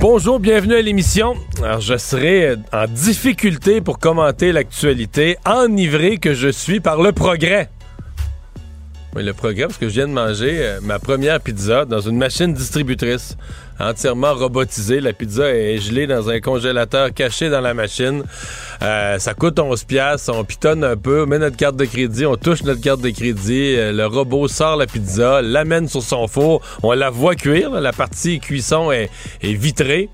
Bonjour, bienvenue à l'émission. Alors, je serai en difficulté pour commenter l'actualité, enivré que je suis par le progrès. Le progrès, parce que je viens de manger euh, ma première pizza dans une machine distributrice entièrement robotisée. La pizza est gelée dans un congélateur caché dans la machine. Euh, ça coûte 11 piastres. On pitonne un peu, on met notre carte de crédit, on touche notre carte de crédit. Euh, le robot sort la pizza, l'amène sur son four. On la voit cuire. La partie cuisson est, vitrée.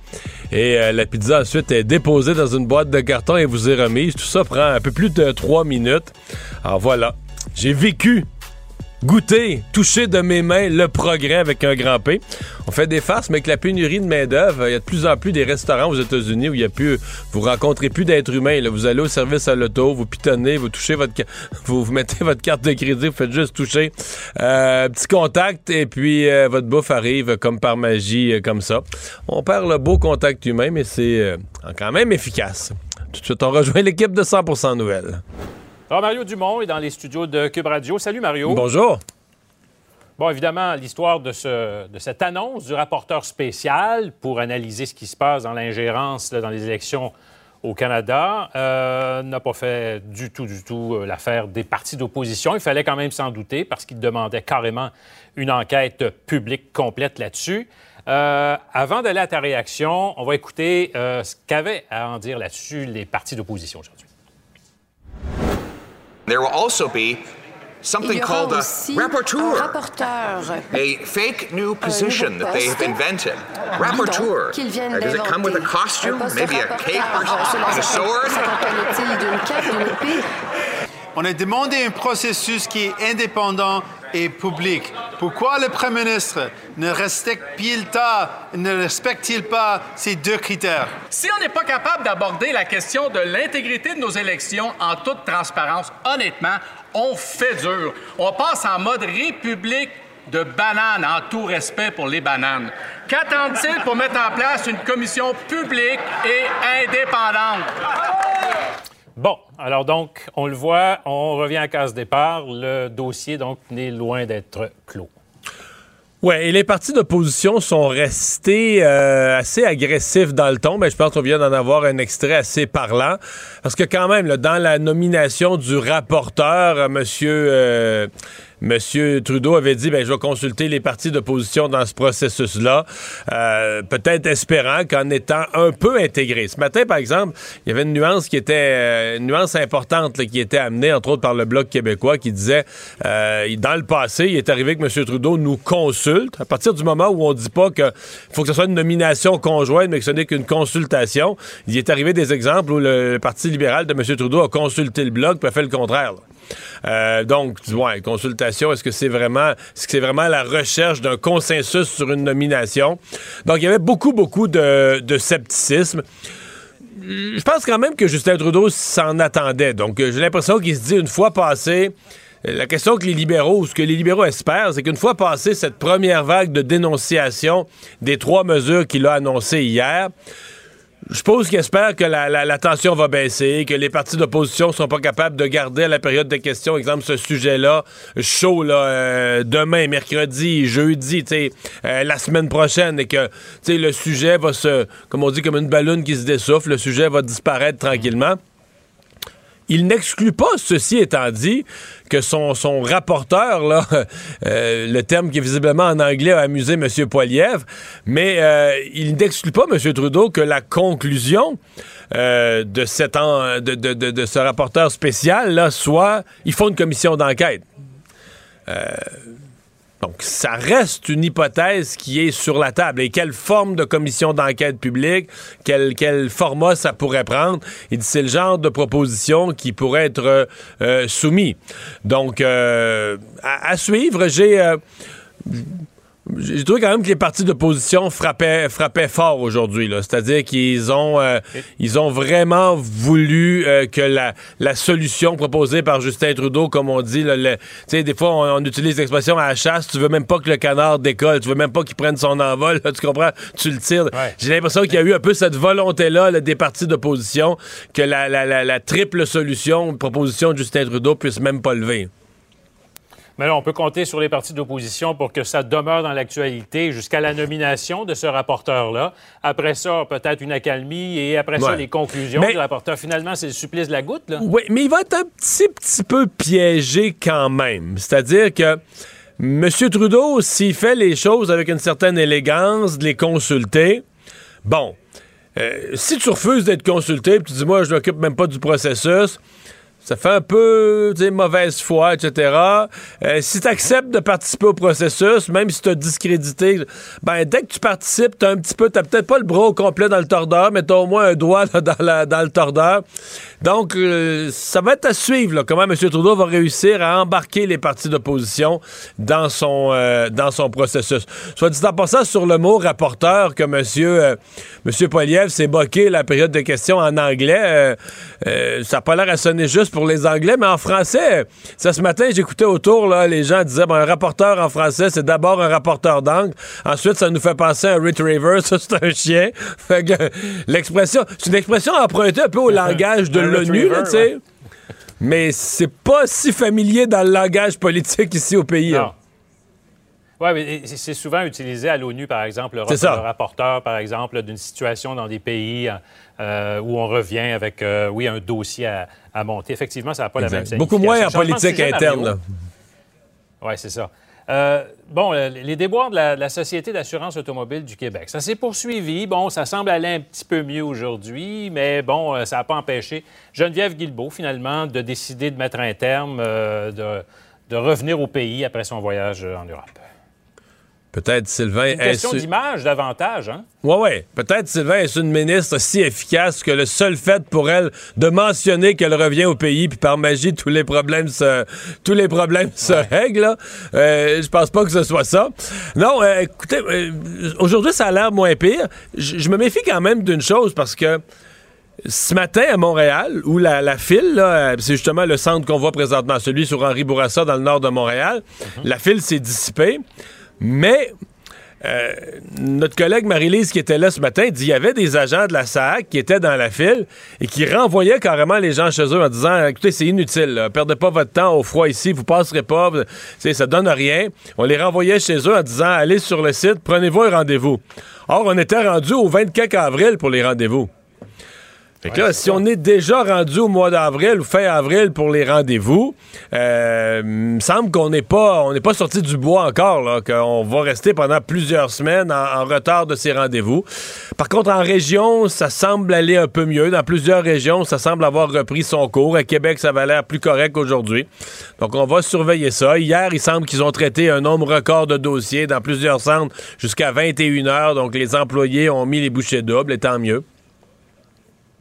Et la pizza ensuite est déposée dans une boîte de carton et vous est remise. Tout ça prend un peu plus de 3 minutes. Alors voilà. J'ai vécu goûter, toucher de mes mains le progrès avec un grand P. On fait des farces, mais avec la pénurie de main-d'œuvre, il y a de plus en plus des restaurants aux États-Unis où il y a plus, vous rencontrez plus d'êtres humains. Là. Vous allez au service à l'auto, vous pitonnez, vous touchez votre, vous, vous, mettez votre carte de crédit, vous faites juste toucher, euh, petit contact et puis euh, votre bouffe arrive comme par magie, euh, comme ça. On perd le beau contact humain, mais c'est quand même efficace. Tout de suite, on rejoint l'équipe de 100% Nouvelles. Alors, Mario Dumont est dans les studios de Cube Radio. Salut, Mario. Bonjour. Bon, évidemment, l'histoire de, ce, de cette annonce du rapporteur spécial pour analyser ce qui se passe dans l'ingérence dans les élections au Canada euh, n'a pas fait du tout, du tout euh, l'affaire des partis d'opposition. Il fallait quand même s'en douter parce qu'ils demandaient carrément une enquête publique complète là-dessus. Euh, avant d'aller à ta réaction, on va écouter ce qu'avaient à en dire là-dessus les partis d'opposition aujourd'hui. There will also be something called a rapporteur, a fake new position that they have invented. Rapporteur. Uh, does it come with a costume? Maybe a cape or and a sword? On a demandé un processus qui est indépendant et public. Pourquoi le Premier ministre ne respecte-t-il pas, ne respecte pas ces deux critères? Si on n'est pas capable d'aborder la question de l'intégrité de nos élections en toute transparence, honnêtement, on fait dur. On passe en mode république de bananes en tout respect pour les bananes. Qu'attend-il pour mettre en place une commission publique et indépendante? Bon, alors donc, on le voit, on revient à case départ. Le dossier, donc, n'est loin d'être clos. Oui, et les partis d'opposition sont restés euh, assez agressifs dans le ton, je pense qu'on vient d'en avoir un extrait assez parlant. Parce que quand même, dans la nomination du rapporteur, euh. Euh, M. Trudeau avait dit ben, je vais consulter les partis d'opposition dans ce processus-là, euh, peut-être espérant qu'en étant un peu intégré. Ce matin, par exemple, il y avait une nuance qui était euh, une nuance importante qui était amenée, entre autres, par le Bloc québécois qui disait euh, dans le passé, il est arrivé que M. Trudeau nous consulte. À partir du moment où on dit pas qu'il faut que ce soit une nomination conjointe, mais que ce n'est qu'une consultation, il est arrivé des exemples où le Parti libéral de M. Trudeau a consulté le Bloc et a fait le contraire. Euh, donc, ouais, consultation, est-ce que c'est vraiment, est-ce que c'est vraiment la recherche d'un consensus sur une nomination? Donc, il y avait beaucoup, beaucoup de, scepticisme. Je pense quand même que Justin Trudeau s'en attendait. Donc, j'ai l'impression qu'il se dit une fois passé, la question que les libéraux, ce que les libéraux espèrent, c'est qu'une fois passé cette première vague de dénonciation des trois mesures qu'il a annoncées hier, je suppose qu'il espère que la, tension va baisser, que les partis d'opposition sont pas capables de garder à la période de questions, exemple, ce sujet-là chaud là, euh, demain, mercredi, jeudi, euh, la semaine prochaine, et que le sujet va se, comme on dit, comme une ballonne qui se dessouffle, le sujet va disparaître tranquillement. Il n'exclut pas, ceci étant dit, que son, son rapporteur, là, euh, le terme qui visiblement en anglais a amusé M. Poiliev, mais euh, il n'exclut pas, M. Trudeau, que la conclusion euh, de, cet de, de, de, ce rapporteur spécial là, soit il faut une commission d'enquête. Donc, ça reste une hypothèse qui est sur la table. Et quelle forme de commission d'enquête publique, quel, quel format ça pourrait prendre? Il c'est le genre de proposition qui pourrait être euh, soumis. Donc, euh, à, suivre, j'ai... Euh, j'ai trouvé quand même que les partis d'opposition frappaient, frappaient fort aujourd'hui. C'est-à-dire qu'ils ont, euh, ils ont vraiment voulu euh, que la, la, solution proposée par Justin Trudeau, comme on dit, le, des fois on, utilise l'expression à la chasse, tu veux même pas que le canard décolle, tu veux même pas qu'il prenne son envol, tu comprends? Tu le tires. J'ai l'impression qu'il y a eu un peu cette volonté-là des partis d'opposition que la, la, la, triple solution, proposition de Justin Trudeau, puisse même pas lever. Mais là, on peut compter sur les partis d'opposition pour que ça demeure dans l'actualité jusqu'à la nomination de ce rapporteur-là. Après ça, peut-être une accalmie et après ça, les conclusions du rapporteur. Finalement, c'est le supplice de la goutte. Là. Oui, mais il va être un petit, petit peu piégé quand même. C'est-à-dire que M. Trudeau, s'il fait les choses avec une certaine élégance, de les consulter, bon, euh, si tu refuses d'être consulté, puis tu dis, moi, je m'occupe même pas du processus, ça fait un peu mauvaise foi, etc. Euh, si tu acceptes de participer au processus, même si tu as discrédité, ben dès que tu participes, tu un petit peu, tu peut-être pas le bras au complet dans le tordeur, mais tu as au moins un doigt dans, le tordeur. Donc, euh, ça va être à suivre comment M. Trudeau va réussir à embarquer les partis d'opposition dans son euh, dans son processus. Soit dit en passant sur le mot rapporteur que M. Monsieur Poliev s'est boqué la période de questions en anglais, ça n'a pas l'air à sonner juste pour les Anglais, mais en français, ça ce matin, j'écoutais autour, là, les gens disaient, un rapporteur en français, c'est d'abord un rapporteur d'angle. Ensuite, ça nous fait penser à un Retriever, ça c'est un chien. l'expression, c'est une expression empruntée un peu au langage de l'ONU, tu sais. Mais c'est pas si familier dans le langage politique ici au pays. Hein. Oui, c'est souvent utilisé à l'ONU, par exemple, le, rapporteur, par exemple, d'une situation dans des pays euh, où on revient avec, euh, oui, un dossier à, monter. Effectivement, ça n'a pas la même Beaucoup moins en politique interne. Oui, c'est ça. Euh, bon, les déboires de la, Société d'assurance automobile du Québec, ça s'est poursuivi. Bon, ça semble aller un petit peu mieux aujourd'hui, mais bon, ça n'a pas empêché Geneviève Guilbeault, finalement, de décider de mettre un terme, de, de revenir au pays après son voyage en Europe. Peut-être Sylvain est. Une question d'image davantage, hein? Oui, oui. Peut-être Sylvain est une ministre si efficace que le seul fait pour elle de mentionner qu'elle revient au pays, puis par magie, tous les problèmes se, tous les problèmes se règlent. Euh, je pense pas que ce soit ça. Non, euh, écoutez, euh, aujourd'hui, ça a l'air moins pire. Je me méfie quand même d'une chose parce que ce matin à Montréal, où la, file, c'est justement le centre qu'on voit présentement, celui sur Henri Bourassa dans le nord de Montréal, mhm. la file s'est dissipée. Mais euh, notre collègue Marie-Lise qui était là ce matin dit qu'il y avait des agents de la SAC qui étaient dans la file et qui renvoyaient carrément les gens chez eux en disant écoutez c'est inutile perdez pas votre temps au froid ici vous passerez pas ça donne rien on les renvoyait chez eux en disant allez sur le site prenez-vous un rendez-vous or on était rendu au 24 avril pour les rendez-vous là, si on est déjà rendu au mois d'avril ou fin avril pour les rendez-vous, euh, il me semble qu'on n'est pas pas sorti du bois encore, là, qu'on va rester pendant plusieurs semaines en, retard de ces rendez-vous. Par contre, en région, ça semble aller un peu mieux. Dans plusieurs régions, ça semble avoir repris son cours. À Québec, ça va l'air plus correct aujourd'hui. Donc, on va surveiller ça. Hier, il semble qu'ils ont traité un nombre record de dossiers dans plusieurs centres jusqu'à 21 heures. Donc, les employés ont mis les bouchées doubles, et tant mieux.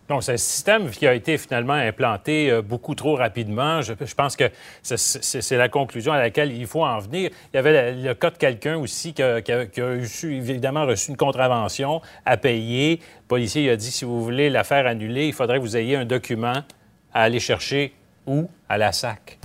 Donc, c'est un système qui a été finalement implanté euh, beaucoup trop rapidement. Je, pense que c'est la conclusion à laquelle il faut en venir. Il y avait le, cas de quelqu'un aussi qui a, évidemment reçu une contravention à payer. Le policier a dit si vous voulez la faire annuler, il faudrait que vous ayez un document à aller chercher où À la SAC.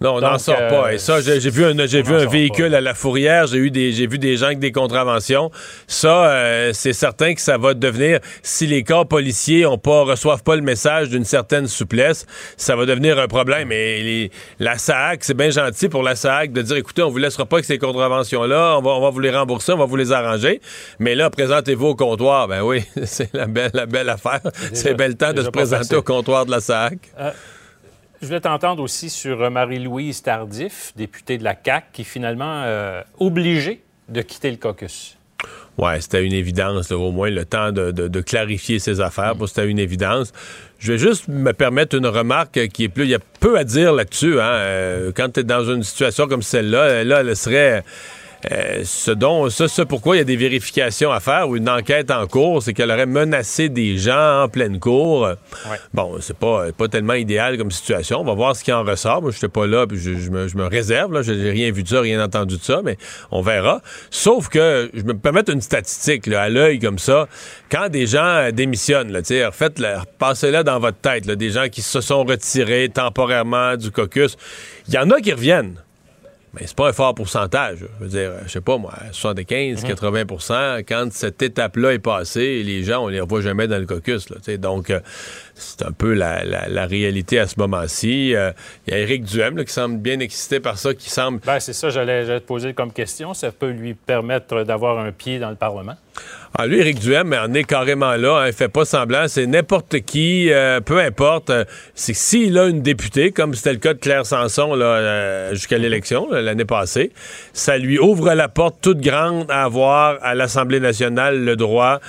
Non, on n'en sort pas. Et ça, euh, j'ai vu un, j'ai vu un véhicule à la fourrière, j'ai eu des, j'ai vu des gens avec des contraventions. Ça, euh, c'est certain que ça va devenir, si les corps policiers ont pas, reçoivent pas le message d'une certaine souplesse, ça va devenir un problème. Et la SAC, c'est bien gentil pour la SAC de dire, écoutez, on vous laissera pas avec ces contraventions-là, on va, on va vous les rembourser, on va vous les arranger. Mais là, présentez-vous au comptoir. Ben oui, c'est la belle, la belle affaire. C'est bel temps de se présenter au comptoir de la SAC. Euh, Je voulais t'entendre aussi sur euh, Marie-Louise Tardif, députée de la CAQ, qui est finalement euh, obligée de quitter le caucus. Oui, c'était une évidence, au moins le temps de, clarifier ses affaires. Mm. C'était une évidence. Je vais juste me permettre une remarque qui est plus. Il y a peu à dire là-dessus. Hein. Euh, quand tu es dans une situation comme celle-là, là, elle serait euh, ce dont, ça, ça, pourquoi il y a des vérifications à faire ou une enquête en cours, c'est qu'elle aurait menacé des gens en pleine cour. Bon, c'est pas, pas tellement idéal comme situation. On va voir ce qui en ressort. Moi, je n'étais pas là, puis je, me, réserve. Je n'ai rien vu de ça, rien entendu de ça, mais on verra. Sauf que, je me permets une statistique à l'œil comme ça. Quand des gens démissionnent, là, en fait, passez-la dans votre tête, des gens qui se sont retirés temporairement du caucus, il y en a qui reviennent. Mais c'est pas un fort pourcentage. Je veux dire, je sais pas moi, 75, 80 mhm. quand cette étape-là est passée, les gens, on les revoit jamais dans le caucus. Là, donc, euh, c'est un peu la, réalité à ce moment-ci. Euh, il y a Éric Duhem qui semble bien excité par ça, qui semble... Ben, c'est ça, j'allais te poser comme question. Ça peut lui permettre d'avoir un pied dans le Parlement? Ah, lui, Éric Duhem, on est carrément là. Hein, il fait pas semblant. C'est n'importe qui, euh, peu importe. Euh, c'est s'il a une députée, comme c'était le cas de Claire Sanson là, euh, jusqu'à l'élection l'année passée, ça lui ouvre la porte toute grande à avoir à l'Assemblée nationale le droit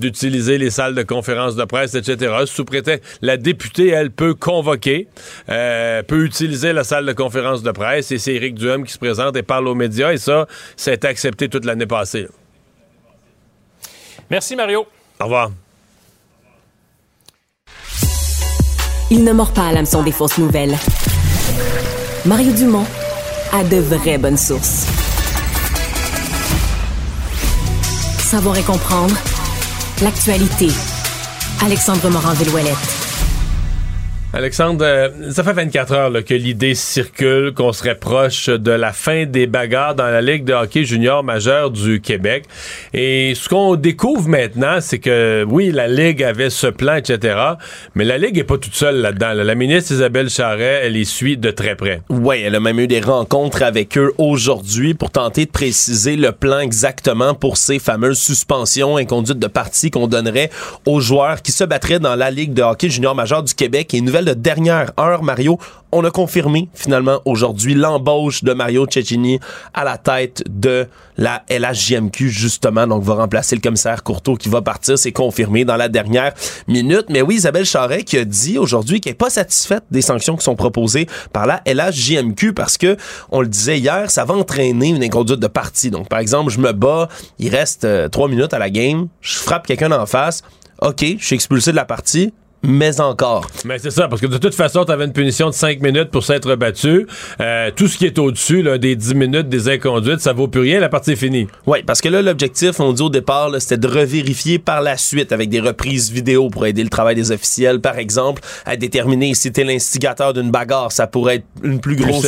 d'utiliser les salles de conférence de presse, etc. Sous prétexte, la députée, elle peut convoquer, peut utiliser la salle de conférence de presse, et c'est Éric Duhem qui se présente et parle aux médias, et ça, ça a été accepté toute l'année passée. Merci, Mario. Au revoir. Il ne mord pas à l'hameçon des fausses nouvelles. Mario Dumont a de vraies bonnes sources. Savoir et comprendre l'actualité. Alexandre Morand-Villouellette. Alexandre, euh, ça fait 24 heures que l'idée circule qu'on serait proche de la fin des bagarres dans la Ligue de hockey junior majeure du Québec. Et ce qu'on découvre maintenant, c'est que oui, la Ligue avait ce plan, etc. Mais la Ligue est pas toute seule là-dedans. La ministre Isabelle Charret, elle les suit de très près. Oui, elle a même eu des rencontres avec eux aujourd'hui pour tenter de préciser le plan exactement pour ces fameuses suspensions inconduites de partie qu'on donnerait aux joueurs qui se battraient dans la Ligue de hockey junior majeure du Québec. Et de dernière heure, Mario, on a confirmé finalement aujourd'hui l'embauche de Mario Cecchini à la tête de la LHJMQ justement. Donc va remplacer le commissaire Courteau qui va partir. C'est confirmé dans la dernière minute. Mais oui Isabelle Charret qui a dit aujourd'hui qu'elle est pas satisfaite des sanctions qui sont proposées par la LHJMQ parce que on le disait hier ça va entraîner une inconduite de partie. Donc par exemple je me bats il reste euh, trois minutes à la game je frappe quelqu'un en face. OK, je suis expulsé de la partie, mais encore. Mais c'est ça, parce que de toute façon, tu avais une punition de 5 minutes pour s'être battu. Euh, tout ce qui est au-dessus des 10 minutes des inconduites, ça vaut plus rien, la partie est finie. Oui, parce que là, l'objectif, on dit au départ, c'était de revérifier par la suite avec des reprises vidéo pour aider le travail des officiels, par exemple, à déterminer si t'es l'instigateur d'une bagarre, ça pourrait être une plus grosse,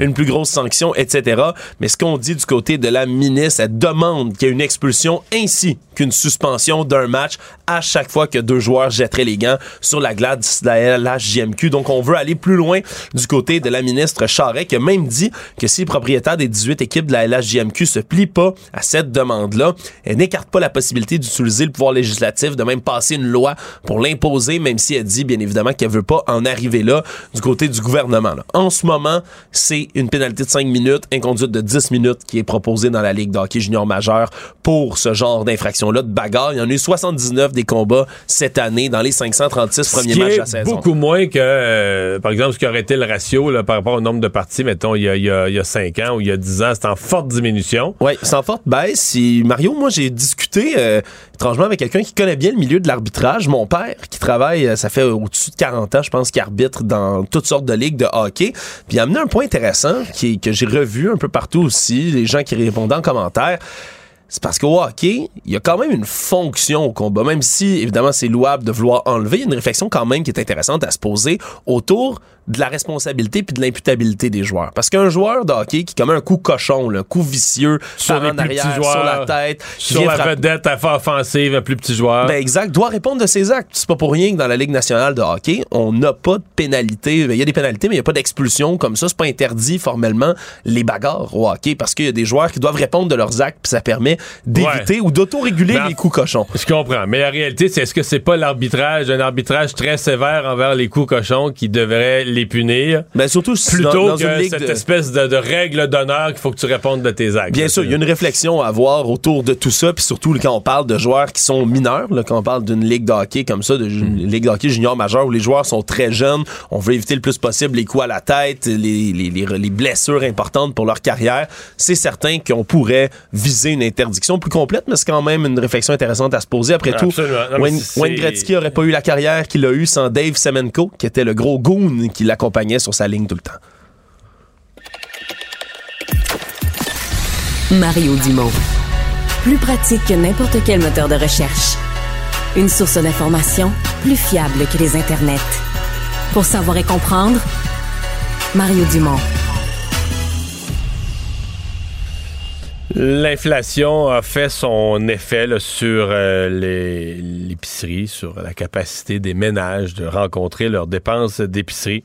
une plus grosse sanction, etc. Mais ce qu'on dit du côté de la ministre, elle demande qu'il y ait une expulsion ainsi qu'une suspension d'un match à chaque fois que deux joueurs jetteraient les gants sur la glade de la JMQ. Donc, on veut aller plus loin du côté de la ministre Charret, qui a même dit que si les propriétaires des 18 équipes de la LHJMQ se plient pas à cette demande-là, elle n'écarte pas la possibilité d'utiliser le pouvoir législatif, de même passer une loi pour l'imposer, même si elle dit, bien évidemment, qu'elle veut pas en arriver là du côté du gouvernement. En ce moment, c'est une pénalité de 5 minutes, inconduite de 10 minutes qui est proposée dans la Ligue d'hockey junior majeur pour ce genre d'infraction-là de bagarre. Il y en a eu 79 des combats cette année dans les 530 Beaucoup moins que, euh, par exemple, ce qui aurait été le ratio par rapport au nombre de parties, mettons, il y a, il y a, 5 ans ou il y a 10 ans. C'est en forte diminution. Oui, c'est en forte baisse. Mario, moi, j'ai discuté euh, étrangement avec quelqu'un qui connaît bien le milieu de l'arbitrage. Mon père, qui travaille, euh, ça fait au-dessus de 40 ans, je pense, qui arbitre dans toutes sortes de ligues de hockey. Puis il a amené un point intéressant qui, que j'ai revu un peu partout aussi, les gens qui répondent en commentaire c'est parce qu'au hockey, il y a quand même une fonction au combat. Même si, évidemment, c'est louable de vouloir enlever, il y a une réflexion quand même qui est intéressante à se poser autour de la responsabilité puis de l'imputabilité des joueurs. Parce qu'un joueur de hockey qui commet un coup cochon, un coup vicieux, sur en arrière, joueurs, sur la tête, sur la vedette à faire offensive, un plus petit joueur. Ben exact, doit répondre de ses actes. C'est pas pour rien que dans la Ligue nationale de hockey, on n'a pas de pénalité. Il y a des pénalités, mais il n'y a pas d'expulsion comme ça. C'est pas interdit formellement les bagarres au hockey parce qu'il y a des joueurs qui doivent répondre de leurs actes puis ça permet permet d'éviter ou d'autoréguler les coûts cochons. Je comprends. Mais la réalité, c'est est-ce que c'est pas l'arbitrage, un arbitrage très sévère envers les coûts cochons qui devrait les punir? Ben surtout plutôt dans, que cette espèce de, de règle d'honneur qu'il faut que tu répondes de tes actes. Bien sûr, il y a une réflexion à avoir autour de tout ça, puis surtout quand on parle de joueurs qui sont mineurs, là, quand on parle d'une ligue de hockey comme ça, de hmm. ligue de hockey junior majeur où les joueurs sont très jeunes, on veut éviter le plus possible les coups à la tête, les, les, les, blessures importantes pour leur carrière. C'est certain qu'on pourrait viser une interdiction plus complète, mais c'est quand même une réflexion intéressante à se poser. Après tout, Wayne, Gretzky aurait pas eu la carrière qu'il a eue sans Dave Semenko, qui était le gros goon qui l'accompagnait sur sa ligne tout le temps. Mario Dumont. Plus pratique que n'importe quel moteur de recherche. Une source d'information plus fiable que les internets. Pour savoir et comprendre, Mario Dumont. L'inflation a fait son effet sur euh, l'épicerie, sur la capacité des ménages de rencontrer leurs dépenses d'épicerie.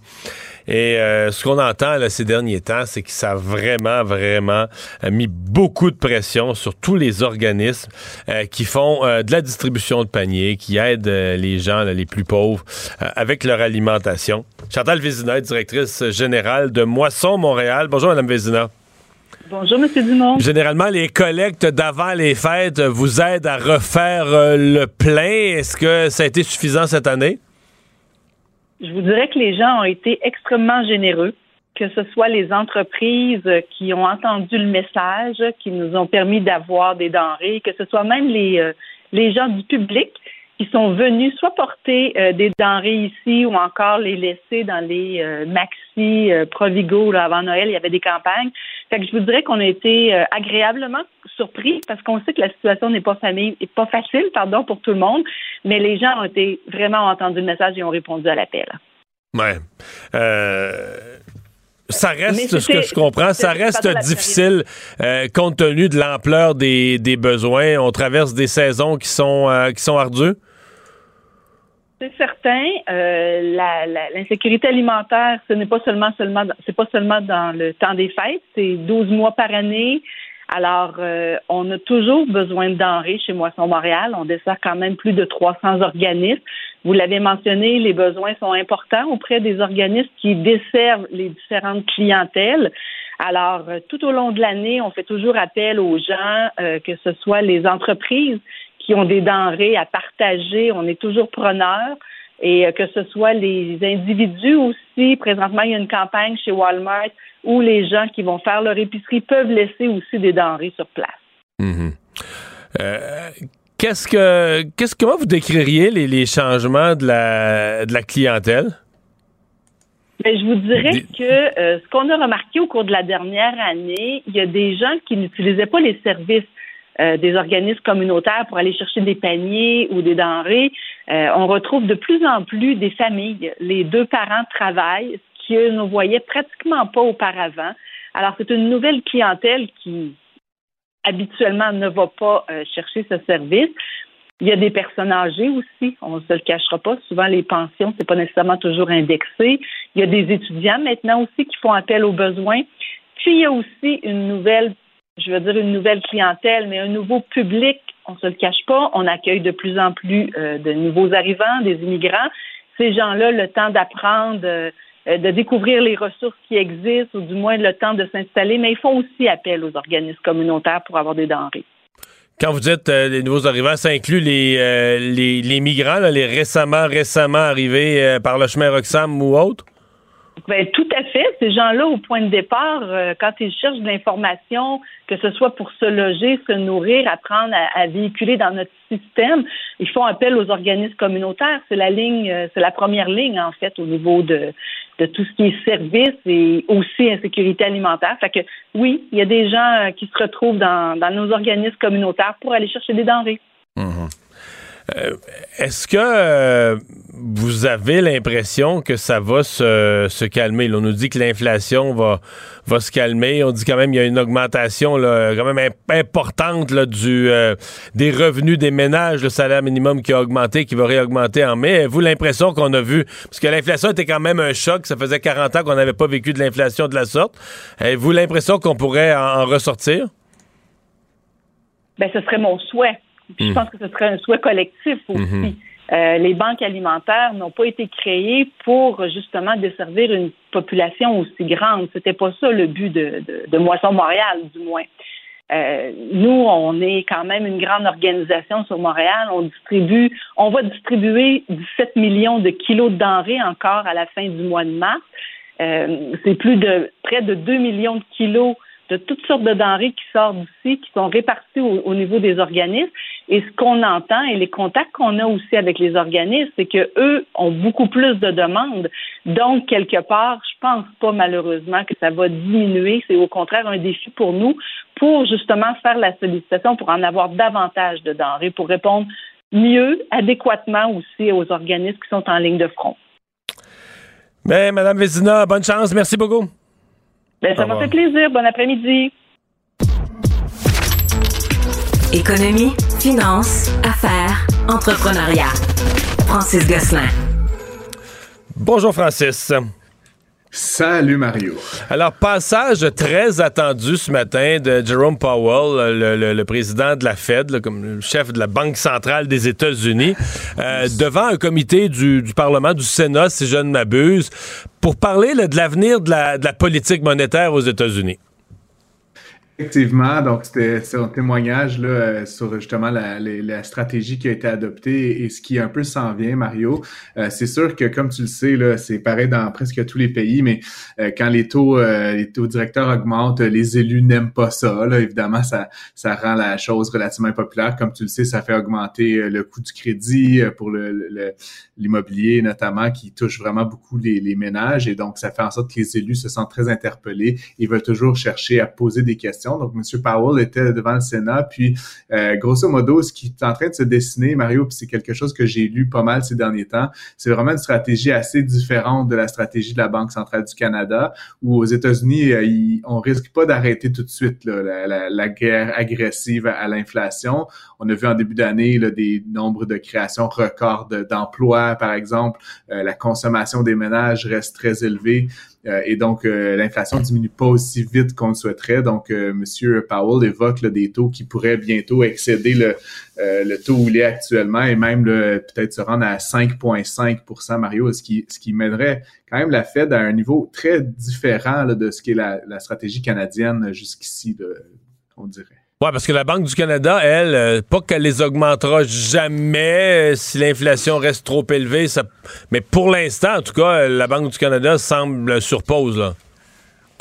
Et euh, ce qu'on entend là, ces derniers temps, c'est que ça a vraiment, vraiment euh, mis beaucoup de pression sur tous les organismes euh, qui font de la distribution de paniers, qui aident les gens les plus pauvres avec leur alimentation. Chantal Vézina, directrice générale de Moisson Montréal. Bonjour, Mme Vézina. Bonjour, M. Dumont. Généralement, les collectes d'avant les fêtes vous aident à refaire le plein. Est-ce que ça a été suffisant cette année? je vous dirais que les gens ont été extrêmement généreux, que ce soit les entreprises qui ont entendu le message, qui nous ont permis d'avoir des denrées, que ce soit même les, euh, les gens du public qui sont venus soit porter euh, des denrées ici ou encore les laisser dans les euh, maxi Provigo là, avant Noël, il y avait des campagnes. Fait que je vous dirais qu'on a été agréablement surpris parce qu'on sait que la situation n'est pas famille, pas facile, pardon, pour tout le monde, mais les gens ont été vraiment entendu le message et ont répondu à l'appel. Ouais. Euh, ça reste, ce que je comprends, ça reste difficile euh, compte tenu de l'ampleur des, des, besoins. On traverse des saisons qui sont, euh, qui sont ardues. C'est certain. L'insécurité alimentaire, ce n'est pas seulement seulement c'est pas seulement dans le temps des fêtes, c'est 12 mois par année. Alors, on a toujours besoin de denrées chez Moisson Montréal. On dessert quand même plus de 300 organismes. Vous l'avez mentionné, les besoins sont importants auprès des organismes qui desservent les différentes clientèles. Alors, euh, tout au long de l'année, on fait toujours appel aux gens, euh, que ce soit les entreprises qui ont des denrées à partager, on est toujours preneurs. Et euh, que ce soit les individus aussi, présentement, il y a une campagne chez Walmart où les gens qui vont faire leur épicerie peuvent laisser aussi des denrées sur place. Mm-hmm. Qu'est-ce que, qu'est-ce, comment vous décririez les, changements de la, de la clientèle? Bien, je vous dirais que euh, ce qu'on a remarqué au cours de la dernière année, il y a des gens qui n'utilisaient pas les services euh, des organismes communautaires pour aller chercher des paniers ou des denrées. Euh, on retrouve de plus en plus des familles. Les deux parents travaillent, ce qu'ils ne voyaient pratiquement pas auparavant. Alors, c'est une nouvelle clientèle qui, habituellement ne va pas euh, chercher ce service. Il y a des personnes âgées aussi, on ne se le cachera pas. Souvent, les pensions, c'est pas nécessairement toujours indexé. Il y a des étudiants maintenant aussi qui font appel aux besoins. Puis il y a aussi une nouvelle, je veux dire une nouvelle clientèle, mais un nouveau public. On se le cache pas. On accueille de plus en plus euh, de nouveaux arrivants, des immigrants. Ces gens-là, le temps d'apprendre. Euh, de découvrir les ressources qui existent ou du moins le temps de s'installer, mais ils font aussi appel aux organismes communautaires pour avoir des denrées. Quand vous dites euh, les nouveaux arrivants, ça inclut les, euh, les, migrants, les récemment, récemment arrivés par le chemin Roxham ou autre? Ben, tout à fait. Ces gens-là, au point de départ, euh, quand ils cherchent de l'information, que ce soit pour se loger, se nourrir, apprendre à, véhiculer dans notre système, ils font appel aux organismes communautaires. C'est la ligne, euh, c'est la première ligne, en fait, au niveau de, de tout ce qui est service et aussi insécurité alimentaire. Fait que oui, il y a des gens euh, qui se retrouvent dans, dans nos organismes communautaires pour aller chercher des denrées. Mmh. Est-ce que vous avez l'impression que ça va se, calmer? on nous dit que l'inflation va, se calmer. On dit quand même qu'il y a une augmentation là, quand même importante là, du, euh, des revenus des ménages, le salaire minimum qui a augmenté, qui va réaugmenter en mai. Avez-vous l'impression qu'on a vu, parce que l'inflation était quand même un choc, ça faisait 40 ans qu'on n'avait pas vécu de l'inflation de la sorte. Avez-vous l'impression qu'on pourrait en ressortir? ben ce serait mon souhait. Je hmm. pense que ce serait un souhait collectif aussi. Hmm. Euh, les banques alimentaires n'ont pas été créées pour justement desservir une population aussi grande. C'était pas ça le but de, de, Moisson Montréal, du moins. Euh, nous, on est quand même une grande organisation sur Montréal. On distribue, on va distribuer 17 millions de kilos de denrées encore à la fin du mois de mars. Euh, c'est plus de près de 2 millions de kilos de toutes sortes de denrées qui sortent d'ici, qui sont réparties au, niveau des organismes. Et ce qu'on entend et les contacts qu'on a aussi avec les organismes, c'est que eux ont beaucoup plus de demandes. Donc, quelque part, je pense pas malheureusement que ça va diminuer. C'est au contraire un défi pour nous pour justement faire la sollicitation pour en avoir davantage de denrées, pour répondre mieux, adéquatement aussi aux organismes qui sont en ligne de front. Mais, Madame Vézina, bonne chance. Merci beaucoup. Ben, ça m'a fait plaisir. Bon après-midi. Économie, finance, affaires, entrepreneuriat. Francis Gosselin. Bonjour Francis. Salut Mario. Alors, passage très attendu ce matin de Jerome Powell, le, président de la Fed, comme le chef de la Banque centrale des États-Unis, euh, devant un comité du, Parlement, du Sénat, si je ne m'abuse, pour parler de l'avenir de la politique monétaire aux États-Unis. Effectivement, donc c'était un témoignage là, euh, sur justement la, la, stratégie qui a été adoptée et ce qui un peu s'en vient, Mario. Euh, c'est sûr que comme tu le sais, c'est pareil dans presque tous les pays, mais euh, quand les taux, les taux directeurs augmentent, les élus n'aiment pas ça. Là. Évidemment, ça, ça rend la chose relativement impopulaire. Comme tu le sais, ça fait augmenter le coût du crédit pour l'immobilier le, notamment, qui touche vraiment beaucoup les, les ménages et donc ça fait en sorte que les élus se sentent très interpellés et veulent toujours chercher à poser des questions donc, M. Powell était devant le Sénat. Puis, euh, grosso modo, ce qui est en train de se dessiner, Mario, puis c'est quelque chose que j'ai lu pas mal ces derniers temps, c'est vraiment une stratégie assez différente de la stratégie de la Banque centrale du Canada, où aux États-Unis, euh, on risque pas d'arrêter tout de suite la, guerre agressive à, l'inflation. On a vu en début d'année des nombres de créations records d'emplois, par exemple. Euh, la consommation des ménages reste très élevée. Euh, et donc, euh, l'inflation diminue pas aussi vite qu'on le souhaiterait. Donc, euh, M. Powell évoque des taux qui pourraient bientôt excéder le, le taux où il est actuellement et même peut-être se rendre à 5,5% Mario, ce qui, ce qui mènerait quand même la Fed à un niveau très différent de ce qu'est la, la stratégie canadienne jusqu'ici, on dirait. Oui, parce que la Banque du Canada, elle, euh, pas qu'elle les augmentera jamais euh, si l'inflation reste trop élevée, ça... mais pour l'instant, en tout cas, la Banque du Canada semble sur pause. Là.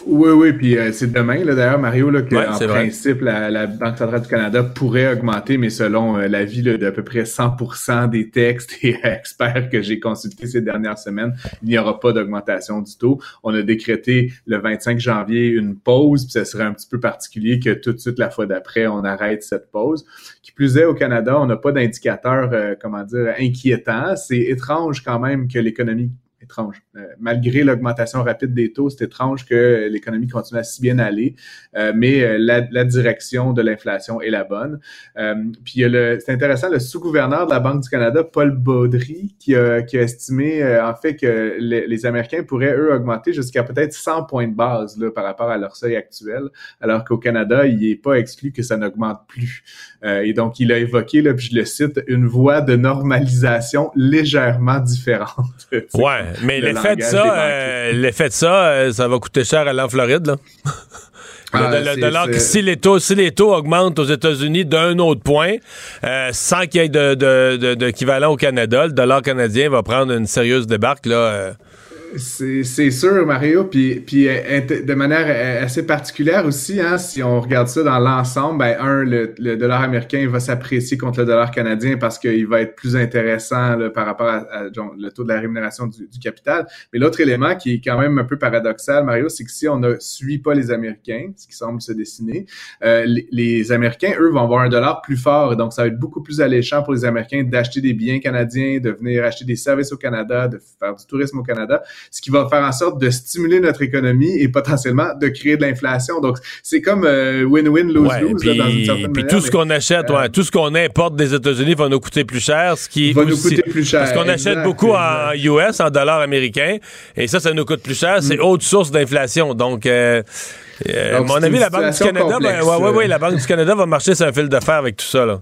Oui, oui, puis euh, c'est demain, là, d'ailleurs, Mario, là, que, en principe, la, Banque centrale du Canada pourrait augmenter, mais selon euh, l'avis d'à peu près 100% des textes et experts que j'ai consultés ces dernières semaines, il n'y aura pas d'augmentation du taux. On a décrété le 25 janvier une pause, puis ça serait un petit peu particulier que tout de suite, la fois d'après, on arrête cette pause. Qui plus est, au Canada, on n'a pas d'indicateur, euh, comment dire, inquiétant. C'est étrange quand même que l'économie étrange. Euh, malgré l'augmentation rapide des taux, c'est étrange que l'économie continue à si bien aller, euh, mais euh, la, la, direction de l'inflation est la bonne. puis c'est intéressant, le sous-gouverneur de la Banque du Canada, Paul Baudry, qui a, qui a estimé en fait que les, les, Américains pourraient, eux, augmenter jusqu'à peut-être 100 points de base là, par rapport à leur seuil actuel, alors qu'au Canada, il n'est pas exclu que ça n'augmente plus. et donc, il a évoqué, là, puis je le cite, une voie de normalisation légèrement différente. ouais, mais l'effet de ça, euh, l'effet de ça, euh, ça va coûter cher à l'en Floride, là. Ah, si les taux si les taux augmentent aux États-Unis d'un autre point, euh, sans qu'il y ait d'équivalent de, au Canada, le dollar canadien va prendre une sérieuse débarque là. C'est sûr, Mario. Puis, puis euh, de manière euh, assez particulière aussi, hein, si on regarde ça dans l'ensemble, ben, un, le, dollar américain va s'apprécier contre le dollar canadien parce qu'il va être plus intéressant par rapport à, le taux de la rémunération du, capital. Mais l'autre élément qui est quand même un peu paradoxal, Mario, c'est que si on ne suit pas les Américains, ce qui semble se dessiner, euh, les, Américains, eux, vont avoir un dollar plus fort. donc, ça va être beaucoup plus alléchant pour les Américains d'acheter des biens canadiens, de venir acheter des services au Canada, de faire du tourisme au Canada. Ce qui va faire en sorte de stimuler notre économie et potentiellement de créer de l'inflation. Donc, c'est comme euh, win-win, lose-lose dans une certaine puis tout ce qu'on achète, ouais, tout ce qu'on importe des États-Unis va nous coûter plus cher, ce qui va nous coûter plus cher. Parce qu'on achète beaucoup en US, en dollars américains, et ça, ça nous coûte plus cher. C'est mm. autre source d'inflation. Donc, euh, à mon avis, la Banque du Canada, ben, ouais, ouais, ouais, la Banque du Canada va marcher sur un fil de fer avec tout ça. Là.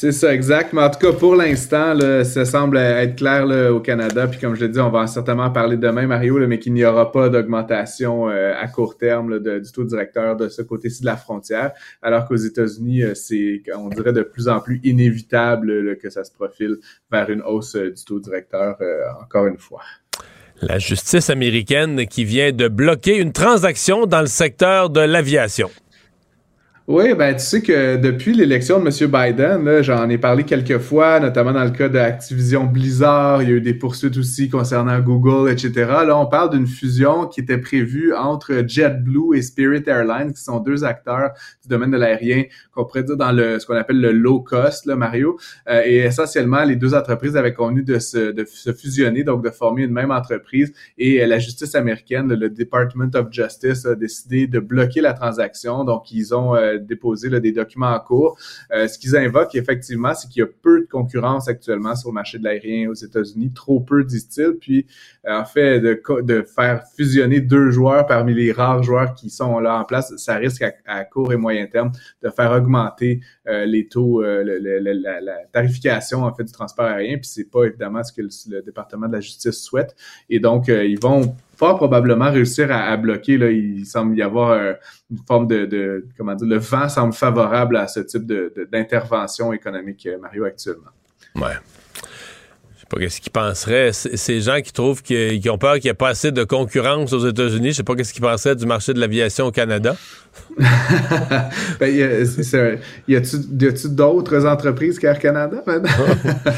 C'est ça, exact. Mais en tout cas, pour l'instant, ça semble être clair au Canada. Puis comme je l'ai dit, on va certainement parler demain, Mario, mais qu'il n'y aura pas d'augmentation euh, à court terme du taux directeur de ce côté-ci de la frontière. Alors qu'aux États-Unis, euh, c'est, on dirait, de plus en plus inévitable que ça se profile vers une hausse euh, du taux directeur, encore une fois. La justice américaine qui vient de bloquer une transaction dans le secteur de l'aviation. Oui, ben tu sais que depuis l'élection de M. Biden, j'en ai parlé quelques fois, notamment dans le cas d'Activision Blizzard, il y a eu des poursuites aussi concernant Google, etc. Là, on parle d'une fusion qui était prévue entre JetBlue et Spirit Airlines, qui sont deux acteurs du domaine de l'aérien qu'on pourrait dire dans le ce qu'on appelle le low cost, là, Mario. Euh, et essentiellement, les deux entreprises avaient convenu de se, de se fusionner, donc de former une même entreprise. Et euh, la justice américaine, le Department of Justice, a décidé de bloquer la transaction. Donc, ils ont euh, déposer des documents en cours. Euh, ce qu'ils invoquent effectivement, c'est qu'il y a peu de concurrence actuellement sur le marché de l'aérien aux États-Unis, trop peu, disent-ils. Puis, euh, en fait, de, faire fusionner deux joueurs parmi les rares joueurs qui sont là en place, ça risque à, court et moyen terme de faire augmenter euh, les taux, la, tarification en fait du transport aérien. Puis, c'est pas évidemment ce que le, département de la justice souhaite. Et donc, ils vont fort probablement réussir à, bloquer. Là, il semble y avoir une forme de, comment dire, le vent semble favorable à ce type d'intervention économique, euh, Mario, actuellement. Ouais. Je sais pas qu'est-ce qu'ils penseraient. Ces gens qui trouvent qu'ils ont peur qu'il n'y ait pas assez de concurrence aux États-Unis, je sais pas qu'est-ce qu'ils penseraient du marché de l'aviation au Canada. ben, y a, y a-tu d'autres entreprises qu'Air Canada maintenant?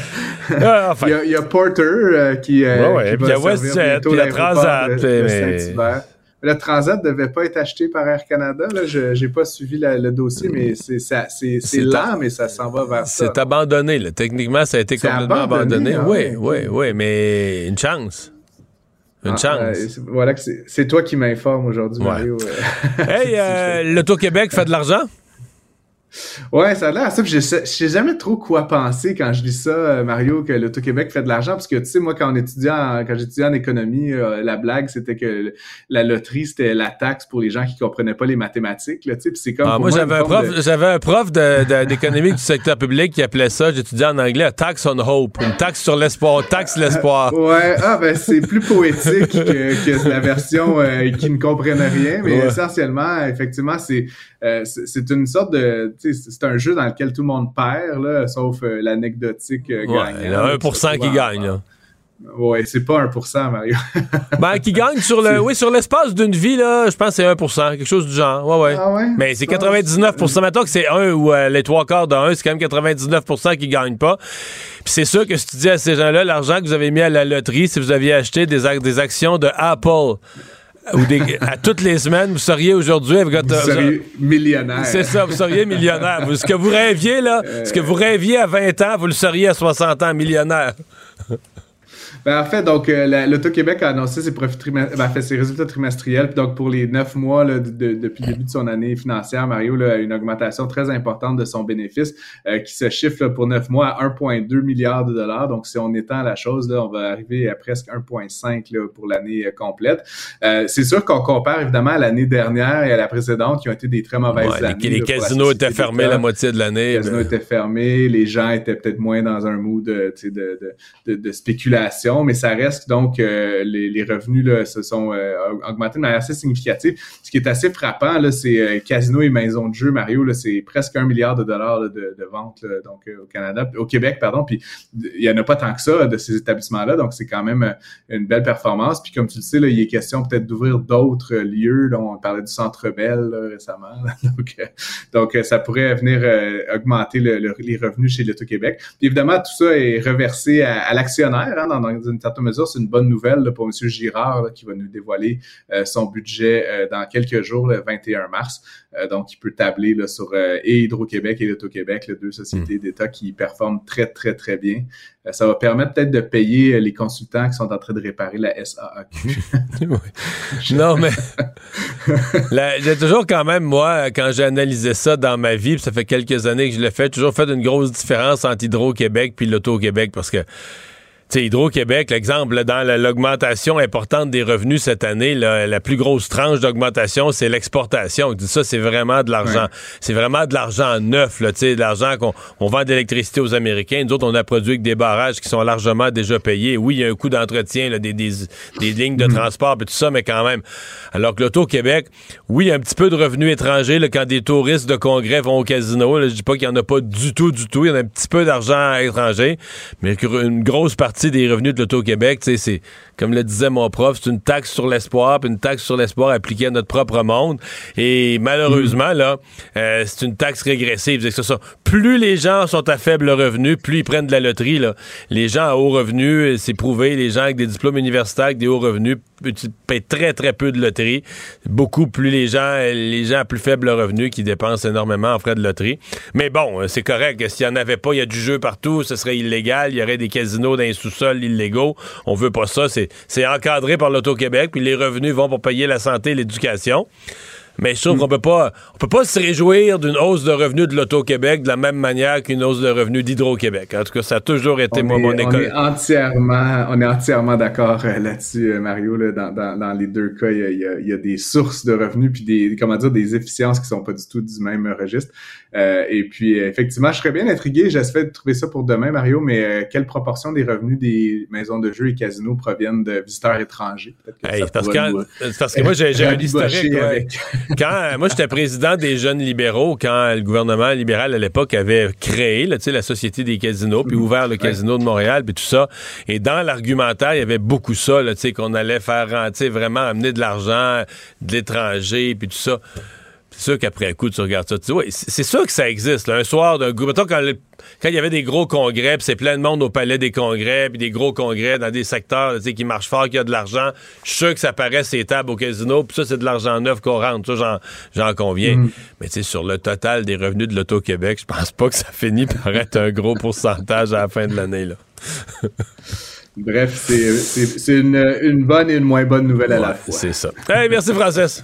Ah, il, y a, Porter euh, qui, euh, ouais, qui va il y a WestJet, puis la Transat. mais... Le Transat devait pas être acheté par Air Canada. Je n'ai pas suivi le dossier, mais c'est lent, mais ça s'en va vers ça. C'est abandonné. Là. Techniquement, ça a été complètement abandonné. Oui, oui, oui, mais une chance. Une ah, chance. voilà que c'est toi qui m'informe aujourd'hui, Mario. hey, euh, l'Auto-Québec fait de l'argent? Ouais, ça a l'air ça. Je sais, jamais trop quoi penser quand je dis ça, euh, Mario, que l'Auto-Québec fait de l'argent. Parce que, tu sais, moi, quand on étudiait en, quand j'étudiais en économie, euh, la blague, c'était que la loterie, c'était la taxe pour les gens qui comprenaient pas les mathématiques. Là, c'est comme ah, moi, j'avais un, prof, j'avais un prof d'économie du secteur public qui appelait ça, j'étudiais en anglais, tax on hope. Une taxe sur l'espoir, taxe l'espoir. Ouais, ah, ben, c'est plus poétique que, que la version euh, qui ne comprenait rien. Mais essentiellement, effectivement, c'est euh, c'est une sorte de. C'est un jeu dans lequel tout le monde perd, là, sauf euh, l'anecdotique euh, ouais, Il y a 1% qui gagne. Là. Ouais, c'est pas 1%, Mario. ben, qui gagne sur le, oui, sur l'espace d'une vie, là, je pense que c'est 1%, quelque chose du genre. Ouais, ouais. Ah ouais? Mais c'est 99%. Mettons que c'est 1 ou les trois quarts de 1, c'est quand même 99% qui gagnent pas. Puis c'est sûr que si tu dis à ces gens-là, l'argent que vous avez mis à la loterie, si vous aviez acheté des, des actions de Apple, ou à toutes les semaines, vous seriez aujourd'hui avec votre. Vous seriez millionnaire. C'est ça, vous seriez millionnaire. ce que vous rêviez, là, ce que vous rêviez à 20 ans, vous le seriez à 60 ans, millionnaire. Ben, en fait, donc, euh, l'Auto-Québec a annoncé ses, profits ben, fait, ses résultats trimestriels. donc, pour les neuf mois là, depuis le début de son année financière, Mario a une augmentation très importante de son bénéfice euh, qui se chiffre pour neuf mois à 1,2 milliard de dollars. Donc, si on étend la chose, là, on va arriver à presque 1,5 pour l'année euh, complète. C'est sûr qu'on compare évidemment à l'année dernière et à la précédente qui ont été des très mauvaises années. Les, casinos étaient fermés la moitié de l'année. Les casinos étaient fermés. Les gens étaient peut-être moins dans un mood de, de, de spéculation mais ça reste donc euh, les, revenus là, se sont euh, augmentés de manière assez significative. Ce qui est assez frappant, là, c'est euh, casino et maison de jeu, Mario, là, c'est presque un milliard de dollars de, de ventes donc au Canada, au Québec, pardon. Puis il y en a pas tant que ça de ces établissements-là, donc c'est quand même une belle performance. Puis comme tu le sais, là, il est question peut-être d'ouvrir d'autres lieux. Là, on parlait du Centre Bell récemment, donc, donc ça pourrait venir augmenter les revenus chez l'Auto-Québec. Puis évidemment, tout ça est reversé à, l'actionnaire hein, dans, une certaine mesure, c'est une bonne nouvelle pour M. Girard qui va nous dévoiler son budget dans quelques jours, le 21 mars. donc, il peut tabler là, sur et Hydro-Québec et l'Auto-Québec, les deux sociétés hmm. d'État qui performent très, très, très bien. ça va permettre peut-être de payer les consultants qui sont en train de réparer la SAAQ. non, mais j'ai toujours quand même, moi, quand j'ai analysé ça dans ma vie, ça fait quelques années que je l'ai fait, toujours fait une grosse différence entre Hydro-Québec puis l'Auto-Québec parce que Hydro-Québec, l'exemple, dans l'augmentation importante des revenus cette année, la plus grosse tranche d'augmentation, c'est l'exportation. Ça, c'est vraiment de l'argent. C'est vraiment de l'argent neuf, là, de l'argent qu'on vend d'électricité aux Américains. Nous autres, on a produit que des barrages qui sont largement déjà payés. Oui, il y a un coût d'entretien, des, des, des, lignes de mm. transport et tout ça, mais quand même. Alors que l'Auto-Québec, oui, il y a un petit peu de revenus étrangers là, quand des touristes de congrès vont au casino. Je dis pas qu'il y en a pas du tout, du tout. Il y en a un petit peu d'argent étranger, mais une grosse partie des revenus de l'Auto-Québec, c'est, comme le disait mon prof, c'est une taxe sur l'espoir, puis une taxe sur l'espoir appliquée à notre propre monde. Et malheureusement, là, euh, c'est une taxe régressive. Plus les gens sont à faible revenu, plus ils prennent de la loterie. Les gens à haut revenu, c'est prouvé, les gens avec des diplômes universitaires, avec des hauts revenus, payent très, très peu de loterie. Beaucoup plus les gens, les gens à plus faible revenu qui dépensent énormément en frais de loterie. Mais bon, c'est correct. S'il n'y en avait pas, il y a du jeu partout, ce serait illégal. Il y aurait des casinos dans les sous-sols illégaux. On veut pas ça. C'est encadré par l'Auto-Québec, puis les revenus vont pour payer la santé et l'éducation. Mais je trouve qu'on peut pas, on peut pas se réjouir d'une hausse de revenus de l'Auto-Québec de la même manière qu'une hausse de revenus d'Hydro-Québec. En tout cas, ça a toujours été moi, mon école. On est entièrement, on est entièrement d'accord euh, là-dessus, euh, Mario. Là, dans, dans, dans, les deux cas, il y, a, il y, a, des sources de revenus puis des, comment dire, des efficiences qui sont pas du tout du même registre. Euh, et puis, effectivement, je serais bien intrigué. J'espère de trouver ça pour demain, Mario. Mais quelle proportion des revenus des maisons de jeux et casinos proviennent de visiteurs étrangers? Parce, que, parce que moi, j'ai un historique. Avec quand moi j'étais président des jeunes libéraux, quand le gouvernement libéral à l'époque avait créé là, la Société des casinos, puis ouvert le casino de Montréal, puis tout ça. Et dans l'argumentaire, il y avait beaucoup ça, qu'on allait faire rentrer, vraiment amener de l'argent de l'étranger, puis tout ça. C'est sûr qu'après un coup, tu regardes ça, tu dis, oui, c'est sûr que ça existe. un soir d'un gouvernement, quand, quand il y avait des gros congrès, puis c'est plein de monde au palais des congrès, puis des gros congrès dans des secteurs qui marchent fort, qui a de l'argent, je suis sûr que ça paraît ces tables au casino, puis ça, c'est de l'argent neuf qu'on rentre. Ça, j'en conviens. Mm. Mais tu sais, sur le total des revenus de l'Auto-Québec, je pense pas que ça finit par être un gros pourcentage à la fin de l'année. là. Bref, c'est une, bonne et une moins bonne nouvelle à la fois. C'est ça. Hey, merci, Francis.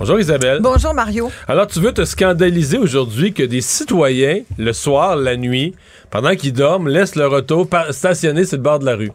Bonjour Isabelle. Bonjour Mario. Alors tu veux te scandaliser aujourd'hui que des citoyens, le soir, la nuit, pendant qu'ils dorment, laissent leur auto stationner sur le bord de la rue.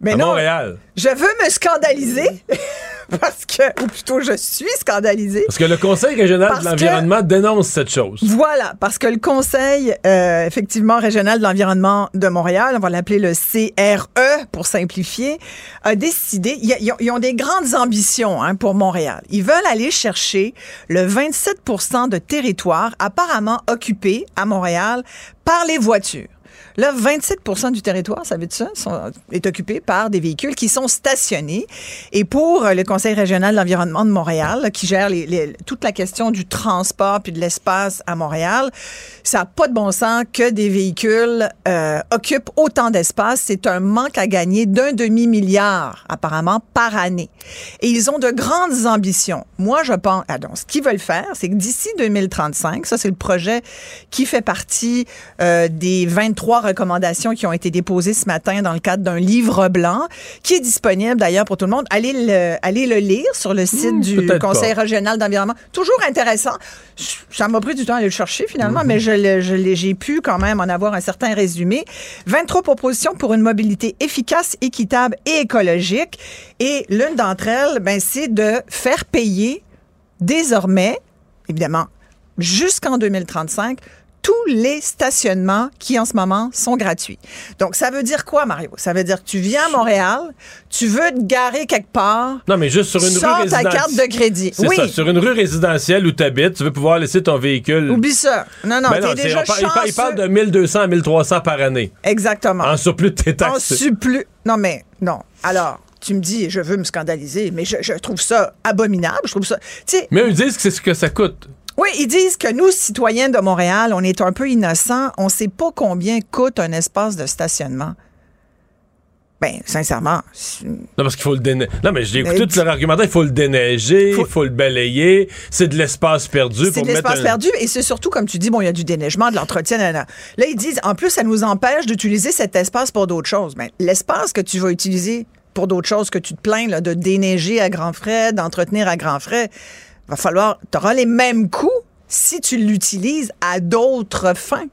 Mais à non, Montréal. Je veux me scandaliser. parce que, ou plutôt je suis scandalisée. Parce que le Conseil régional de l'environnement dénonce cette chose. Voilà, parce que le Conseil, euh, effectivement, régional de l'environnement de Montréal, on va l'appeler le CRE pour simplifier, a décidé, ils ont des grandes ambitions hein, pour Montréal. Ils veulent aller chercher le 27% de territoire apparemment occupé à Montréal par les voitures. Là, 27% du territoire, ça veut dire ça, est occupé par des véhicules qui sont stationnés. Et pour euh, le Conseil régional de l'environnement de Montréal, qui gère toute la question du transport puis de l'espace à Montréal, ça n'a pas de bon sens que des véhicules euh, occupent autant d'espace. C'est un manque à gagner d'un demi-milliard, apparemment, par année. Et ils ont de grandes ambitions. Moi, je pense... Ah, ce qu'ils veulent faire, c'est que d'ici 2035, ça, c'est le projet qui fait partie euh, des 23 recommandations qui ont été déposées ce matin dans le cadre d'un livre blanc qui est disponible d'ailleurs pour tout le monde. Allez le, allez le lire sur le site hmm, du Conseil régional d'environnement. Toujours intéressant. Ça m'a pris du temps à aller le chercher finalement, mais je, j'ai pu quand même en avoir un certain résumé. 23 propositions pour une mobilité efficace, équitable et écologique. Et l'une d'entre elles, ben, c'est de faire payer désormais, évidemment, jusqu'en 2035, tous les stationnements qui en ce moment sont gratuits. Donc ça veut dire quoi Mario? Ça veut dire que tu viens à Montréal, tu veux te garer quelque part. Non, mais juste sur une rue résidentielle. ta carte de crédit. Oui. Ça, sur une rue résidentielle où tu habites, tu veux pouvoir laisser ton véhicule. Oublie ça. Non non, ben déjà il, parle, de 1200 à 1300 par année. Exactement. En surplus de tes taxes. En surplus. Non mais non. Alors, tu me dis, je veux me scandaliser, mais je, je trouve ça abominable. Je trouve ça. Mais ils disent que c'est ce que ça coûte. Oui, ils disent que nous, citoyens de Montréal, on est un peu innocents. On ne sait pas combien coûte un espace de stationnement. Ben, sincèrement. Non, parce qu'il faut le déneiger. Non, mais j'ai écouté tout leur argumentaire. Il faut le déneiger, il faut... le balayer. C'est de l'espace perdu. C'est de l'espace perdu. Et c'est surtout, comme tu dis, bon, il y a du déneigement, de l'entretien. Là, ils disent, en plus, ça nous empêche d'utiliser cet espace pour d'autres choses. Mais ben, l'espace que tu vas utiliser pour d'autres choses que tu te plains, là, de déneiger à grands frais, d'entretenir à grands frais, va falloir, tu auras les mêmes coûts si tu l'utilises à d'autres fins.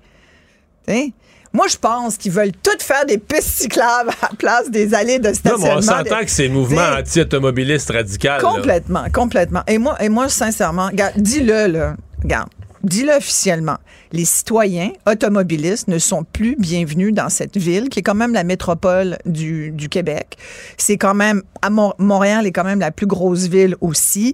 Moi, je pense qu'ils veulent tout faire des pistes cyclables à la place des allées de stationnement. Non, on s'entend que c'est mouvement anti-automobiliste radical. Complètement, complètement. Et moi, et moi sincèrement, dis-le, là, regarde, dis-le officiellement. Les citoyens automobilistes ne sont plus bienvenus dans cette ville qui est quand même la métropole du, du Québec. C'est quand même, à Montréal est quand même la plus grosse ville aussi.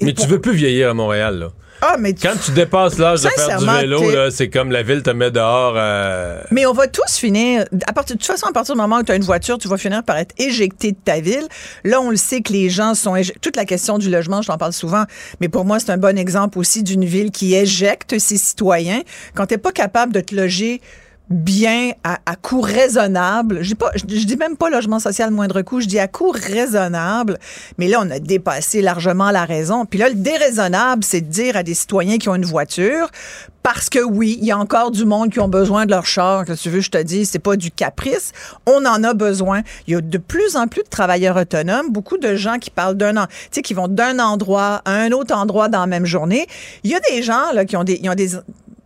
Mais tu veux plus vieillir à Montréal, là. Ah, mais Quand tu dépasses l'âge de faire du vélo, c'est comme la ville te met dehors. Euh, mais on va tous finir. À partir, de toute façon, à partir du moment où tu as une voiture, tu vas finir par être éjecté de ta ville. Là, on le sait que les gens sont. Toute la question du logement, je t'en parle souvent, mais pour moi, c'est un bon exemple aussi d'une ville qui éjecte ses citoyens. Quand tu n'es pas capable de te loger bien à, coût raisonnable. Je dis, pas, dis même pas logement social moindre coût, je dis à coût raisonnable. Mais là, on a dépassé largement la raison. Puis là, le déraisonnable, c'est de dire à des citoyens qui ont une voiture, parce que oui, il y a encore du monde qui ont besoin de leur char. Que tu veux, je te dis, c'est pas du caprice. On en a besoin. Il y a de plus en plus de travailleurs autonomes, beaucoup de gens qui parlent d'un an, tu sais, qui vont d'un endroit à un autre endroit dans la même journée. Il y a des gens là qui ont des, ils ont des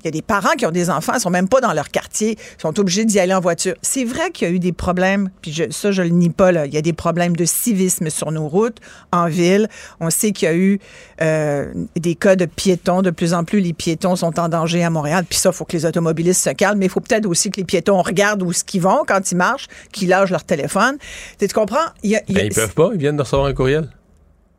il y a des parents qui ont des enfants, ils sont même pas dans leur quartier, ils sont obligés d'y aller en voiture. C'est vrai qu'il y a eu des problèmes, puis ça, je le nie pas, là. il y a des problèmes de civisme sur nos routes, en ville. On sait qu'il y a eu euh, des cas de piétons. De plus en plus, les piétons sont en danger à Montréal. Puis ça, il faut que les automobilistes se calment, mais il faut peut-être aussi que les piétons regardent où ce qu'ils vont quand ils marchent, qu'ils lâchent leur téléphone. Tu comprends? Il y ben, ils peuvent pas, ils viennent de recevoir un courriel.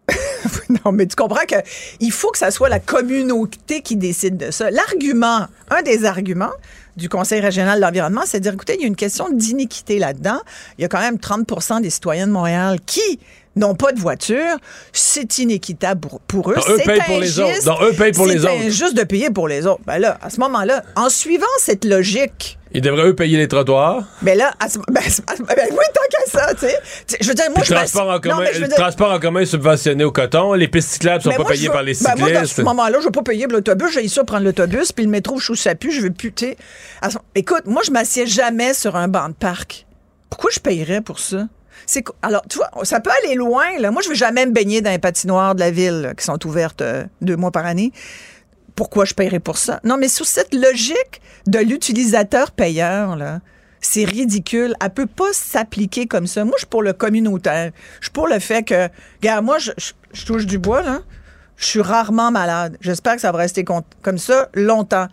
non, mais tu comprends qu'il faut que ça soit la communauté qui décide de ça. L'argument, un des arguments du Conseil régional de l'environnement, c'est de dire, écoutez, il y a une question d'iniquité là-dedans. Il y a quand même 30 des citoyens de Montréal qui n'ont pas de voiture, c'est inéquitable pour, eux. C'est injuste. Pour les autres. eux payent pour les autres. C'est injuste de payer pour les autres. Ben là, à ce moment-là, en suivant cette logique, ils devraient, eux, payer les trottoirs. Mais là, ben, ben, oui, tant qu'à ça, tu sais. Je veux dire, moi, je transport en commun, Le transport en commun est subventionné au coton. Les pistes cyclables sont pas payées par les cyclistes. Ben moi, à ce moment-là, je vais pas payer l'autobus. J'ai ça prendre l'autobus, puis le métro, je ça plus, je vais plus, tu Écoute, moi, je m'assieds jamais sur un banc de parc. Pourquoi je payerais pour ça? Alors tu vois, ça peut aller loin là. Moi, je veux jamais me baigner dans les patinoires de la ville qui sont ouvertes euh, deux mois par année pourquoi je paierais pour ça? Non, mais sous cette logique de l'utilisateur payeur, là, c'est ridicule. Elle peut pas s'appliquer comme ça. Moi, je suis pour le communautaire. Je suis pour le fait que, regarde, moi, je, touche du bois. Je suis rarement malade. J'espère que ça va rester comme ça longtemps.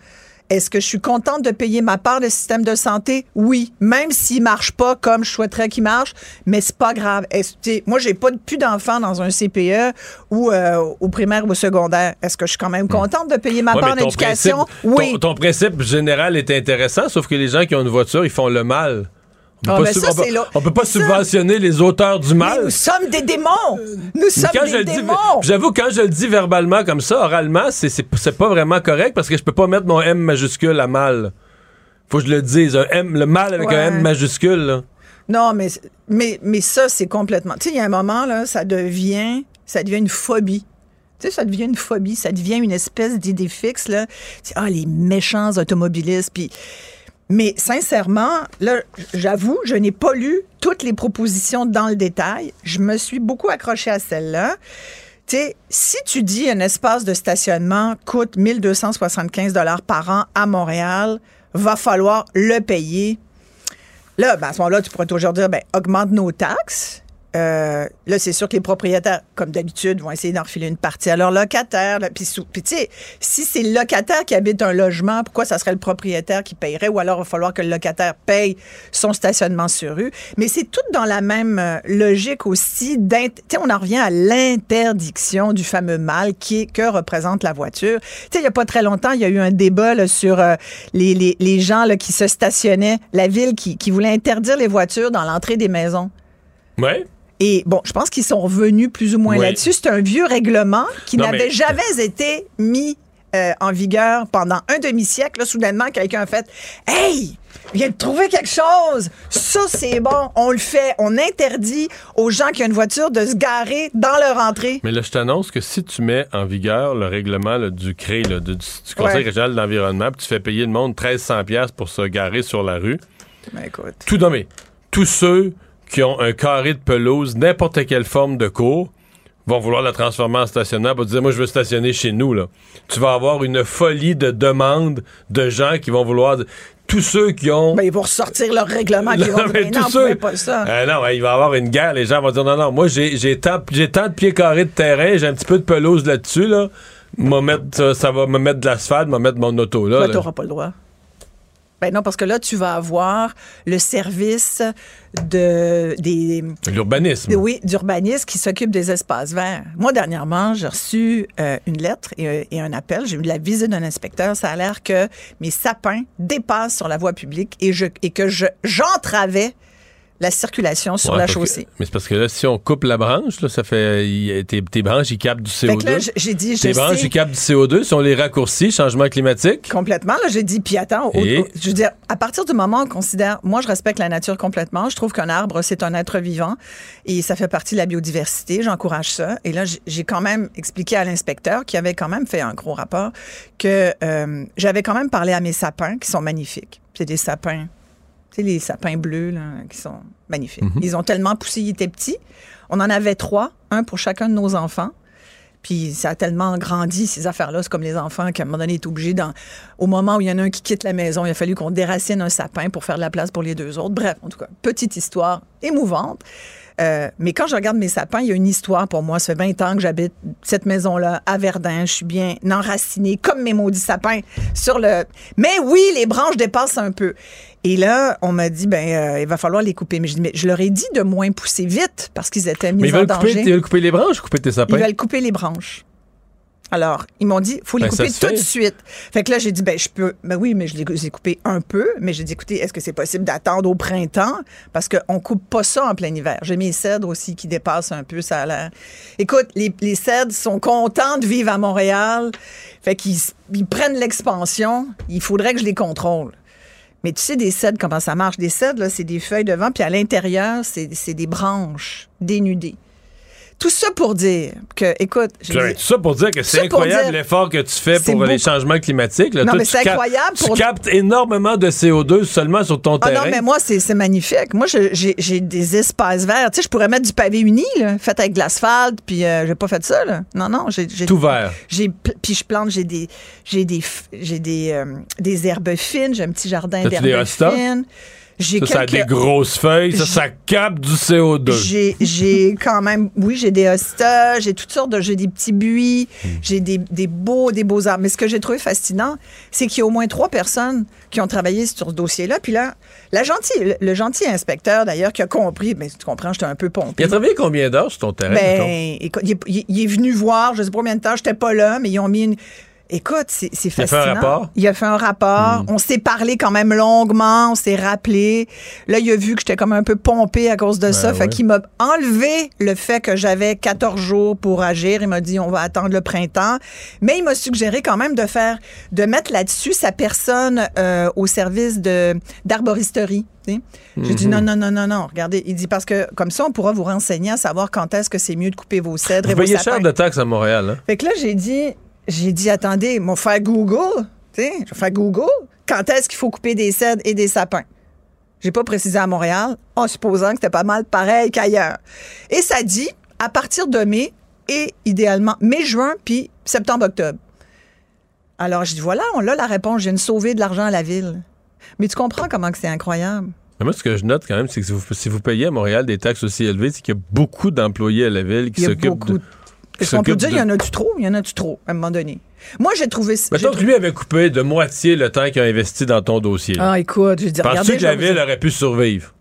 Est-ce que je suis contente de payer ma part de système de santé? Oui, même s'il marche pas comme je souhaiterais qu'il marche, mais c'est pas grave. moi, j'ai pas plus d'enfants dans un CPE ou euh, au primaire ou au secondaire. Est-ce que je suis quand même contente de payer ma part d'éducation? Oui. ton, principe général est intéressant, sauf que les gens qui ont une voiture, ils font le mal. On ne ah, peut, pas subventionner les auteurs du mal. nous sommes des démons. Nous sommes des démons. J'avoue, quand je le dis verbalement comme ça, oralement, c'est pas vraiment correct parce que je peux pas mettre mon M majuscule à mal. Faut que je le dise. Un M, le mal avec un M majuscule. Non, mais, mais, mais ça, c'est complètement. Tu sais, il y a un moment, là, ça devient, ça devient une phobie. Tu sais, ça devient une phobie, ça devient une espèce d'idée fixe, là. Ah, les méchants automobilistes, puis mais sincèrement, là, j'avoue, je n'ai pas lu toutes les propositions dans le détail. Je me suis beaucoup accrochée à celle-là. Tu sais, si tu dis un espace de stationnement coûte 1275 dollars par an à Montréal, va falloir le payer. Là, ben à ce moment-là, tu pourrais toujours dire, ben, augmente nos taxes. Euh, là, c'est sûr que les propriétaires, comme d'habitude, vont essayer d'en une partie à leur locataire. Puis, tu sais, si c'est le locataire qui habite un logement, pourquoi ça serait le propriétaire qui payerait? Ou alors, il va falloir que le locataire paye son stationnement sur rue. Mais c'est tout dans la même euh, logique aussi. Tu sais, on en revient à l'interdiction du fameux mal qui que représente la voiture. Tu sais, il n'y a pas très longtemps, il y a eu un débat sur euh, les, les, gens là, qui se stationnaient, la ville qui, qui voulait interdire les voitures dans l'entrée des maisons. Ouais. Et bon, je pense qu'ils sont revenus plus ou moins là-dessus. C'est un vieux règlement qui n'avait jamais été mis euh, en vigueur pendant un demi-siècle. Soudainement, quelqu'un a fait Hey, je viens de trouver quelque chose. Ça, c'est bon. On le fait. On interdit aux gens qui ont une voiture de se garer dans leur entrée. Mais là, je t'annonce que si tu mets en vigueur le règlement du CRE, du, Conseil régional de l'environnement, puis tu fais payer le monde 1300$ pour se garer sur la rue, ben, écoute. tout nommé. Tous ceux qui ont un carré de pelouse, n'importe quelle forme de cours, vont vouloir la transformer en stationnement pour dire moi je veux stationner chez nous là. Tu vas avoir une folie de demandes de gens qui vont vouloir tous ceux qui ont ben, ils vont ressortir leur règlement qui vont dire non, ceux... pas ça. Euh, non, il va y avoir une guerre, les gens vont dire non non, moi j'ai j'ai tant j'ai tant de pieds carrés de terrain, j'ai un petit peu de pelouse là-dessus là. Mettre, ça, va me mettre de l'asphalte, me mettre mon auto là. Toi, t'auras pas le droit. Ben non, parce que là, tu vas avoir le service de des l'urbanisme. Oui, d'urbanisme qui s'occupe des espaces verts. Moi, dernièrement, j'ai reçu euh, une lettre et, et, un appel. J'ai eu la visite d'un inspecteur. Ça a l'air que mes sapins dépassent sur la voie publique et, je, et que je j'entravais la circulation sur la chaussée. mais c'est parce que là, si on coupe la branche, là, ça fait. tes, tes, branches, ils captent du CO2. Là, j'ai dit, tes branches, ils captent du CO2. Si on les raccourcit, changement climatique. Complètement. Là, j'ai dit, puis attends, je veux dire, à partir du moment où on considère. Moi, je respecte la nature complètement. Je trouve qu'un arbre, c'est un être vivant et ça fait partie de la biodiversité. J'encourage ça. Et là, j'ai quand même expliqué à l'inspecteur, qui avait quand même fait un gros rapport, que euh, j'avais quand même parlé à mes sapins, qui sont magnifiques. C'est des sapins les sapins bleus là, qui sont magnifiques. Mhm. Ils ont tellement poussé, ils étaient petits. On en avait trois, un pour chacun de nos enfants. Puis ça a tellement grandi, ces affaires-là. C'est comme les enfants qui, à un moment donné, est obligé, dans, au moment où il y en a un qui quitte la maison, il a fallu qu'on déracine un sapin pour faire de la place pour les deux autres. Bref, en tout cas, petite histoire émouvante. Euh, mais quand je regarde mes sapins, il y a une histoire pour moi. Ça fait 20 ans que j'habite cette maison-là à Verdun. Je suis bien enracinée, comme mes maudits sapins, sur le... Mais oui, les branches dépassent un peu. Et là, on m'a dit, ben, euh, il va falloir les couper. Mais je, mais je, leur ai dit de moins pousser vite parce qu'ils étaient mis en danger. Mais ils veulent couper les branches ou couper tes sapins? Ils veulent couper les branches. Alors, ils m'ont dit, faut les ben, couper tout de suite. Fait que là, j'ai dit, ben, je peux, ben oui, mais je les ai coupés un peu. Mais j'ai dit, écoutez, est-ce que c'est possible d'attendre au printemps? Parce qu'on coupe pas ça en plein hiver. J'ai mes cèdres aussi qui dépassent un peu, ça a l'air. Écoute, les, les cèdres sont contents de vivre à Montréal. Fait qu'ils ils prennent l'expansion. Il faudrait que je les contrôle. Mais tu sais, des cèdres, comment ça marche? Des cèdres, là, c'est des feuilles de vent, puis à l'intérieur, c'est des branches dénudées. Tout ça pour dire que, écoute. tout ça pour dire que c'est incroyable l'effort que tu fais pour les changements climatiques. non, mais c'est incroyable. Tu captes énormément de CO2 seulement sur ton ah terrain. non, mais moi, c'est magnifique. Moi, j'ai des espaces verts. Tu sais, je pourrais mettre du pavé uni, là, fait avec de l'asphalte, puis euh, j'ai pas fait ça, là. Non, non, j'ai. Tout vert. Puis je plante, j'ai des, j'ai des, des, euh, des herbes fines, j'ai un petit jardin d'herbes fines. Ça, ça a des grosses feuilles, ça, ça capte du CO2. J'ai quand même, oui, j'ai des hostas, j'ai toutes sortes de, j'ai des petits buis, hmm. j'ai des, des, beaux, des beaux arbres. Mais ce que j'ai trouvé fascinant, c'est qu'il y a au moins trois personnes qui ont travaillé sur ce dossier-là. Puis là, la gentille, le, gentil inspecteur, d'ailleurs, qui a compris, mais tu comprends, j'étais un peu pompé. Il a travaillé combien d'heures sur ton terrain? Ben, il, est venu voir, je sais pas combien de temps, j'étais pas là, mais ils ont mis une, Écoute, c'est fascinant. Il a fait un rapport? Il a fait un rapport. On s'est parlé quand même longuement, on s'est rappelé. Là, il a vu que j'étais comme un peu pompé à cause de ben ça. Fait qu'il m'a enlevé le fait que j'avais 14 jours pour agir. Il m'a dit, on va attendre le printemps. Mais il m'a suggéré quand même de faire, de mettre là-dessus sa personne euh, au service de d'arboristerie. J'ai dit non, non, non, non, non. Regardez, il dit parce que comme ça, on pourra vous renseigner à savoir quand est-ce que c'est mieux de couper vos cèdres vous et vos cher de taxes à Montréal. Hein? Fait que là, j'ai dit, j'ai dit, attendez, mon faire Google, tu sais, je vais faire Google, quand est-ce qu'il faut couper des cèdres et des sapins? J'ai pas précisé à Montréal, en supposant que c'était pas mal pareil qu'ailleurs. Et ça dit, à partir de mai, et idéalement mai-juin, puis septembre-octobre. Alors, je dis, voilà, on a la réponse, je viens de sauver de l'argent à la ville. Mais tu comprends comment que c'est incroyable? moi, ce que je note quand même, c'est que si vous, payez à Montréal des taxes aussi élevées, c'est qu'il y a beaucoup d'employés à la ville qui s'occupent de... Est-ce qu'on peut dire, il y en a-tu trop? Il y en a-tu trop, à un moment donné? Moi, j'ai trouvé... Mettons que lui avait coupé de moitié le temps qu'il a investi dans ton dossier. Ah, écoute, je dis, Penses-tu que la ville aurait pu survivre?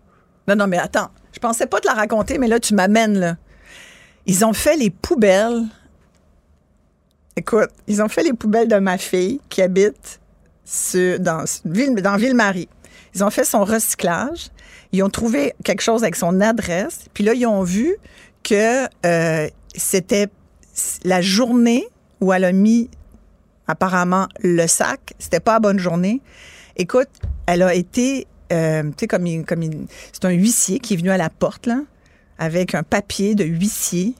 Non, non, mais attends. Je pensais pas te la raconter, mais là, tu m'amènes, là. Ils ont fait les poubelles. Écoute, ils ont fait les poubelles de ma fille qui habite dans, Ville, dans Ville-Marie. Ils ont fait son recyclage. Ils ont trouvé quelque chose avec son adresse. Puis là, ils ont vu que euh, c'était la journée où elle a mis apparemment le sac. C'était pas la bonne journée. Écoute, elle a été, euh, tu sais, comme, comme c'est un huissier qui est venu à la porte, là, avec un papier de huissier.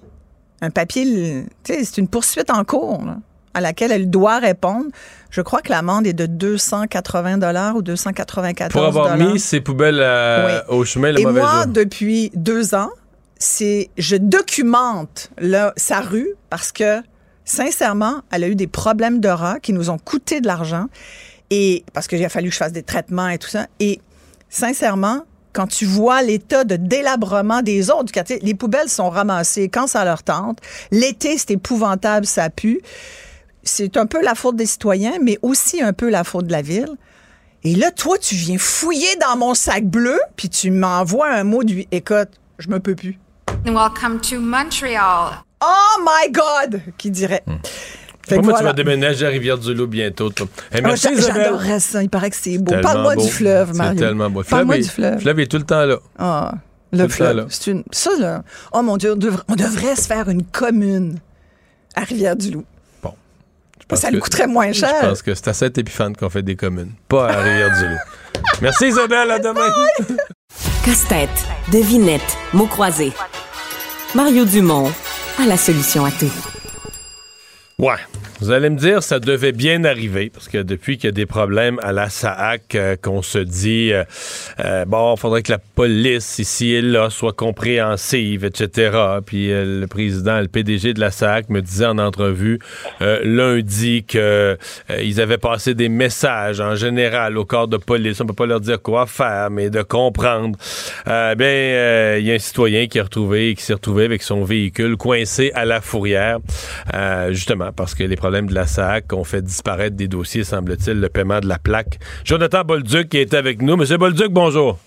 Un papier, tu sais, c'est une poursuite en cours, là à laquelle elle doit répondre. Je crois que l'amende est de 280 dollars ou 294 Pour avoir mis ses poubelles euh, au chemin le Et moi, depuis deux ans, c'est je documente sa rue parce que sincèrement, elle a eu des problèmes de qui nous ont coûté de l'argent et parce qu'il a fallu que je fasse des traitements et tout ça. Et sincèrement, quand tu vois l'état de délabrement des autres quartier, les poubelles sont ramassées quand ça leur tente. L'été, c'est épouvantable, ça pue c'est un peu la faute des citoyens, mais aussi un peu la faute de la ville. Et là, toi, tu viens fouiller dans mon sac bleu, puis tu m'envoies un mot du écoute, je me peux plus. Welcome to Montreal. Oh my God! Qui dirait? Hmm. Moi, tu vas déménager à Rivière-du-Loup bientôt. Toi. Hey, merci, oh, J'adorerais ça. Il paraît que c'est beau. Parle-moi du fleuve, Mario. C'est tellement beau. Parle-moi du fleuve. Le fleuve est tout le temps là. Ah, le fleuve. C'est une... Ça, là. Oh mon Dieu, on devrait se faire une commune à Rivière-du-Loup ça lui coûterait moins cher. Je pense que c'est à cette épiphane qu'on fait des communes, pas à Rivière-du-Loup. Merci Isabelle, à demain. Casse-tête, devinette, mots croisés. Mario Dumont a la solution à tout. Ouais. Vous allez me dire, ça devait bien arriver, parce que depuis qu'il y a des problèmes à la SAAC, euh, qu'on se dit, euh, euh, bon, il faudrait que la police ici et là soit compréhensive, etc. Puis le président, le PDG de la SAAC me disait en entrevue lundi que ils avaient passé des messages en général au corps de police. On peut pas leur dire quoi faire, mais de comprendre. bien, il y a un citoyen qui qui s'est retrouvé avec son véhicule coincé à la fourrière, justement parce que les problème de la SAC. On fait disparaître des dossiers, semble-t-il, le paiement de la plaque. Jonathan Bolduc qui est avec nous. Monsieur Bolduc, bonjour.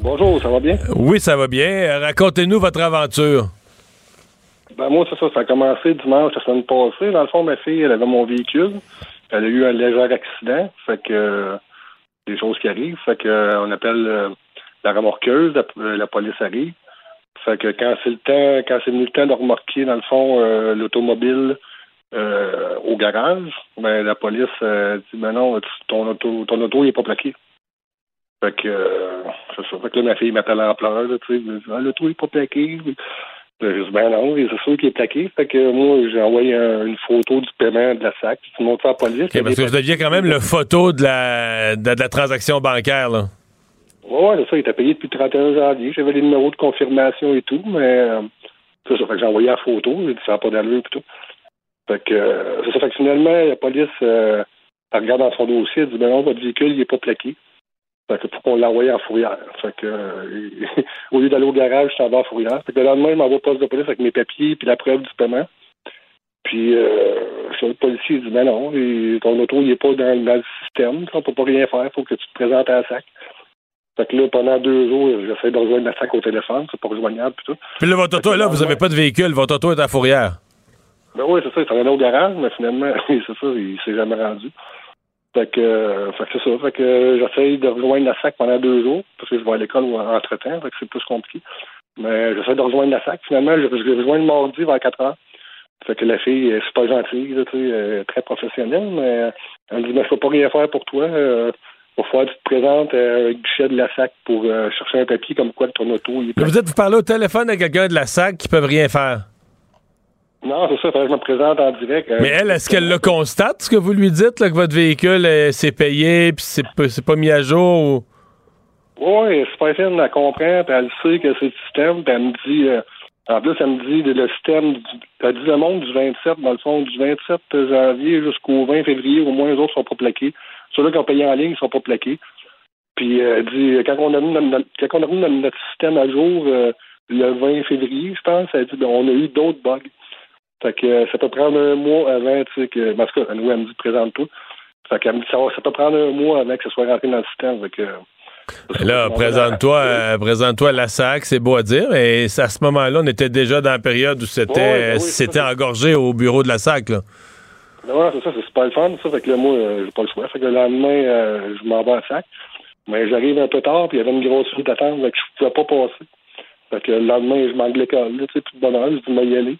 Bonjour, ça va bien? Oui, ça va bien. Racontez-nous votre aventure. Ben moi, c'est ça. Ça a commencé dimanche la semaine passée. Dans le fond, ma fille, elle avait mon véhicule. Elle a eu un léger accident. Fait que euh, des choses qui arrivent. Fait que euh, on appelle euh, la remorqueuse, la, police arrive. Fait que quand c'est le temps, quand c'est venu le temps de remorquer, dans le fond, l'automobile euh, au garage, ben, la police euh, dit ben non, ton auto, ton auto il est pas plaqué. Fait que euh, c'est ça. Fait que là, ma fille m'appelle en pleurs, tu sais, me dit ah, l'auto il est pas plaqué. Je dis ben non, c'est sûr qu'il est plaqué. Fait que moi, j'ai envoyé une photo du paiement de la SAC, puis tu montres ça à la police. parce que vous aviez quand même le photo de la, de, la transaction bancaire, là. Oui, c'est ça, il était payé depuis le 31 janvier. J'avais les numéros de confirmation et tout, mais c'est ça. Fait que j'ai envoyé la photo, j'ai dit ça n'a pas d'allure et tout. Fait que, euh, c'est ça. Fait que finalement, la police, euh, elle regarde dans son dossier, elle dit, ben non, votre véhicule, il n'est pas plaqué. Fait que pour qu'on l'envoie en fourrière. Fait que, euh, au lieu d'aller au garage, je s'en vais en fourrière. Fait que le lendemain, je m'envoie au poste de police avec mes papiers puis la preuve du paiement. Puis, euh, le policier dit, ben non, ton auto, il n'est pas dans, le système. On peut pas rien faire. Il faut que tu te présentes à la SAC. Fait que là, pendant deux jours, j'essaie de rejoindre la SAC au téléphone. C'est pas rejoignable. Puis, tout. puis là, votre auto, là, vous n'avez pas de véhicule. Votre auto est à fourrière. Ben oui, c'est ça, il s'en allait au garage, mais finalement, c'est ça, il s'est jamais rendu. Fait que, euh, fait que c'est ça. Fait que euh, j'essaye de rejoindre la SAC pendant deux jours, parce que je vais à l'école entre-temps, fait que c'est plus compliqué. Mais j'essaie de rejoindre la SAC. Finalement, je, je rejoins le mardi vers 4 heures. Fait que la fille est super gentille, là, tu sais, très professionnelle, mais elle me dit, mais je peux pas rien faire pour toi. Euh, il va falloir que tu te présentes à un guichet de la SAC pour euh, chercher un papier comme quoi ton auto. Il vous êtes, vous parlez au téléphone à quelqu'un de la SAC qui peuvent rien faire? Non, c'est ça, que je me présente en direct. Euh, mais elle, est-ce qu'elle le constate, ce que vous lui dites, là, que votre véhicule s'est payé puis c'est pas, pas mis à jour? Ou... Oui, c'est pas fine, elle comprend, puis elle sait que c'est le système, puis elle me dit, euh, en plus, elle me dit le système, du, elle dit le monde du 27, dans le fond, du 27 janvier jusqu'au 20 février, au moins les autres sont pas plaqués. Ceux-là qui ont payé en ligne ne sont pas plaqués. Puis elle dit, quand on a mis notre, quand on a mis notre système à jour le 20 février, je pense, elle dit, ben, on a eu d'autres bugs. Fait que ça peut prendre un mois avant, tu sais, que, parce que, elle me dit, présente-toi. Fait qu'elle me dit, ça, ça peut prendre un mois avant que ça soit rentré dans le système. Fait que, Là, présente-toi euh, la SAC, c'est beau à dire, mais à ce moment-là, on était déjà dans la période où c'était ben c'était engorgé au bureau de la SAC. Là. Non, c'est ça, c'est pas le fun, ça. Fait que là, moi, euh, j'ai pas le choix. Fait que le lendemain, euh, je m'en vais à la SAC. Mais j'arrive un peu tard, puis il y avait une grosse file d'attente, fait que je pouvais pas passer. Fait que le lendemain, je manque l'école, tu sais, tout de bonheur, je dis, y aller.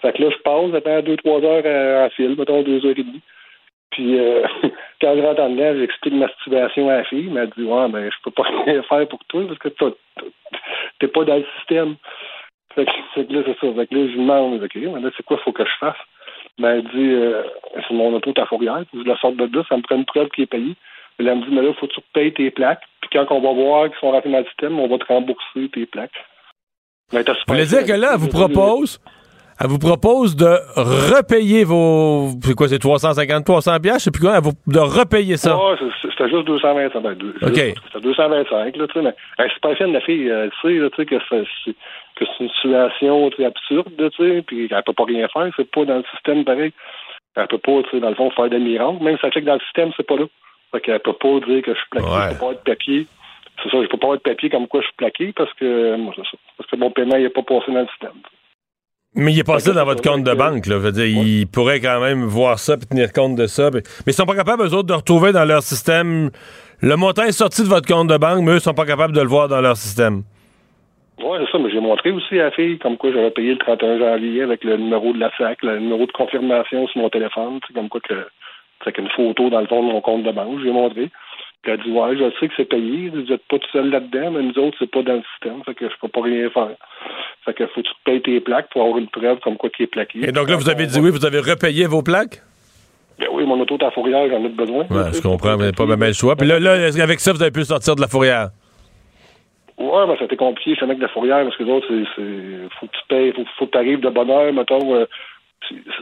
Fait que là, je passe, j'attends deux, trois heures en file, mettons deux heures et demie. Puis euh, quand je rentre en dedans, j'explique ma situation à la fille. Elle m'a dit Ouais, ben je peux pas rien faire pour toi parce que t'es pas dans le système. Fait que, là, c'est ça. Fait que là, je lui demande OK, mais là, c'est quoi qu'il faut que je fasse? Ben, elle dit euh, c'est mon auto ta fourrière, puis je la sorte de là, ça me prend une preuve qui est payée. Elle me dit, mais là, il faut que tu payes tes plaques. Puis quand on va voir qu'ils sont rentrés dans le système, on va te rembourser tes plaques. Ben, vous voulez dire que là, elle vous propose elle vous propose de repayer vos. C'est quoi, c'est 350, 300 pièces, je sais plus quoi, de repayer ça. Ouais, c'était juste 225. Ben, OK. C'était 225, là, tu sais, mais c'est pas fine, la fille, elle sait, là, tu sais, que c'est, que c'est une situation absurde, tu sais, puis elle peut pas rien faire, c'est pas dans le système pareil. Elle peut pas, tu sais, dans le fond, faire des miracles. Même si elle fait que dans le système, c'est pas là. Fait qu'elle peut pas dire que je suis plaqué, ouais. je peux pas être papier. C'est ça, je peux pas avoir de papier comme quoi je suis plaqué parce que, moi, c'est ça. Parce que mon paiement, il est pas passé dans le système. Mais il est passé dans votre compte de banque, là. dire, ils pourraient quand même voir ça et tenir compte de ça. Mais ils sont pas capables, eux autres, de retrouver dans leur système. Le montant est sorti de votre compte de banque, mais eux sont pas capables de le voir dans leur système. Oui, c'est ça, mais j'ai montré aussi à la fille comme quoi j'avais payé le 31 janvier avec le numéro de la SAC, le numéro de confirmation sur mon téléphone, comme quoi que c'est une photo dans le fond de mon compte de banque, j'ai montré. Puis elle dit Ouais, je sais que c'est payé, vous n'êtes pas tout seul là-dedans, mais nous autres, c'est pas dans le système, fait que je peux pas rien faire. Fait que faut que tu payes tes plaques pour avoir une preuve comme quoi qui est plaqué. Et donc là, vous avez dit oui, vous avez repayé vos plaques? Ben oui, mon auto est à fourrière, j'en ai besoin. Ouais, je comprends, mais pas même le choix. Puis là, là, avec ça, vous avez pu sortir de la fourrière? Ouais, ben, c'était compliqué, c'est avec de la fourrière, parce que d'autres, c'est, faut que tu payes, faut, faut que tu arrives de bonne heure, mettons, euh,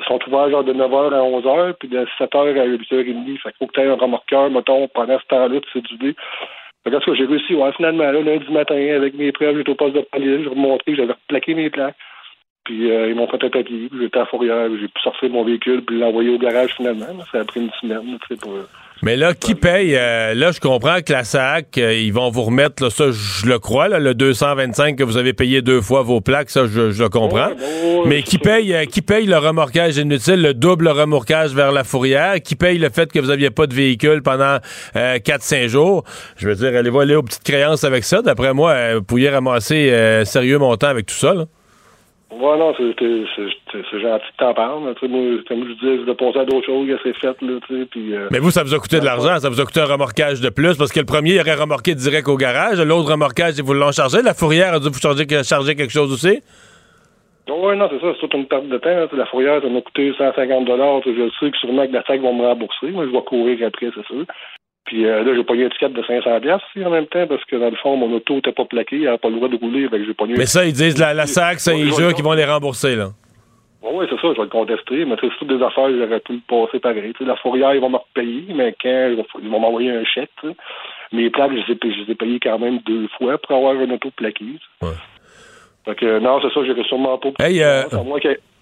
sont ouverts genre de 9h à 11h, puis de 7h à 8h30. Fait qu'il faut que tu un remorqueur, mettons, pendant ce temps-là, tu du dé. Fait que, j'ai réussi, ouais, finalement, là, lundi matin, avec mes preuves, j'étais au poste de police, j'ai remonté, j'avais plaqué mes plaques. Puis euh, ils m'ont fait un papier, j'étais à Fourrière, j'ai pu sortir mon véhicule, puis l'envoyer au garage finalement. Ça a pris une semaine, tu sais, pour. Mais là, qui paye? Euh, là, je comprends que la SAC, euh, ils vont vous remettre, là, ça, je le crois, là, le 225 que vous avez payé deux fois vos plaques, ça, je, je le comprends. Mais qui paye, euh, qui paye le remorquage inutile, le double remorquage vers la fourrière? Qui paye le fait que vous n'aviez pas de véhicule pendant 4-5 jours? Je veux dire, allez-vous aller aux petites créances avec ça? D'après moi, vous pourriez ramasser sérieux montant avec tout ça, là. Ouais, non, c'est gentil de t'en parler. Moi, comme je disais, je vais penser à d'autres choses qui c'est fait. Là, puis, euh, Mais vous, ça vous a coûté de l'argent, ça vous a coûté un remorquage de plus, parce que le premier, il aurait remorqué direct au garage, l'autre remorquage, ils vous l'ont chargé. La fourrière a dû vous charger, charger quelque chose aussi? Oui, non, c'est ça, c'est toute une perte de temps. La fourrière, ça m'a coûté 150 Je sais que sûrement que la SAC va me rembourser. Moi, je vais courir après, c'est sûr. Puis euh, là, j'ai pas eu un ticket de 500 aussi en même temps parce que dans le fond, mon auto n'était pas plaqué, il n'avait pas le droit de rouler, avec j'ai pas eu... Mais ça, ils disent la, la SAC, ça, ils jurent qu'ils vont les rembourser, là. Oui, c'est ça, je vais le contester, mais c'est toutes des affaires, j'aurais pu le passer pareil. la fourrière, ils vont me repayer, mais quand ils vont m'envoyer un chèque, mes plaques, je les, ai, payées quand même deux fois pour avoir une auto plaquée. Ouais. Fait que non, c'est ça, j'irai sûrement pas. Hey, euh...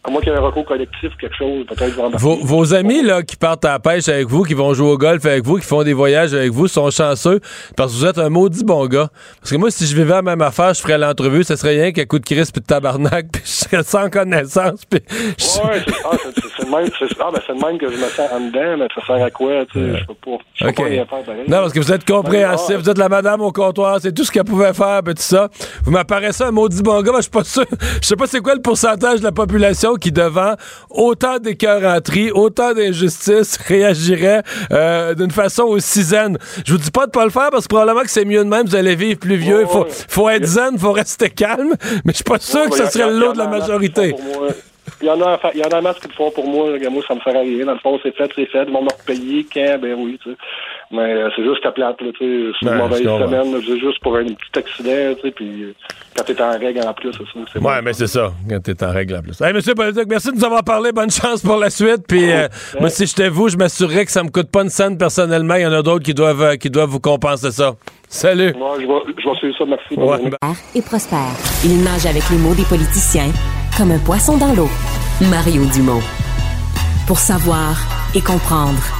À moins qu'il y ait un recours collectif, quelque chose, peut-être. Vos, vos amis là, qui partent à la pêche avec vous, qui vont jouer au golf avec vous, qui font des voyages avec vous, sont chanceux parce que vous êtes un maudit bon gars. Parce que moi, si je vivais la même affaire, je ferais l'entrevue, ce serait rien qu'un coup de crise puis de tabarnak, puis je serais sans connaissance. Puis Ouais, c'est ah, le même, ah, ben, le même que je me sens en dedans, mais ça sert à quoi? Tu sais, Je peux pas, je peux pas rien faire Non, parce que vous êtes compréhensif, vous êtes la madame au comptoir, c'est tout ce qu'elle pouvait faire, puis tout ça. Vous m'apparaissez un maudit bon gars, mais je suis pas sûr. Je sais pas c'est quoi le pourcentage de la population qui devant autant d'écœuranteries, autant d'injustices, réagirait euh, d'une façon aussi zen. Je vous dis pas de pas le faire parce que probablement que c'est mieux de même, vous allez vivre plus vieux. Il faut, faut être zen, faut rester calme, mais je suis pas sûr que ce serait le lot de la majorité. Il y en a, il y en a masse qui le font pour moi. Moi, ça me fait rien. Dans le fond, c'est fait, c'est fait. Ils vont me repayer quand, ben oui, tu sais. Mais euh, c'est juste qu'à plate, là, tu sais. C'est une mauvaise semaine, c'est juste pour un petit accident, tu sais, puis euh, quand t'es en règle en plus, c'est ça. Ouais, mais c'est ça, quand t'es en règle en plus. Hey, monsieur Politique, merci de nous avoir parlé. Bonne chance pour la suite. Puis euh, moi, si j'étais vous, je m'assurerais que ça me coûte pas une scène personnellement. Il y en a d'autres qui doivent, qui doivent vous compenser ça. Salut. Moi, je vais, je vais suivre ça. Merci. Ouais. Et prospère. Il nage avec les mots des politiciens comme un poisson dans l'eau. Mario Dumont. Pour savoir et comprendre.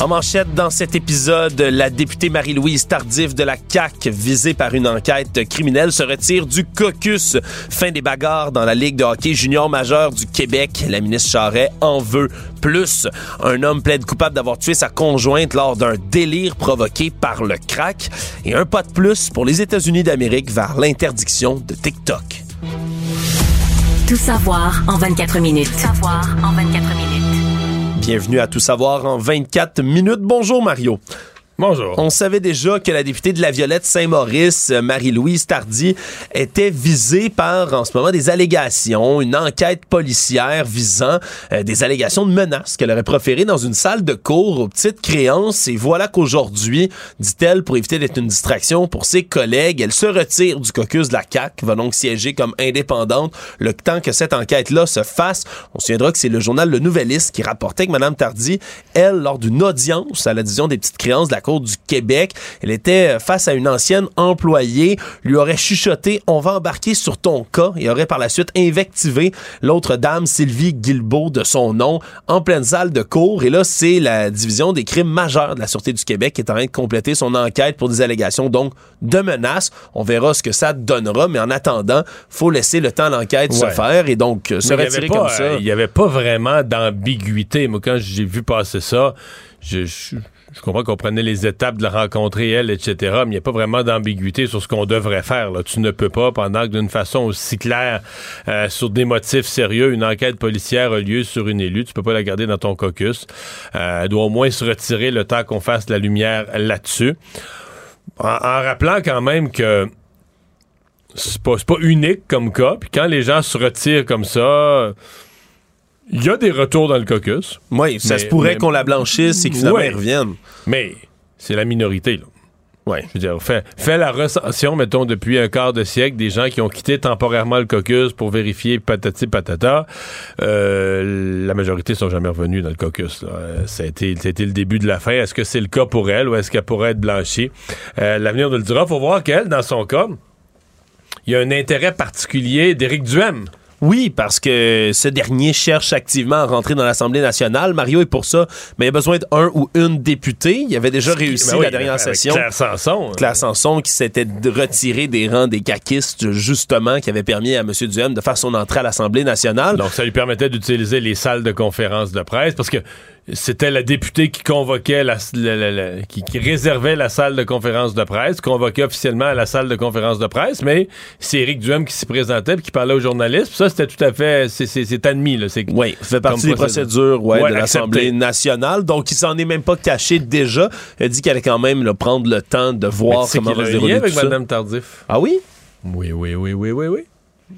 En manchette dans cet épisode, la députée Marie-Louise Tardif de la CAC, visée par une enquête criminelle, se retire du caucus. Fin des bagarres dans la Ligue de hockey junior majeur du Québec. La ministre Charret en veut plus. Un homme plaide coupable d'avoir tué sa conjointe lors d'un délire provoqué par le crack. Et un pas de plus pour les États-Unis d'Amérique vers l'interdiction de TikTok. Tout savoir en 24 minutes. Tout savoir en 24 minutes. Bienvenue à Tout savoir en 24 minutes. Bonjour Mario. Bonjour. On savait déjà que la députée de la Violette Saint-Maurice, Marie-Louise Tardy, était visée par, en ce moment, des allégations, une enquête policière visant euh, des allégations de menaces qu'elle aurait proférées dans une salle de cours aux petites créances. Et voilà qu'aujourd'hui, dit-elle, pour éviter d'être une distraction pour ses collègues, elle se retire du caucus de la CAQ, va donc siéger comme indépendante le temps que cette enquête-là se fasse. On se souviendra que c'est le journal Le Nouvelliste qui rapportait que Mme Tardy, elle, lors d'une audience à la division des petites créances de la du Québec. Elle était face à une ancienne employée, lui aurait chuchoté "On va embarquer sur ton cas" et aurait par la suite invectivé l'autre dame Sylvie Guilbeault de son nom en pleine salle de cours et là c'est la division des crimes majeurs de la sûreté du Québec qui est en train de compléter son enquête pour des allégations donc de menaces. On verra ce que ça donnera mais en attendant, faut laisser le temps à l'enquête se faire et donc se retirer comme ça. Il n'y avait pas vraiment d'ambiguïté. Moi quand j'ai vu passer ça, je, je je comprends qu'on prenait les étapes de la rencontrer, elle, etc., mais il n'y a pas vraiment d'ambiguïté sur ce qu'on devrait faire. Tu ne peux pas, pendant que d'une façon aussi claire, euh, sur des motifs sérieux, une enquête policière a lieu sur une élue, tu peux pas la garder dans ton caucus. Euh, elle doit au moins se retirer le temps qu'on fasse la lumière là-dessus. En, rappelant quand même que c'est pas, pas unique comme cas, puis quand les gens se retirent comme ça il y a des retours dans le caucus. Oui, ça se pourrait qu'on la blanchisse et que finalement revienne. Mais c'est la minorité, là. Ouais. Je veux dire, fais, la recension, mettons, depuis un quart de siècle, des gens qui ont quitté temporairement le caucus pour vérifier patati patata. Euh, la majorité sont jamais revenus dans le caucus. Euh, ça, a été, le début de la fin. Est-ce que c'est le cas pour elle ou est-ce qu'elle pourrait être blanchie? Euh, l'avenir de le dira. Faut voir qu'elle, dans son cas, il y a un intérêt particulier d'Éric Duhem. Oui, parce que ce dernier cherche activement à rentrer dans l'Assemblée nationale. Mario est pour ça, mais il a besoin d'un ou une députée. Il avait déjà réussi ben la dernière session. Claire Sanson. Hein. Claire Sanson qui s'était retiré des rangs des caquistes, justement, qui avait permis à M. Duhem de faire son entrée à l'Assemblée nationale. Donc, ça lui permettait d'utiliser les salles de conférence de presse parce que c'était la députée qui convoquait la, qui, réservait la salle de conférence de presse, convoquait officiellement la salle de conférence de presse, mais c'est Éric Duhem qui s'y présentait et qui parlait aux journalistes. ça, c'était tout à fait, c'est admis. Là, oui, ça fait partie des procédures ouais, de l'Assemblée nationale. Donc, il s'en est même pas caché déjà. Il a dit qu'elle allait quand même prendre le temps de voir comment va se dérouler avec Mme Tardif. Ah oui? Oui, oui, oui, oui, oui, oui.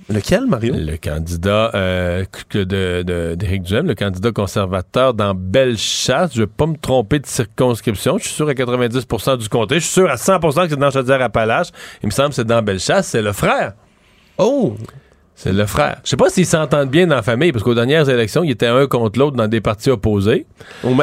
Lequel, Mario? Le candidat euh, de, d'Éric Duhem, le candidat conservateur dans Bellechasse. Je ne vais pas me tromper de circonscription. Je suis sûr à 90% du comté. Je suis sûr à 100% que c'est dans Chaudière-Appalaches. Il me semble que c'est dans Bellechasse. C'est le frère. Oh! C'est le frère. Je sais pas s'ils s'entendent bien dans la famille, parce qu'aux dernières élections, ils étaient un contre l'autre dans des partis opposés.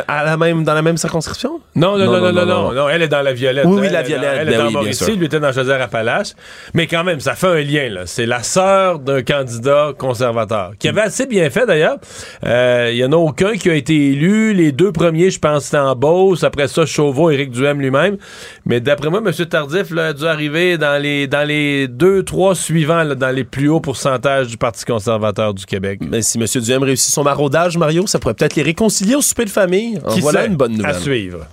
À la même, dans la même circonscription? Non, non, non, non, non, non, Elle est dans la Violette. Oui, oui, la Violette. Elle, est ben dans Mauricie, lui était dans Chaudière-Appalaches. Mais quand même, ça fait un lien, là. C'est la sœur d'un candidat conservateur, qui avait assez bien fait, d'ailleurs. Euh, il y en a aucun qui a été élu. Les deux premiers, je pense, c'était en Beauce. Après ça, Chauveau, Éric Duhem lui-même. Mais d'après moi, M. Tardif, là, a dû arriver dans les, dans les deux, trois suivants, là, dans les plus hauts pourcentages du Parti conservateur du Québec. Mais si M. Duhem réussit son maraudage, Mario, ça pourrait peut-être les réconcilier au souper de famille. Qui voilà une bonne nouvelle. À suivre.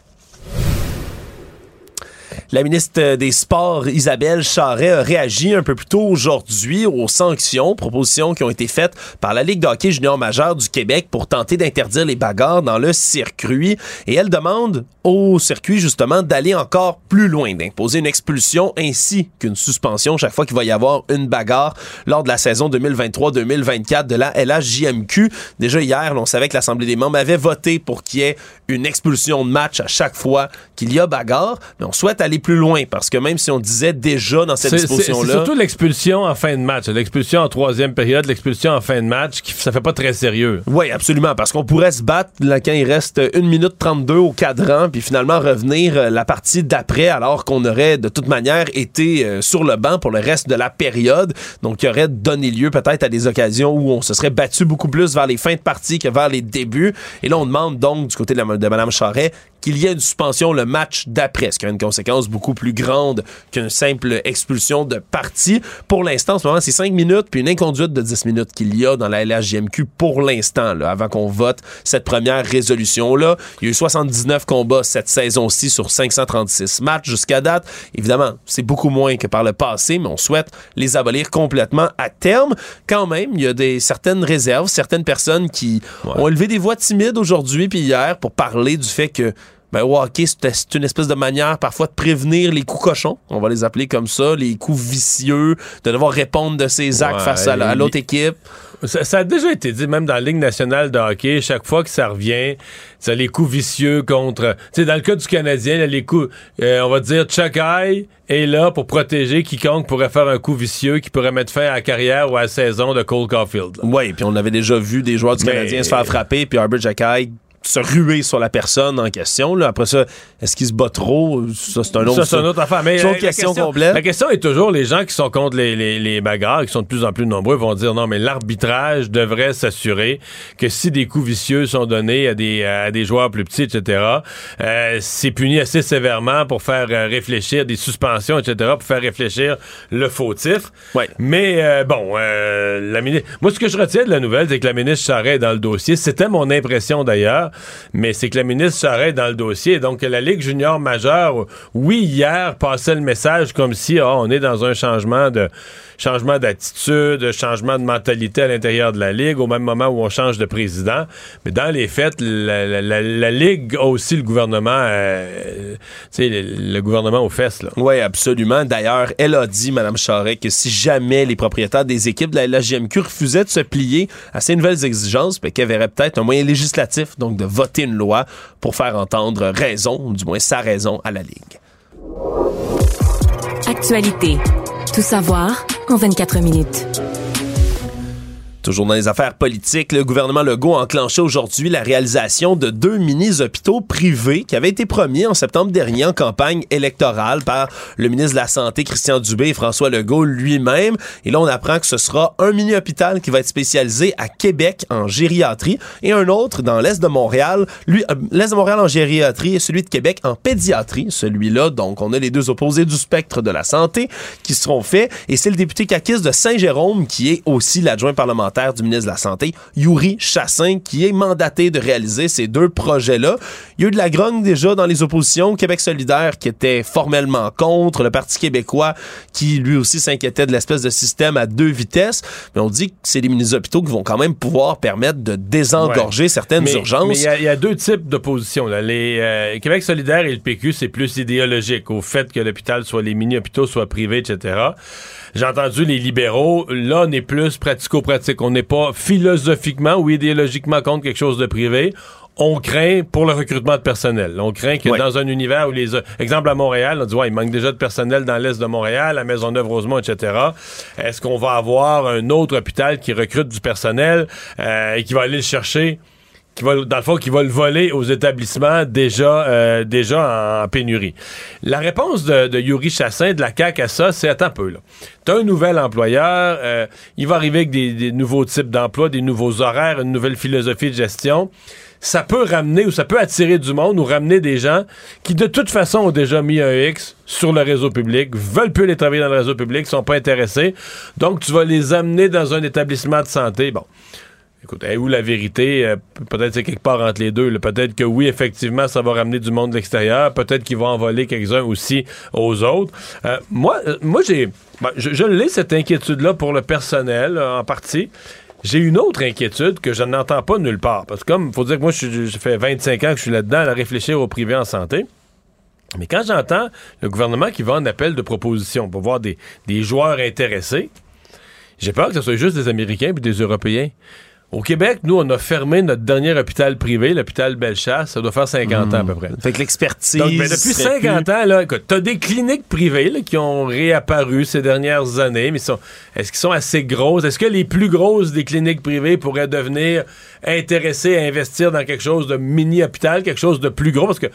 La ministre des Sports, Isabelle Charret, a réagi un peu plus tôt aujourd'hui aux sanctions, propositions qui ont été faites par la Ligue de hockey junior majeur du Québec pour tenter d'interdire les bagarres dans le circuit. Et elle demande au circuit, justement, d'aller encore plus loin, d'imposer une expulsion ainsi qu'une suspension chaque fois qu'il va y avoir une bagarre lors de la saison 2023-2024 de la LHJMQ. Déjà hier, on savait que l'Assemblée des membres avait voté pour qu'il y ait une expulsion de match à chaque fois qu'il y a bagarre, mais on souhaite aller plus loin parce que même si on disait déjà dans cette disposition-là... C'est surtout l'expulsion en fin de match, l'expulsion en troisième période, l'expulsion en fin de match, qui, ça fait pas très sérieux. Oui, absolument, parce qu'on pourrait se battre là, quand il reste 1 minute 32 au cadran, puis finalement revenir euh, la partie d'après alors qu'on aurait de toute manière été euh, sur le banc pour le reste de la période, donc qui aurait donné lieu peut-être à des occasions où on se serait battu beaucoup plus vers les fins de partie que vers les débuts. Et là, on demande donc du côté de, la, de Mme Charret qu'il y ait une suspension le match d'après, ce qui a une conséquence beaucoup plus grande qu'une simple expulsion de partie. Pour l'instant, en ce moment, c'est 5 minutes puis une inconduite de 10 minutes qu'il y a dans la LHJMQ pour l'instant, avant qu'on vote cette première résolution-là. Il y a eu 79 combats cette saison-ci sur 536 matchs jusqu'à date. Évidemment, c'est beaucoup moins que par le passé, mais on souhaite les abolir complètement à terme. Quand même, il y a des certaines réserves, certaines personnes qui ont élevé des voix timides aujourd'hui puis hier pour parler du fait que ben, au hockey, c'est une espèce de manière parfois de prévenir les coups cochons, on va les appeler comme ça, les coups vicieux, de devoir répondre de ses actes face à, l'autre équipe. Ça, a déjà été dit, même dans la Ligue nationale de hockey, chaque fois que ça revient, ça les coups vicieux contre. Tu sais, dans le cas du Canadien, les coups, euh, on va dire Chuck Eye est là pour protéger quiconque pourrait faire un coup vicieux qui pourrait mettre fin à la carrière ou à la saison de Cole Caulfield. Oui, puis on avait déjà vu des joueurs du Canadien se faire frapper, puis Arbor Jacky se ruer sur la personne en question. Là. Après ça, est-ce qu'il se bat trop? Ça, c'est un autre, ça, une autre affaire. Mais la, question, complète. La question est toujours, les gens qui sont contre les, les, les, bagarres, qui sont de plus en plus nombreux, vont dire non, mais l'arbitrage devrait s'assurer que si des coups vicieux sont donnés à des, à des joueurs plus petits, etc., euh, c'est puni assez sévèrement pour faire euh, réfléchir, des suspensions, etc., pour faire réfléchir le fautif. Ouais. Mais euh, bon, la ministre... moi, ce que je retiens de la nouvelle, c'est que la ministre Charest est dans le dossier. C'était mon impression d'ailleurs mais c'est que la ministre serait dans le dossier. Donc, la Ligue junior majeure, oui, hier, passait le message comme si oh, on est dans un changement de changement d'attitude, changement de mentalité à l'intérieur de la Ligue, au même moment où on change de président. Mais dans les faits, la, Ligue a aussi le gouvernement, euh, tu sais, le, gouvernement aux fesses. Oui, absolument. D'ailleurs, elle a dit, Mme Charest, que si jamais les propriétaires des équipes de la LGMQ refusaient de se plier à ces nouvelles exigences, ben, qu'elle verrait peut-être un moyen législatif, donc de voter une loi pour faire entendre raison, ou du moins sa raison, à la Ligue. Actualité. Tout savoir en 24 minutes. Toujours dans les affaires politiques, le gouvernement Legault a enclenché aujourd'hui la réalisation de deux mini-hôpitaux privés qui avaient été promis en septembre dernier en campagne électorale par le ministre de la Santé, Christian Dubé, et François Legault lui-même. Et là, on apprend que ce sera un mini-hôpital qui va être spécialisé à Québec en gériatrie et un autre dans l'Est de Montréal, lui, euh, l'Est de Montréal en gériatrie et celui de Québec en pédiatrie. Celui-là, donc, on a les deux opposés du spectre de la santé qui seront faits. Et c'est le député Kakis de Saint-Jérôme qui est aussi l'adjoint parlementaire du ministre de la Santé, Yuri Chassin, qui est mandaté de réaliser ces deux projets-là. Il y a eu de la grogne déjà dans les oppositions. Québec solidaire qui était formellement contre, le Parti québécois qui lui aussi s'inquiétait de l'espèce de système à deux vitesses. Mais on dit que c'est des mini-hôpitaux qui vont quand même pouvoir permettre de désengorger certaines urgences. Mais il y, a deux types d'opposition. Les euh, Québec solidaire et le PQ, c'est plus idéologique au fait que l'hôpital soit les mini-hôpitaux soient privés, etc. J'ai entendu les libéraux. Là, on est plus pratico-pratique. On n'est pas philosophiquement ou idéologiquement contre quelque chose de privé on craint pour le recrutement de personnel. On craint que dans un univers où les... Exemple à Montréal, on dit, ouais, il manque déjà de personnel dans l'Est de Montréal, à Maisonneuve-Rosemont, etc. Est-ce qu'on va avoir un autre hôpital qui recrute du personnel euh, et qui va aller le chercher? Qui va, dans le fond, qui va le voler aux établissements déjà, euh, déjà en, pénurie. La réponse de, de, Yuri Chassin de la CAQ à ça, c'est attends un peu, là. T'as un nouvel employeur, euh, il va arriver avec des, nouveaux types d'emplois, des nouveaux horaires, une nouvelle philosophie de gestion. Ça peut ramener ou ça peut attirer du monde ou ramener des gens qui, de toute façon, ont déjà mis un X sur le réseau public, veulent plus les travailler dans le réseau public, sont pas intéressés. Donc, tu vas les amener dans un établissement de santé. Bon écoute, où la vérité? Euh, peut-être c'est quelque part entre les deux. Peut-être que oui, effectivement, ça va ramener du monde de l'extérieur. Peut-être qu'ils vont envoler quelques-uns aussi aux autres. Euh, moi, euh, moi j'ai, ben, je, cette inquiétude-là pour le personnel, en partie. J'ai une autre inquiétude que je n'entends pas nulle part. Parce que comme, faut dire que moi, je, je fais 25 ans que je suis là-dedans à réfléchir au privé en santé. Mais quand j'entends le gouvernement qui va en appel de proposition pour voir des, des joueurs intéressés, j'ai peur que ce soit juste des Américains puis des Européens. Au Québec, nous, on a fermé notre dernier hôpital privé, l'hôpital Bellechasse. Ça doit faire 50 ans à peu près. Fait que l'expertise. Donc, ben, depuis 50 ans, là, écoute, t'as des cliniques privées là, qui ont réapparu ces dernières années, mais sont, est-ce qu'ils sont assez grosses? Est-ce que les plus grosses des cliniques privées pourraient devenir intéressées à investir dans quelque chose de mini-hôpital, quelque chose de plus gros? Parce que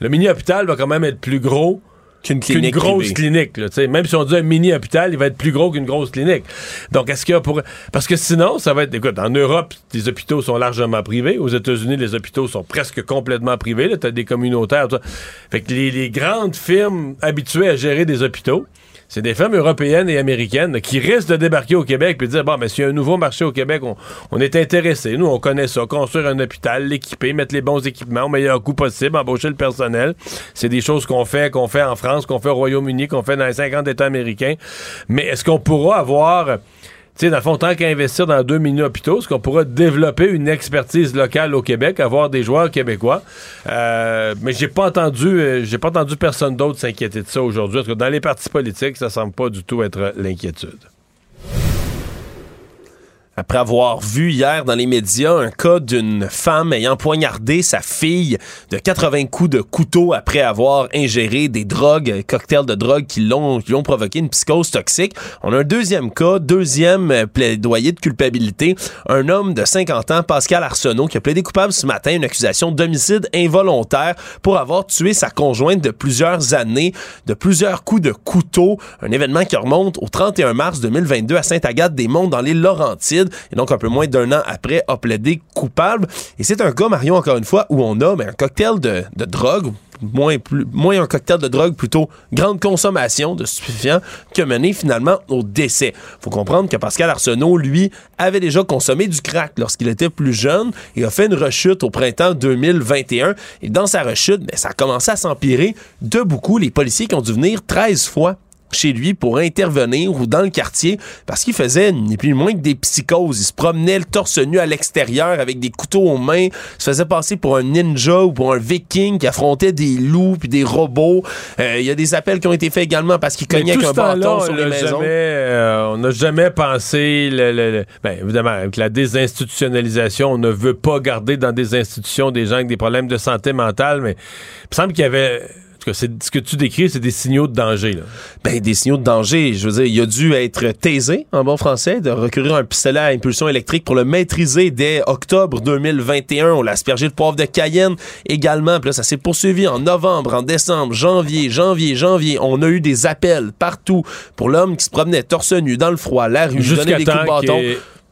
le mini-hôpital va quand même être plus gros qu'une grosse clinique. Là, même si on dit un mini hôpital, il va être plus gros qu'une grosse clinique. Donc, est-ce qu'il y a pour. Parce que sinon, ça va être. Écoute, en Europe, les hôpitaux sont largement privés. Aux États-Unis, les hôpitaux sont presque complètement privés. Tu as des communautaires. Fait que les grandes firmes habituées à gérer des hôpitaux, c'est des femmes européennes et américaines qui risquent de débarquer au Québec puis de dire bon, mais s'il y a un nouveau marché au Québec, on, est intéressé. Nous, on connaît ça. Construire un hôpital, l'équiper, mettre les bons équipements au meilleur coût possible, embaucher le personnel. C'est des choses qu'on fait, qu'on fait en France, qu'on fait au Royaume-Uni, qu'on fait dans les 50 États américains. Mais est-ce qu'on pourra avoir sais, dans le fond, tant qu'à investir dans deux mini-hôpitaux, est-ce qu'on pourra développer une expertise locale au Québec, avoir des joueurs québécois? Euh, mais j'ai pas entendu, euh, pas entendu personne d'autre s'inquiéter de ça aujourd'hui. Dans les partis politiques, ça semble pas du tout être l'inquiétude après avoir vu hier dans les médias un cas d'une femme ayant poignardé sa fille de 80 coups de couteau après avoir ingéré des drogues, cocktails de drogue qui l'ont provoqué une psychose toxique. On a un deuxième cas, deuxième plaidoyer de culpabilité, un homme de 50 ans, Pascal Arsenault, qui a plaidé coupable ce matin une accusation d'homicide involontaire pour avoir tué sa conjointe de plusieurs années, de plusieurs coups de couteau, un événement qui remonte au 31 mars 2022 à Sainte-Agathe-des-Monts dans l'île Laurentides et donc un peu moins d'un an après a plaidé coupable. Et c'est un cas, Marion, encore une fois, où on a mais un cocktail de, drogue, moins, un cocktail de drogue, plutôt grande consommation de stupéfiants, qui a mené finalement au décès. faut comprendre que Pascal Arsenault, lui, avait déjà consommé du crack lorsqu'il était plus jeune et a fait une rechute au printemps 2021. Et dans sa rechute, ben, ça a commencé à s'empirer de beaucoup. Les policiers qui ont dû venir 13 fois chez lui pour intervenir ou dans le quartier parce qu'il faisait ni plus ni moins que des psychoses. Il se promenait le torse nu à l'extérieur avec des couteaux aux mains, se faisait passer pour un ninja ou pour un viking qui affrontait des loups puis des robots. Euh, il y a des appels qui ont été faits également parce qu'il cognait avec un bâton sur les maisons. Euh, on n'a jamais pensé, le, ben, évidemment, avec la désinstitutionnalisation, on ne veut pas garder dans des institutions des gens avec des problèmes de santé mentale, mais il me semble qu'il y avait ce que tu décris, c'est des signaux de danger. Là. Ben, des signaux de danger. Je veux dire, il a dû être taisé, en bon français, de recourir à un pistolet à impulsion électrique pour le maîtriser dès octobre 2021. On l'a aspergé de poivre de Cayenne également. Puis là, ça s'est poursuivi en novembre, en décembre, janvier, janvier, janvier. On a eu des appels partout pour l'homme qui se promenait torse nu dans le froid, la rue, donnait des coups de bâton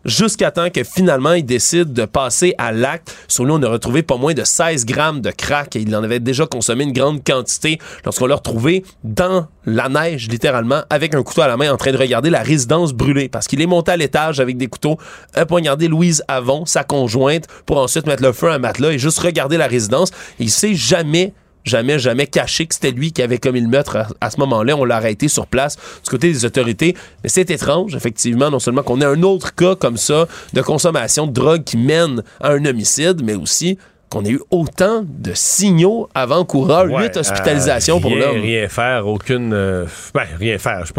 jusqu'à temps que finalement il décide de passer à l'acte. Sur lui, on a retrouvé pas moins de 16 grammes de crack et il en avait déjà consommé une grande quantité lorsqu'on l'a retrouvé dans la neige, littéralement, avec un couteau à la main en train de regarder la résidence brûlée parce qu'il est monté à l'étage avec des couteaux, un poignardé Louise Avon, sa conjointe, pour ensuite mettre le feu à un matelas et juste regarder la résidence. il sait jamais jamais, jamais caché que c'était lui qui avait commis le meurtre à, ce moment-là. On l'a arrêté sur place du côté des autorités. Mais c'est étrange, effectivement, non seulement qu'on ait un autre cas comme ça de consommation de drogue qui mène à un homicide, mais aussi qu'on ait eu autant de signaux avant-coureurs, huit hospitalisations pour l'homme. Rien faire, aucune... Euh, ben, rien faire, je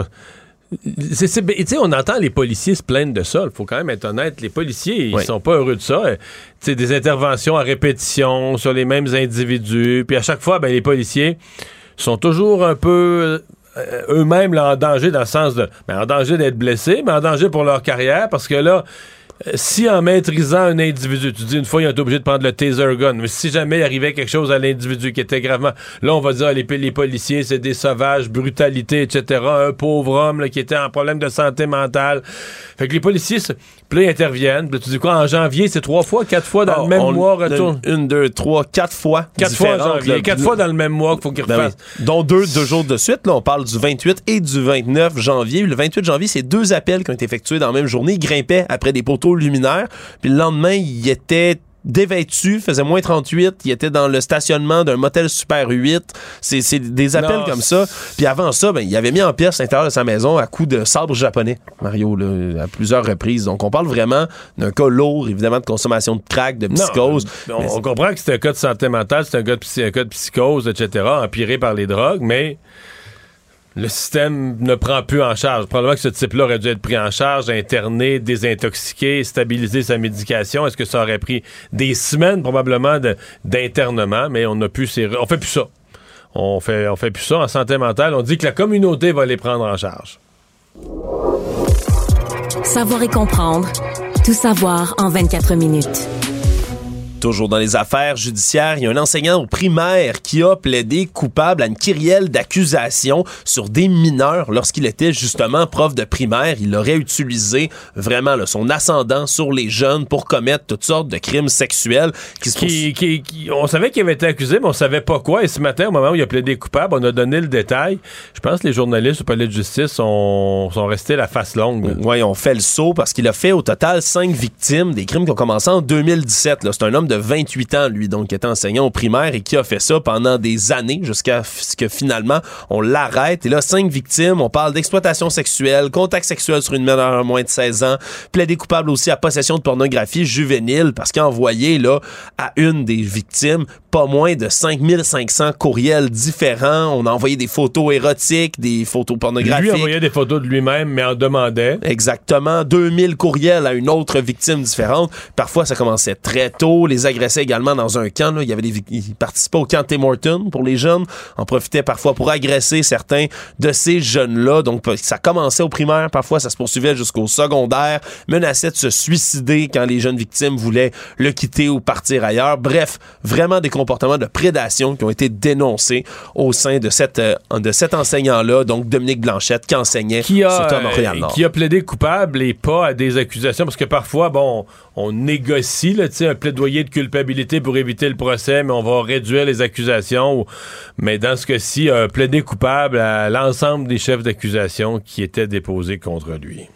pas on entend les policiers se plaindre de ça. Il faut quand même être honnête. Les policiers, ils sont pas heureux de ça. C'est des interventions à répétition sur les mêmes individus. Puis à chaque fois, ben, les policiers sont toujours un peu euh, eux-mêmes en danger dans le sens de ben, en danger d'être blessés, mais en danger pour leur carrière parce que là, euh, si en maîtrisant un individu, tu dis une fois, ils ont été obligés de prendre le taser gun, mais si jamais il arrivait quelque chose à l'individu qui était gravement. Là, on va dire, les, les policiers, c'est des sauvages, brutalité, etc. Un pauvre homme qui était en problème de santé mentale. Fait que les policiers, Puis là, ils interviennent. Puis là, tu dis quoi, en janvier, c'est trois fois, quatre fois dans Oh, le même on- mois, retourne. Une, deux, trois, quatre fois. Quatre fois en janvier, là. quatre fois dans le même mois qu'il faut qu'ils Ben refassent. oui. Dont deux, deux jours de suite. Là, on parle du 28 et du 29 janvier. Le 28 janvier, c'est deux appels qui ont été effectués dans la même journée. Ils grimpaient après des poteaux luminaires. Puis le lendemain, il était dévêtu, faisait moins 38, il était dans le stationnement d'un motel Super 8. C'est des appels Non, comme ça. Puis avant ça, ben, il avait mis en pièces l'intérieur de sa maison à coups de sabre japonais, Mario, là, à plusieurs reprises. Donc on parle vraiment d'un cas lourd, évidemment, de consommation de crack, de Non, psychose. on, comprend que c'est un cas de santé mentale, c'est un, cas de psy- un cas de psychose, etc., empiré par les drogues, mais le système ne prend plus en charge. Probablement que ce type-là aurait dû être pris en charge, interné, désintoxiqué, stabiliser sa médication. Est-ce que ça aurait pris des semaines, probablement, d'internement, mais on n'a plus ces... On fait plus ça. On fait, on fait plus ça en santé mentale. On dit que la communauté va les prendre en charge. Savoir et comprendre. Tout savoir en 24 minutes. Toujours dans les affaires judiciaires, il y a un enseignant au primaire qui a plaidé coupable à une kyrielle d'accusations sur des mineurs lorsqu'il était justement prof de primaire. Il aurait utilisé vraiment là, son ascendant sur les jeunes pour commettre toutes sortes de crimes sexuels. Qui se Qui- qui- qui- on savait qu'il avait été accusé, mais on savait pas quoi. Et ce matin, au moment où il a plaidé coupable, on a donné le détail. Je pense que les journalistes au palais de justice sont, sont restés la face longue. Oui, on fait le saut parce qu'il a fait au total cinq victimes des crimes qui ont commencé en 2017. là. C'est un homme de 28 ans, lui, donc qui était enseignant au primaire et qui a fait ça pendant des années jusqu'à ce que finalement on l'arrête. Et là, cinq victimes, on parle d'exploitation sexuelle, contact sexuel sur une mineure à moins de 16 ans, plaidé coupable aussi à possession de pornographie juvénile parce qu'il a envoyé là, à une des victimes pas moins de 5500 courriels différents. On a envoyé des photos érotiques, des photos pornographiques. Lui envoyait des photos de lui-même, mais en demandait. Exactement. 2000 courriels à une autre victime différente. Parfois, ça commençait très tôt. Les agressait également dans un camp. là. Il y avait des, ils participaient au camp Tim Horton pour les jeunes. En profitaient parfois pour agresser certains de ces jeunes-là. Donc, ça commençait au primaire. Parfois, ça se poursuivait jusqu'au secondaire. Menaçait de se suicider quand les jeunes victimes voulaient le quitter ou partir ailleurs. Bref, vraiment des comportements de prédation qui ont été dénoncés au sein de, cette, euh, de cet enseignant-là, donc Dominique Blanchette, qui enseignait qui a, surtout à euh, Montréal-Nord. qui a plaidé coupable et pas à des accusations, parce que parfois, bon, on négocie là, un plaidoyer de culpabilité pour éviter le procès, mais on va réduire les accusations. Mais dans ce cas-ci, a plaidé coupable à l'ensemble des chefs d'accusation qui étaient déposés contre lui.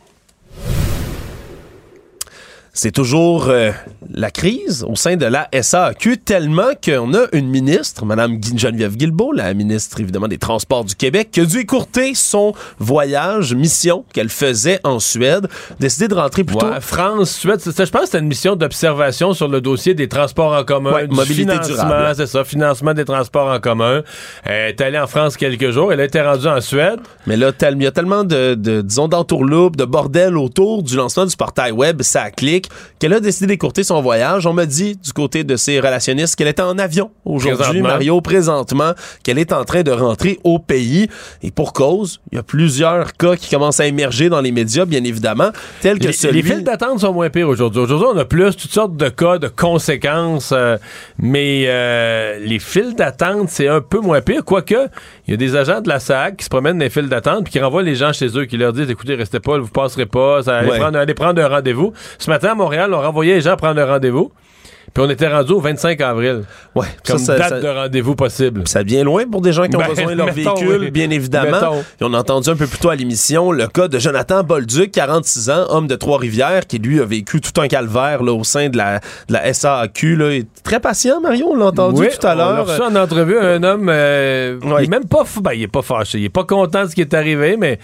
C'est toujours euh, la crise au sein de la SAQ, tellement qu'on a une ministre, Mme Geneviève Guilbeault, la ministre évidemment des Transports du Québec, qui a dû écourter son voyage, mission qu'elle faisait en Suède, décider de rentrer plus tôt. Ouais, France, Suède, je pense que c'était une mission d'observation sur le dossier des transports en commun, Ouais, du mobilité financement, durable. c'est ça, financement des transports en commun. Elle est allée en France quelques jours, elle a été rendue en Suède. Mais là, il y a tellement de, de disons, d'entourloupe, de bordel autour du lancement du portail web, ça clique, qu'elle a décidé d'écourter son voyage. On m'a dit, du côté de ses relationnistes, qu'elle était en avion aujourd'hui. Mario, présentement, qu'elle est en train de rentrer au pays. Et pour cause, il y a plusieurs cas qui commencent à émerger dans les médias, bien évidemment, tels que Les, celui... les files d'attente sont moins pires aujourd'hui. Aujourd'hui, on a plus toutes sortes de cas, de conséquences, euh, mais euh, les files d'attente, c'est un peu moins pire. Quoique, il y a des agents de la SAC qui se promènent dans les files d'attente puis qui renvoient les gens chez eux, qui leur disent écoutez, restez pas, vous passerez pas, ça, allez, Ouais. prendre, allez prendre un rendez-vous. Ce matin à Montréal, on renvoyait les gens prendre un rendez-vous. Puis on était rendu au 25 avril. Ouais, Comme ça, date ça- de rendez-vous possible. Ça vient loin pour des gens qui ont Ben, besoin de leur mettons, véhicule, oui. bien évidemment. Mettons. Et on a entendu un peu plus tôt à l'émission le cas de Jonathan Bolduc, 46 ans, homme de Trois-Rivières, qui lui a vécu tout un calvaire là, au sein de la, de la SAQ. Là. Il est très patient, Mario, on l'a entendu Oui, tout à On a l'heure. reçu en entrevue un homme, euh, Ouais. il est même pas, fou- ben, il est pas fâché, il est pas content de ce qui est arrivé, mais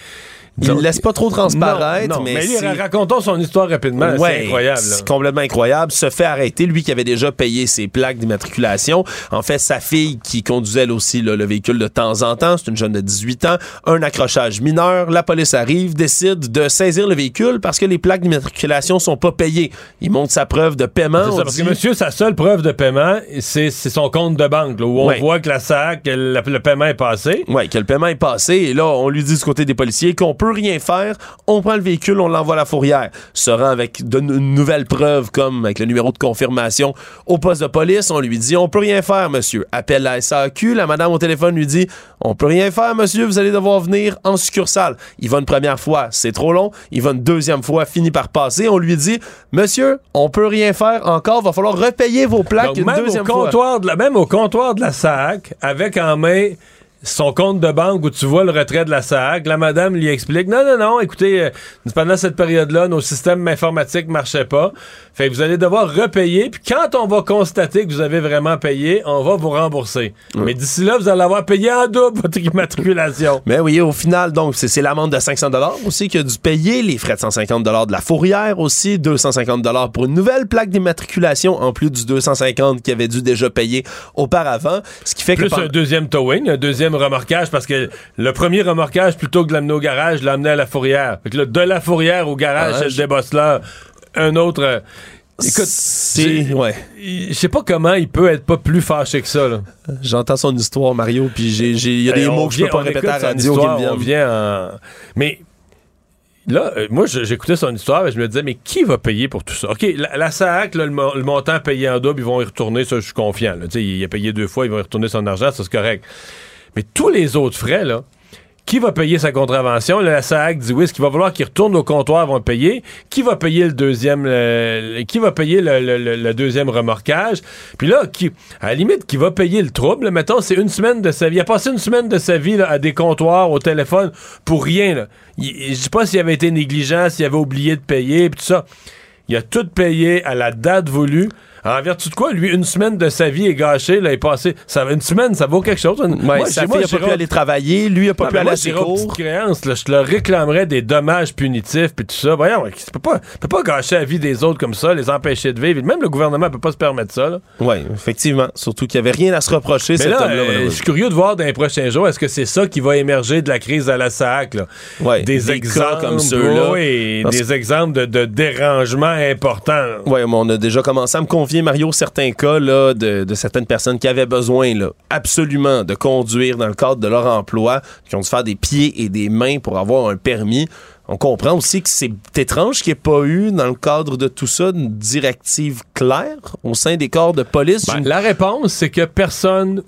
Il ne laisse pas trop transparaître, Non, non, mais, mais, lui, c'est- racontons son histoire rapidement. Ouais, c'est incroyable. C'est complètement incroyable. Se fait arrêter, lui qui avait déjà payé ses plaques d'immatriculation. En fait, sa fille qui conduisait elle aussi là, le véhicule de temps en temps, c'est une jeune de 18 ans, un accrochage mineur. La police arrive, décide de saisir le véhicule parce que les plaques d'immatriculation sont pas payées. Il montre sa preuve de paiement. Ça, parce dit- que monsieur, sa seule preuve de paiement, c'est son compte de banque, là, où on Ouais. voit que la SAC, le, le paiement est passé. Ouais, que le paiement est passé et là, on lui dit du côté des policiers qu'on peut rien faire. On prend le véhicule, on l'envoie à la fourrière. Se rend avec de n- une nouvelle preuve comme avec le numéro de confirmation au poste de police. On lui dit, on peut rien faire, monsieur. Appelle la SAQ. La madame au téléphone lui dit, on peut rien faire, monsieur. Vous allez devoir venir en succursale. Il va une première fois, c'est trop long. Il va une deuxième fois, finit par passer. On lui dit, monsieur, on peut rien faire encore. Va falloir repayer vos plaques une deuxième fois. De la, même au comptoir de la SAC, avec en main son compte de banque où tu vois le retrait de la SAC, la madame lui explique non, non, non, écoutez, euh, pendant cette période-là, nos systèmes informatiques marchaient pas. Fait que vous allez devoir repayer. Puis quand on va constater que vous avez vraiment payé, on va vous rembourser. Mais d'ici là, vous allez avoir payé en double votre immatriculation. Mais oui, au final, donc, c'est l'amende de 500 aussi qui a dû payer, les frais de 150 de la fourrière aussi, 250 pour une nouvelle plaque d'immatriculation en plus du 250 qu'il avait dû déjà payer auparavant. Ce qui fait plus que. un deuxième towing, un deuxième remorquage parce que le premier remorquage, plutôt que de l'amener au garage, l'amener à la fourrière. Fait que là, de la fourrière au garage, ah, le débosse là un autre. Euh, écoute, c'est ouais. Je sais pas comment il peut être pas plus fâché que ça. J'entends son histoire, Mario, puis il y a des mots que je peux pas répéter à la radio On vient Mais là, euh, moi, j'écoutais son histoire et je me disais, mais qui va payer pour tout ça? OK, la, SAC, le, montant payé en double, ils vont y retourner, ça, je suis confiant. Il a payé deux fois, ils vont y retourner son argent, ça, c'est correct. Mais tous les autres frais, là, qui va payer sa contravention? La SAC dit oui, ce qu'il va falloir qu'il retourne au comptoir, vont payer. Qui va payer le deuxième, qui va payer le, deuxième remorquage? Puis là, à la limite, qui va payer le trouble? Mettons, c'est une semaine de sa vie. Il a passé une semaine de sa vie à des comptoirs, au téléphone, pour rien. Là. je sais pas s'il avait été négligent, s'il avait oublié de payer, puis tout ça. Il a tout payé à la date voulue. En vertu de quoi, lui, une semaine de sa vie est gâchée, là, est passé. Ça, une semaine, ça vaut quelque chose. moi, sa fille n'a pas pu aller travailler, lui n'a pas pu aller à ses cours. Créance, là, je leur réclamerais des dommages punitifs puis tout ça. Voyons, tu peux pas, peux pas gâcher la vie des autres comme ça, les empêcher de vivre. Même le gouvernement peut pas se permettre ça. Oui, effectivement. Surtout qu'il n'y avait rien à se reprocher, cet homme-là. Euh, je suis curieux de voir dans les prochains jours, est-ce que c'est ça qui va émerger de la crise à la SAC? Là? Ouais, des, exemples comme ceux-là. et des exemples de, de dérangements importants. Oui, on a déjà commencé à me confier, Mario, certains cas là, de, certaines personnes qui avaient besoin là, absolument de conduire dans le cadre de leur emploi, qui ont dû faire des pieds et des mains pour avoir un permis. On comprend aussi que c'est étrange qu'il n'y ait pas eu, dans le cadre de tout ça, une directive claire au sein des corps de police. Ben, la réponse, c'est que personne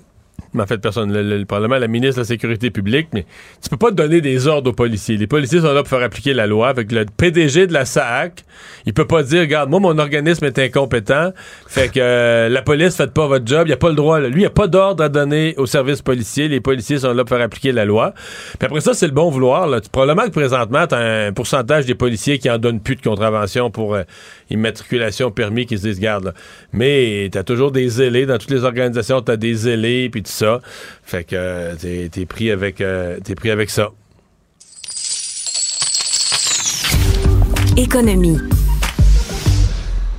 en fait, personne, le, Parlement, la ministre de la Sécurité publique, mais tu peux pas donner des ordres aux policiers. Les policiers sont là pour faire appliquer la loi. Avec le PDG de la SAC, il peut pas dire, regarde, moi, mon organisme est incompétent, fait que euh, la police, faites pas votre job, il a pas le droit. Lui, il a pas d'ordre à donner aux services policiers. Les policiers sont là pour faire appliquer la loi. Puis après ça, c'est le bon vouloir. Là. Probablement que présentement, tu as un pourcentage des policiers qui en donnent plus de contravention pour euh, immatriculation permis qui se disent, garde, Mais tu as toujours des zélés. Dans toutes les organisations, tu as des zélés, puis tout ça. Fait que euh, t'es pris avec euh, t'es pris avec ça. Économie.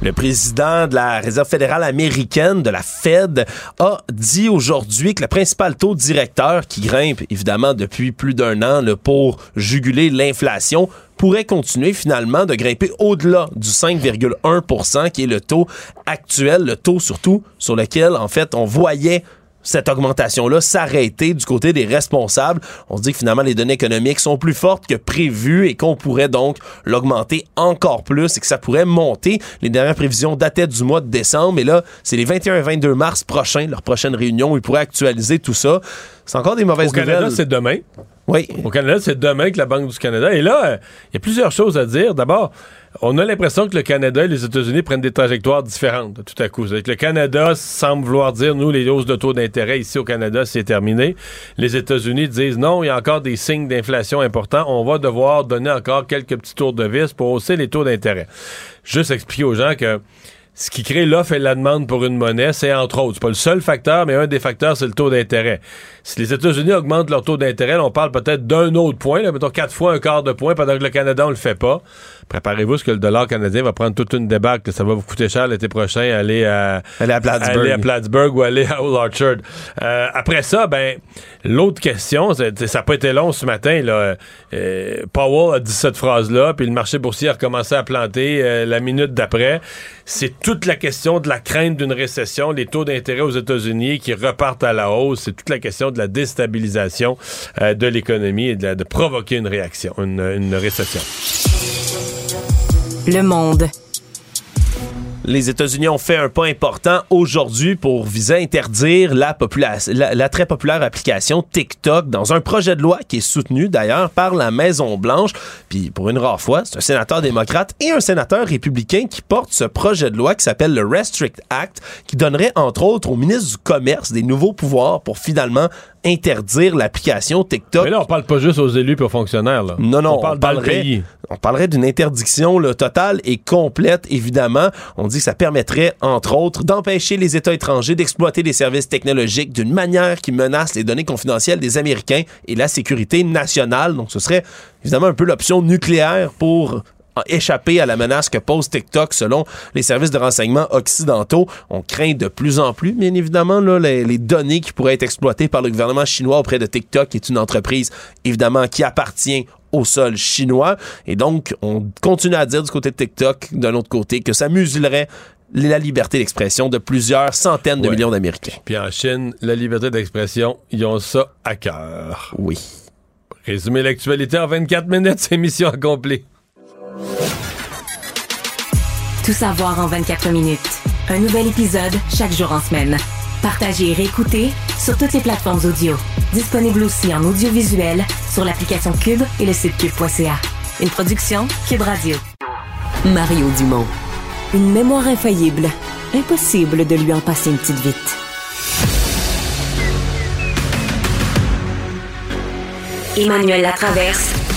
Le président de la Réserve fédérale américaine, de la Fed, a dit aujourd'hui que le principal taux directeur qui grimpe évidemment depuis plus d'un an pour juguler l'inflation pourrait continuer finalement de grimper au-delà du 5,1% qui est le taux actuel, le taux surtout sur lequel en fait on voyait cette augmentation-là s'arrêter du côté des responsables. On se dit que finalement les données économiques sont plus fortes que prévues et qu'on pourrait donc l'augmenter encore plus et que ça pourrait monter. Les dernières prévisions dataient du mois de décembre et là, c'est les 21 et 22 mars prochains, leur prochaine réunion, où ils pourraient actualiser tout ça. C'est encore des mauvaises nouvelles. Au Canada, c'est demain. Oui. Au Canada, c'est demain que la Banque du Canada. Et là, il y a plusieurs choses à dire. D'abord, on a l'impression que le Canada et les États-Unis prennent des trajectoires différentes tout à coup. Le Canada semble vouloir dire, nous, les hausses de taux d'intérêt ici au Canada, c'est terminé. Les États-Unis disent, non, il y a encore des signes d'inflation importants. On va devoir donner encore quelques petits tours de vis pour hausser les taux d'intérêt. Juste expliquer aux gens que ce qui crée l'offre et la demande pour une monnaie, c'est entre autres, c'est pas le seul facteur, mais un des facteurs, c'est le taux d'intérêt. Si les États-Unis augmentent leur taux d'intérêt, on parle peut-être d'un autre point, mettons quatre fois un quart de point, pendant que le Canada, on le fait pas. Préparez-vous ce que le dollar canadien va prendre toute une débâcle. Ça va vous coûter cher l'été prochain aller à, aller à Plattsburgh. Aller à Plattsburgh ou aller à Old Orchard. Euh, après ça, ben, l'autre question, ça n'a pas été long ce matin, là. Euh, Powell a dit cette phrase-là, puis le marché boursier a recommencé à planter euh, la minute d'après. C'est toute la question de la crainte d'une récession, les taux d'intérêt aux États-Unis qui repartent à la hausse. C'est toute la question de la déstabilisation euh, de l'économie et de, provoquer une réaction, une, récession. Le monde. Les États-Unis ont fait un pas important aujourd'hui pour viser à interdire la, très populaire application TikTok dans un projet de loi qui est soutenu d'ailleurs par la Maison-Blanche. Puis pour une rare fois, c'est un sénateur démocrate et un sénateur républicain qui porte ce projet de loi qui s'appelle le Restrict Act, qui donnerait entre autres au ministre du Commerce des nouveaux pouvoirs pour finalement interdire l'application TikTok. Mais là, on parle pas juste aux élus et aux fonctionnaires. Là. Non, non, on, parle parlerait, on parlerait d'une interdiction totale et complète, évidemment. On dit que ça permettrait, entre autres, d'empêcher les États étrangers d'exploiter les services technologiques d'une manière qui menace les données confidentielles des Américains et la sécurité nationale. Donc, ce serait évidemment un peu l'option nucléaire pour échapper à la menace que pose TikTok selon les services de renseignement occidentaux. On craint de plus en plus, bien évidemment, là, les, données qui pourraient être exploitées par le gouvernement chinois auprès de TikTok, qui est une entreprise, évidemment, qui appartient au sol chinois. Et donc, on continue à dire du côté de TikTok, d'un autre côté, que ça muselerait la liberté d'expression de plusieurs centaines de millions d'Américains. Puis en Chine, la liberté d'expression, ils ont ça à cœur. Oui. Résumer l'actualité en 24 minutes, c'est mission accomplie. Tout savoir en 24 minutes. Un nouvel épisode chaque jour en semaine. Partagez et réécoutez sur toutes les plateformes audio. Disponible aussi en audiovisuel sur l'application Cube et le site cube.ca. Une production Cube Radio. Mario Dumont. Une mémoire infaillible. Impossible de lui en passer une petite vite. Emmanuel Latraverse.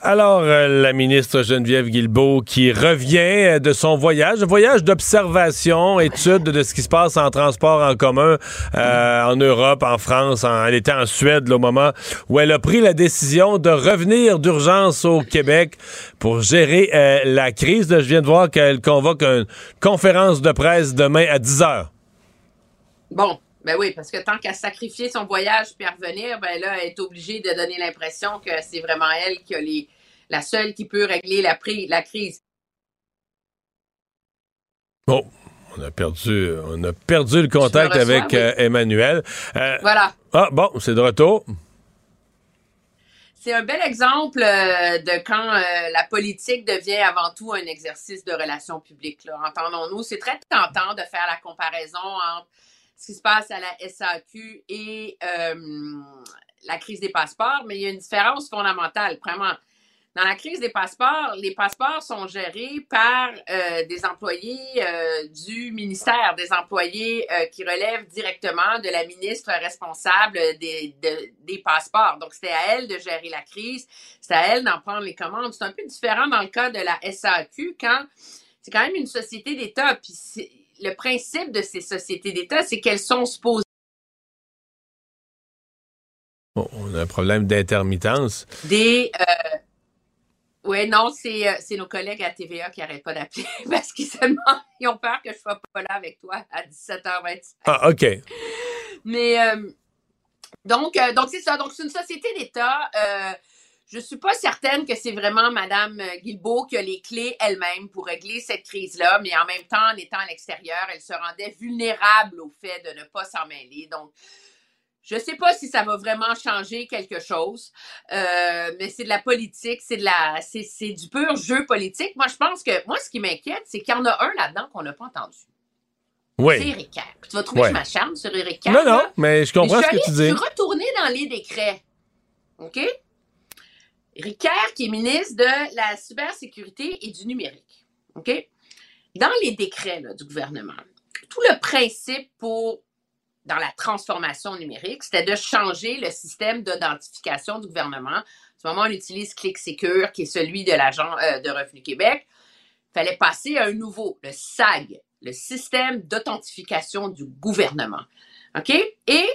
Alors, euh, la ministre Geneviève Guilbeault qui revient euh, de son voyage, voyage d'observation, étude de ce qui se passe en transport en commun euh, en Europe, en France. elle était en Suède au moment où elle a pris la décision de revenir d'urgence au Québec pour gérer la crise. je viens de voir qu'elle convoque une conférence de presse demain à 10 heures. Bon, ben oui, parce que tant qu'à sacrifier son voyage puis à revenir, ben là, elle est obligée de donner l'impression que c'est vraiment elle qui a les, la seule qui peut régler la, la crise. Bon, on a perdu, on a perdu le contact avec euh, Emmanuel. Euh, voilà. Ah bon, c'est de retour. C'est un bel exemple euh, de quand la politique devient avant tout un exercice de relations publiques. Entendons-nous, c'est très tentant de faire la comparaison entre ce qui se passe à la SAQ et la crise des passeports, mais il y a une différence fondamentale. Vraiment, dans la crise des passeports, les passeports sont gérés par euh, des employés euh, du ministère, des employés euh, qui relèvent directement de la ministre responsable des, des passeports. Donc, c'était à elle de gérer la crise, c'est à elle d'en prendre les commandes. C'est un peu différent dans le cas de la SAQ quand c'est quand même une société d'État. Puis le principe de ces sociétés d'État, c'est qu'elles sont supposées on a un problème d'intermittence. Des, oui, non, euh, c'est nos collègues à TVA qui n'arrêtent pas d'appeler parce qu'ils se demandent, ils ont peur que je ne sois pas là avec toi à 17h25. Ah, OK. Mais euh, donc, euh, donc c'est ça. Donc, c'est une société d'État. Je ne suis pas certaine que c'est vraiment Mme Guilbeault qui a les clés elle-même pour régler cette crise-là, mais en même temps, en étant à l'extérieur, elle se rendait vulnérable au fait de ne pas s'en mêler. Donc, je ne sais pas si ça va vraiment changer quelque chose, euh, mais c'est de la politique, c'est de la, c'est, du pur jeu politique. Moi, je pense que moi, ce qui m'inquiète, c'est qu'il y en a un là-dedans qu'on n'a pas entendu. Oui. C'est Eric Kerr. Tu vas trouver que je m'acharne sur Eric Kerr. Non, non, mais je comprends ce que tu dis. Je suis retourner dans les décrets. OK? Eric Kerr, qui est ministre de la cybersécurité et du numérique. OK? Dans les décrets du gouvernement, tout le principe pour dans la transformation numérique, c'était de changer le système d'identification du gouvernement. En ce moment, on utilise ClickSecure, qui est celui de l'agent euh, de Revenu Québec. Il fallait passer à un nouveau, le SAG, le système d'authentification du gouvernement. OK? Et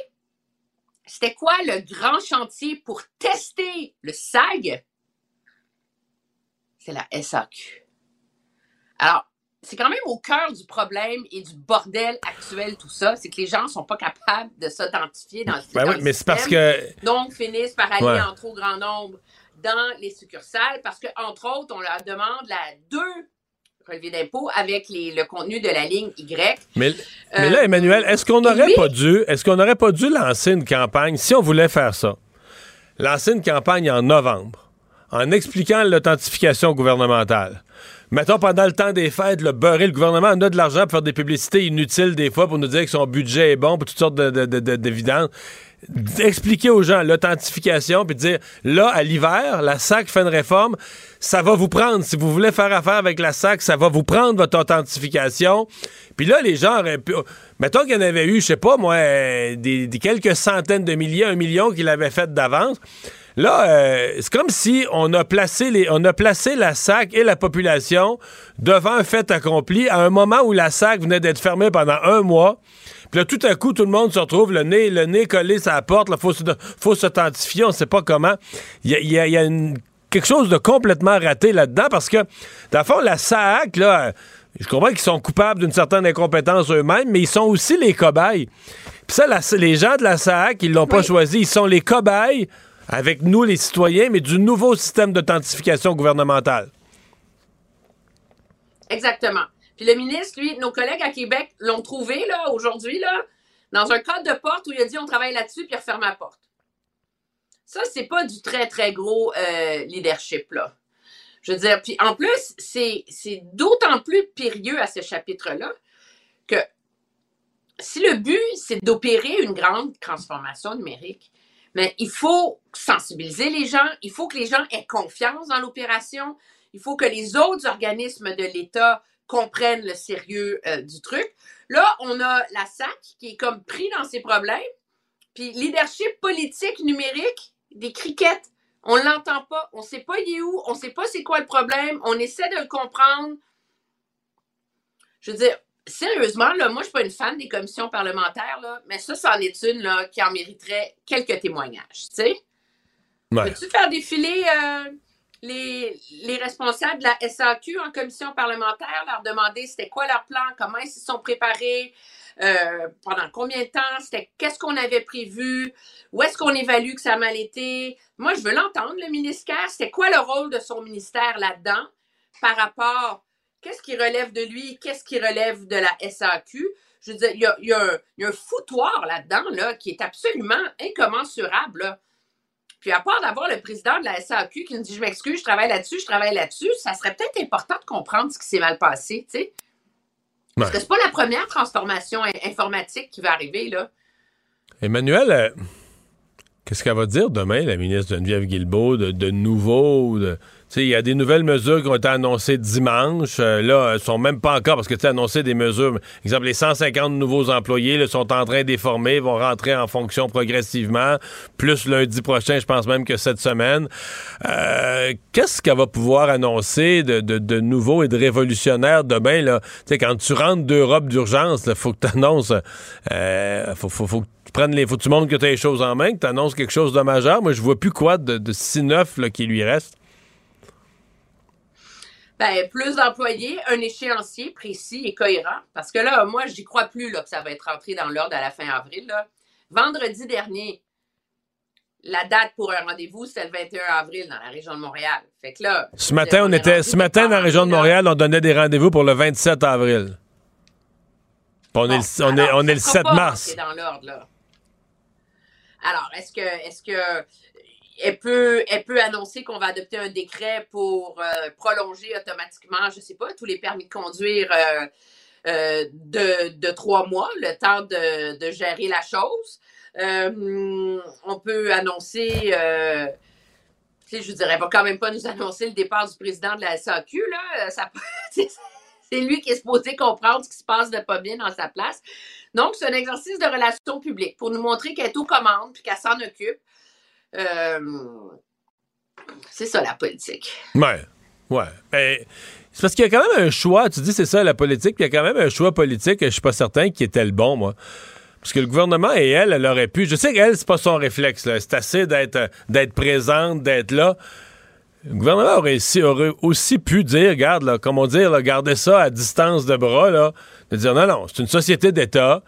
c'était quoi le grand chantier pour tester le SAG? C'est la SAQ. Alors, c'est quand même au cœur du problème et du bordel actuel, tout ça. C'est que les gens sont pas capables de s'identifier dans le, ben oui, mais c'est parce que. Donc, finissent par aller en trop grand nombre dans les succursales parce que, entre autres, on leur demande la deux relevé d'impôt avec le contenu de la ligne Y. Mais, mais là, Emmanuel, est-ce qu'on n'aurait pas dû, est-ce qu'on n'aurait pas dû lancer une campagne, si on voulait faire ça, lancer une campagne en novembre, en expliquant l'authentification gouvernementale? Mettons, pendant le temps des fêtes, le beurrer, le gouvernement en a de l'argent pour faire des publicités inutiles des fois pour nous dire que son budget est bon pour toutes sortes de, de, Expliquer aux gens l'authentification puis dire là, à l'hiver, la SAC fait une réforme, ça va vous prendre. Si vous voulez faire affaire avec la SAC, ça va vous prendre votre authentification. Puis là, les gens auraient pu. Mettons qu'il y en avait eu, je sais pas, moi, des, des quelques centaines de milliers, un million qu'il avait fait d'avance. Là, euh, c'est comme si on a placé les, on a placé la SAC et la population devant un fait accompli à un moment où la SAC venait d'être fermée pendant un mois. Puis là, tout à coup, tout le monde se retrouve le nez, le nez collé sur la porte. Il faut, faut s'authentifier, on ne sait pas comment. Il y a, quelque chose de complètement raté là-dedans parce que, dans le fond, la SAC, là, je comprends qu'ils sont coupables d'une certaine incompétence eux-mêmes, mais ils sont aussi les cobayes. Puis ça, les gens de la SAC, ils l'ont pas choisi. Ils sont les cobayes avec nous, les citoyens, mais du nouveau système d'authentification gouvernementale. Exactement. Puis le ministre, lui, nos collègues à Québec l'ont trouvé, là, aujourd'hui, là, dans un cadre de porte où il a dit on travaille là-dessus, puis il referme la porte. Ça, c'est pas du très, très gros euh, leadership, là. Je veux dire, puis en plus, c'est d'autant plus périlleux à ce chapitre-là que si le but, c'est d'opérer une grande transformation numérique, mais il faut sensibiliser les gens, il faut que les gens aient confiance dans l'opération, il faut que les autres organismes de l'État comprennent le sérieux euh, du truc. Là, on a la SAC qui est comme pris dans ses problèmes, puis leadership politique numérique, des criquettes. On l'entend pas, on sait pas il est où, on sait pas c'est quoi le problème, on essaie de le comprendre. Je veux dire, sérieusement, là, moi, je suis pas une fan des commissions parlementaires, là, mais ça, c'en est une là, qui en mériterait quelques témoignages, tu sais. Peux-tu faire défiler euh, les, les, responsables de la SAQ en commission parlementaire, leur demander c'était quoi leur plan, comment ils se sont préparés, euh, pendant combien de temps, c'était qu'est-ce qu'on avait prévu, où est-ce qu'on évalue que ça a mal été? Moi, je veux l'entendre, le ministère. C'était quoi le rôle de son ministère là-dedans par rapport Qu'est-ce qui relève de lui? Qu'est-ce qui relève de la SAQ? Je veux dire, il y a, un, foutoir là-dedans là, qui est absolument incommensurable. Puis à part d'avoir le président de la SAQ qui nous dit Je m'excuse, je travaille là-dessus, je travaille là-dessus, ça serait peut-être important de comprendre ce qui s'est mal passé, tu sais. Parce que c'est pas la première transformation informatique qui va arriver, là. Emmanuel, euh, qu'est-ce qu'elle va dire demain, la ministre Geneviève Guilbeault, de, de nouveau, de, il y a des nouvelles mesures qui ont été annoncées dimanche. Euh, là, elles sont même pas encore parce que tu as annoncé des mesures. Exemple, les 150 nouveaux employés sont en train d'être vont rentrer en fonction progressivement. Plus lundi prochain, je pense même que cette semaine. Euh, qu'est-ce qu'elle va pouvoir annoncer de, nouveau et de révolutionnaire demain? Là? sais, quand tu rentres d'Europe d'urgence, il faut que tu annonces. Euh, faut, que tu les. Faut que tu montres que tu as les choses en main, que tu annonces quelque chose de majeur. Moi, je vois plus quoi de, de si neuf là, qui lui reste. Ben, plus d'employés, un échéancier précis et cohérent. Parce que là, moi, j'y crois plus là, que ça va être rentré dans l'ordre à la fin avril. Vendredi dernier, la date pour un rendez-vous, c'était le 21 avril dans la région de Montréal. Fait que là, ce matin, on, était, ce matin, dans la région de Montréal, on donnait des rendez-vous pour le 27 avril. On, est, le, on, est, on est le 7 mars. Dans là. Alors, est-ce que, est-ce que elle peut, elle peut annoncer qu'on va adopter un décret pour euh, prolonger automatiquement, je ne sais pas, tous les permis de conduire euh, euh, de, trois mois, le temps de, gérer la chose. on peut annoncer, je dirais, va quand même pas nous annoncer le départ du président de la SAQ, là. c'est lui qui est supposé comprendre ce qui se passe de pas bien dans sa place. Donc, c'est un exercice de relations publiques pour nous montrer qu'elle est aux commandes puis qu'elle s'en occupe. Euh, c'est ça la politique. Ouais. Ouais. Ben, c'est parce qu'il y a quand même un choix. Tu dis c'est ça la politique, il y a quand même un choix politique, je suis pas certain qui était le bon, moi. Parce que le gouvernement et elle, elle aurait pu. Je sais qu'elle, c'est pas son réflexe. C'est assez d'être, d'être présente, d'être là. Le gouvernement aurait, aussi, pu dire, regarde, là, comment dire, là, garder ça à distance de bras, là, de dire non, non, c'est une société d'État.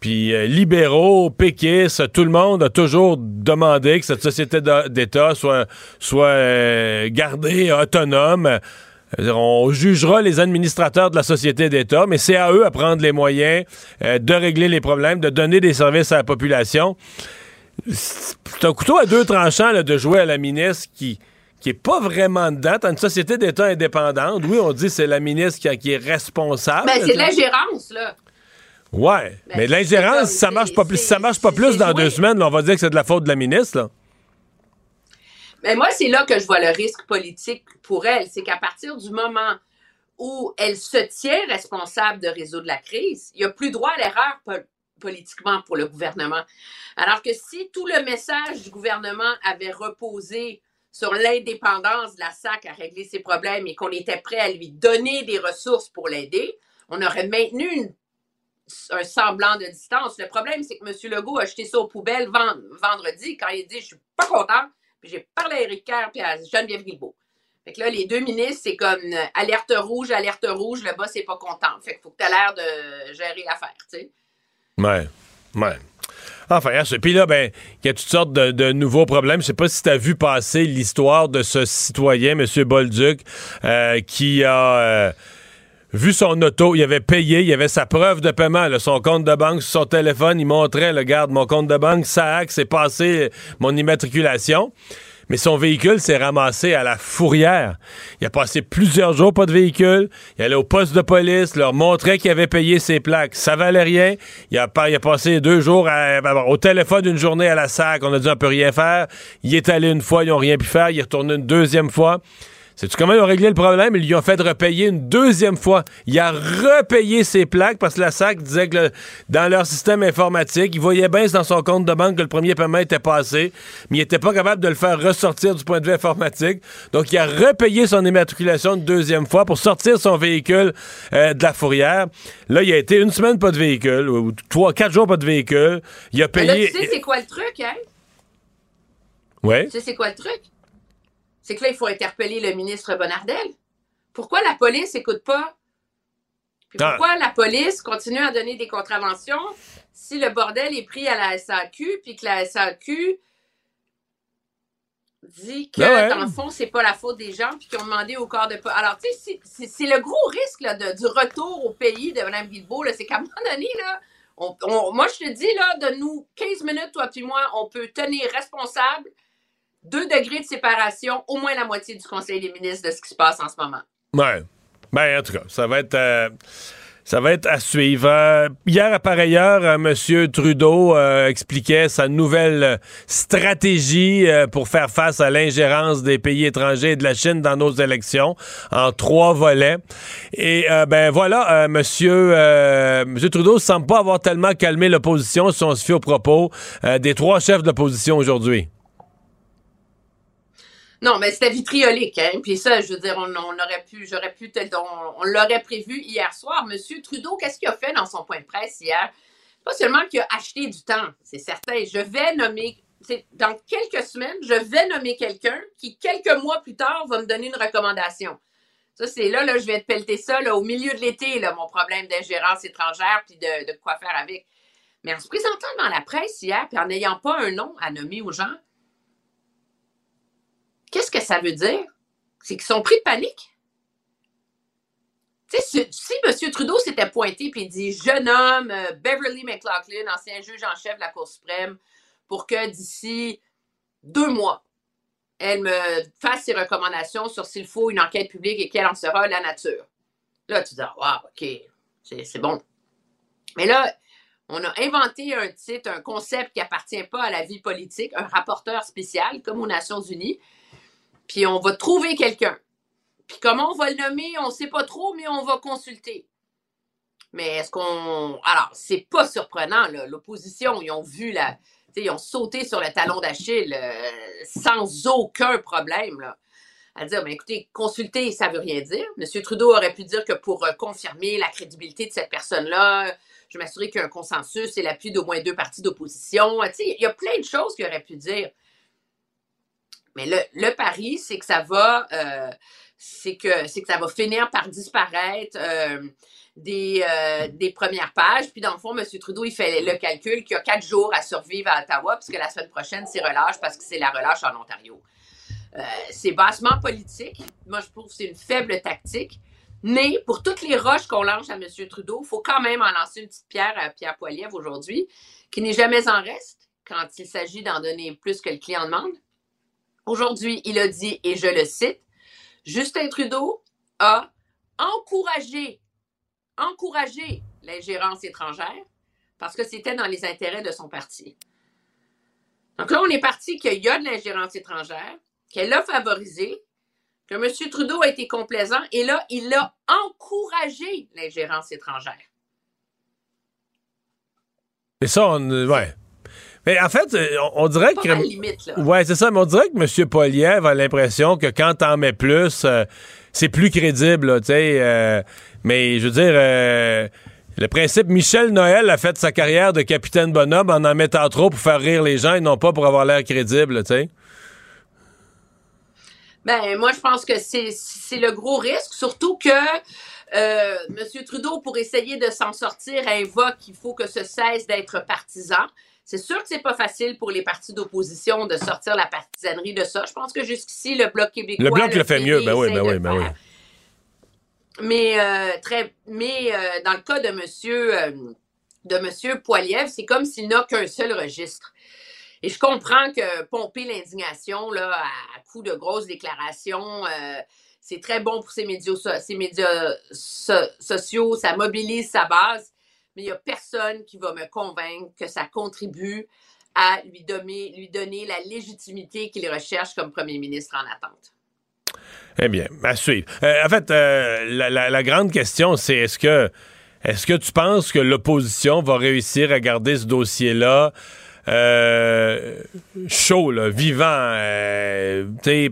Puis euh, libéraux, péquistes, tout le monde a toujours demandé que cette société d'État soit, soit euh, gardée autonome. On jugera les administrateurs de la société d'État, mais c'est à eux à prendre les moyens euh, de régler les problèmes, de donner des services à la population. C'est un couteau à deux tranchants de jouer à la ministre qui qui est pas vraiment dedans. T'as une société d'État indépendante. Oui, on dit que c'est la ministre qui, est responsable. Ben, c'est de l'ingérence, là. Ouais, ben, mais l'ingérence, ça marche pas plus, ça marche pas plus dans deux semaines. on va dire que c'est de la faute de la ministre, là. Mais moi, c'est là que je vois le risque politique pour elle. C'est qu'à partir du moment où elle se tient responsable de résoudre la crise, il n'y a plus droit à l'erreur politiquement pour le gouvernement. Alors que si tout le message du gouvernement avait reposé sur l'indépendance de la SAC à régler ses problèmes et qu'on était prêt à lui donner des ressources pour l'aider, on aurait maintenu un semblant de distance. Le problème, c'est que M. Legault a jeté ça aux poubelles vendredi quand il dit Je suis pas content puis j'ai parlé à Éric Kerr et à Geneviève Guilbeault. Fait que là, les deux ministres, c'est comme euh, alerte rouge, alerte rouge, le boss n'est pas content. Fait qu'il faut que tu aies l'air de gérer l'affaire, tu sais. Ouais, ouais. Enfin, hein, puis là, ben, il y a toutes sortes de, nouveaux problèmes. Je sais pas si tu as vu passer l'histoire de ce citoyen, M. Bolduc, euh, qui a... Euh, vu son auto, il avait payé, il avait sa preuve de paiement, son compte de banque son téléphone, il montrait, le garde, mon compte de banque, ça c'est passé mon immatriculation. Mais son véhicule s'est ramassé à la fourrière. Il a passé plusieurs jours pas de véhicule. Il allait au poste de police, leur montrait qu'il avait payé ses plaques. Ça valait rien. Il a, il a passé deux jours au téléphone une journée à la SAC. On a dit on peut rien faire. Il est allé une fois, ils n'ont rien pu faire. Il est retourné une deuxième fois. C'est-tu comment ils ont réglé le problème? Ils lui ont fait repayer une deuxième fois. Il a repayé ses plaques parce que la SAC disait que dans leur système informatique, il voyait bien dans son compte de banque que le premier paiement était passé, mais il n'était pas capable de le faire ressortir du point de vue informatique. Donc, il a repayé son immatriculation une deuxième fois pour sortir son véhicule euh, de la fourrière. Là, il a été une semaine pas de véhicule, ou trois, quatre jours pas de véhicule. Il a payé... tu sais c'est quoi le truc, hein? Ouais. Tu sais c'est quoi le truc? C'est que là, il faut interpeller le ministre Bonardel. Pourquoi la police n'écoute pas? Ah. pourquoi la police continue à donner des contraventions si le bordel est pris à la SAQ, puis que la SAQ dit que, ben dans le fond, c'est pas la faute des gens, puis qu'ils ont demandé au corps de... Alors, tu sais, c'est le gros risque là, du retour au pays de Mme Guilbeault. C'est qu'à un moment donné, là, moi, je te dis, là, de nous 15 minutes, toi puis moi, on peut tenir responsable deux degrés de séparation, au moins la moitié du Conseil des ministres de ce qui se passe en ce moment. Ouais. Ben, en tout cas, ça va être. Euh, ça va être à suivre. Euh, hier, par ailleurs, euh, M. Trudeau expliquait sa nouvelle stratégie pour faire face à l'ingérence des pays étrangers et de la Chine dans nos élections en trois volets. Et ben voilà, M. Monsieur, Trudeau ne semble pas avoir tellement calmé l'opposition si on se fie aux propos des trois chefs de l'opposition aujourd'hui. Non, mais c'était vitriolique, hein. Puis ça, je veux dire, on, aurait pu, j'aurais pu, on, l'aurait prévu hier soir. Monsieur Trudeau, qu'est-ce qu'il a fait dans son point de presse hier? Pas seulement qu'il a acheté du temps, c'est certain. Je vais nommer, dans quelques semaines, je vais nommer quelqu'un qui, quelques mois plus tard, va me donner une recommandation. Ça, c'est là, là, je vais te pelleter ça, au milieu de l'été, là, mon problème d'ingérence étrangère, puis de, de quoi faire avec. Mais en se présentant dans la presse hier, puis en n'ayant pas un nom à nommer aux gens, Qu'est-ce que ça veut dire? C'est qu'ils sont pris de panique? Tu sais, si, M. Trudeau s'était pointé et dit Je nomme euh, Beverly McLaughlin, ancien juge en chef de la Cour suprême, pour que d'ici deux mois, elle me fasse ses recommandations sur s'il faut une enquête publique et quelle en sera la nature. Là, tu dis Waouh, OK, c'est bon. Mais là, on a inventé un titre, un concept qui appartient pas à la vie politique, un rapporteur spécial, comme aux Nations Unies, puis on va trouver quelqu'un. Puis comment on va le nommer, on ne sait pas trop, mais on va consulter. Mais est-ce qu'on. Alors, c'est pas surprenant, L'opposition, ils ont vu la. Ils ont sauté sur le talon d'Achille euh, sans aucun problème. Là, à dire, mais écoutez, consulter, ça veut rien dire. M. Trudeau aurait pu dire que pour euh, confirmer la crédibilité de cette personne-là, je m'assurer qu'il y a un consensus et l'appui d'au moins deux partis d'opposition. Il y a plein de choses qu'il aurait pu dire. Mais le, pari, c'est que ça va, euh, c'est que, c'est que ça va finir par disparaître euh, des, euh, des premières pages. Puis dans le fond, M. Trudeau, il fait le calcul qu'il y a quatre jours à survivre à Ottawa, puisque la semaine prochaine, c'est relâche parce que c'est la relâche en Ontario. C'est bassement politique. Moi, je trouve que c'est une faible tactique. Mais pour toutes les roches qu'on lance à M. Trudeau, il faut quand même en lancer une petite pierre à Pierre Poilievre aujourd'hui, qui n'est jamais en reste quand il s'agit d'en donner plus que le client demande. Aujourd'hui, il a dit, et je le cite, Justin Trudeau a encouragé, encouragé l'ingérence étrangère parce que c'était dans les intérêts de son parti. Donc là, on est parti qu'il y a de l'ingérence étrangère, qu'elle a favorisé, que M. Trudeau a été complaisant, et là, il a encouragé l'ingérence étrangère. Et ça, on, ouais. Mais en fait, euh, on, dirait que. Limite, là. Ouais, c'est ça, mais on dirait que M. Poliev a l'impression que quand t'en mets plus, euh, c'est plus crédible, tu sais. mais je veux dire. Le principe, Michel Noël a fait sa carrière de capitaine bonhomme en en mettant trop pour faire rire les gens et non pas pour avoir l'air crédible, tu sais. Ben, moi, je pense que c'est le gros risque, surtout que euh, M. Trudeau, pour essayer de s'en sortir, invoque qu'il faut que ce cesse d'être partisan. C'est sûr que c'est pas facile pour les partis d'opposition de sortir la partisanerie de ça. Je pense que jusqu'ici, le Bloc québécois... Le Bloc le, fait mieux, ben oui, ben oui, ben oui. Mais, euh, très, mais euh, dans le cas de M. de monsieur Poiliev, c'est comme s'il n'a qu'un seul registre. Et je comprends que pomper l'indignation là, à coup de grosses déclarations, euh, c'est très bon pour médias, ces médias sociaux, ça mobilise sa base, mais il n'y a personne qui va me convaincre que ça contribue à lui donner, lui donner la légitimité qu'il recherche comme premier ministre en attente. Eh bien, à suivre. Euh, en fait, euh, la, grande question, c'est est-ce que est-ce que tu penses que l'opposition va réussir à garder ce dossier-là euh, chaud, vivant, euh,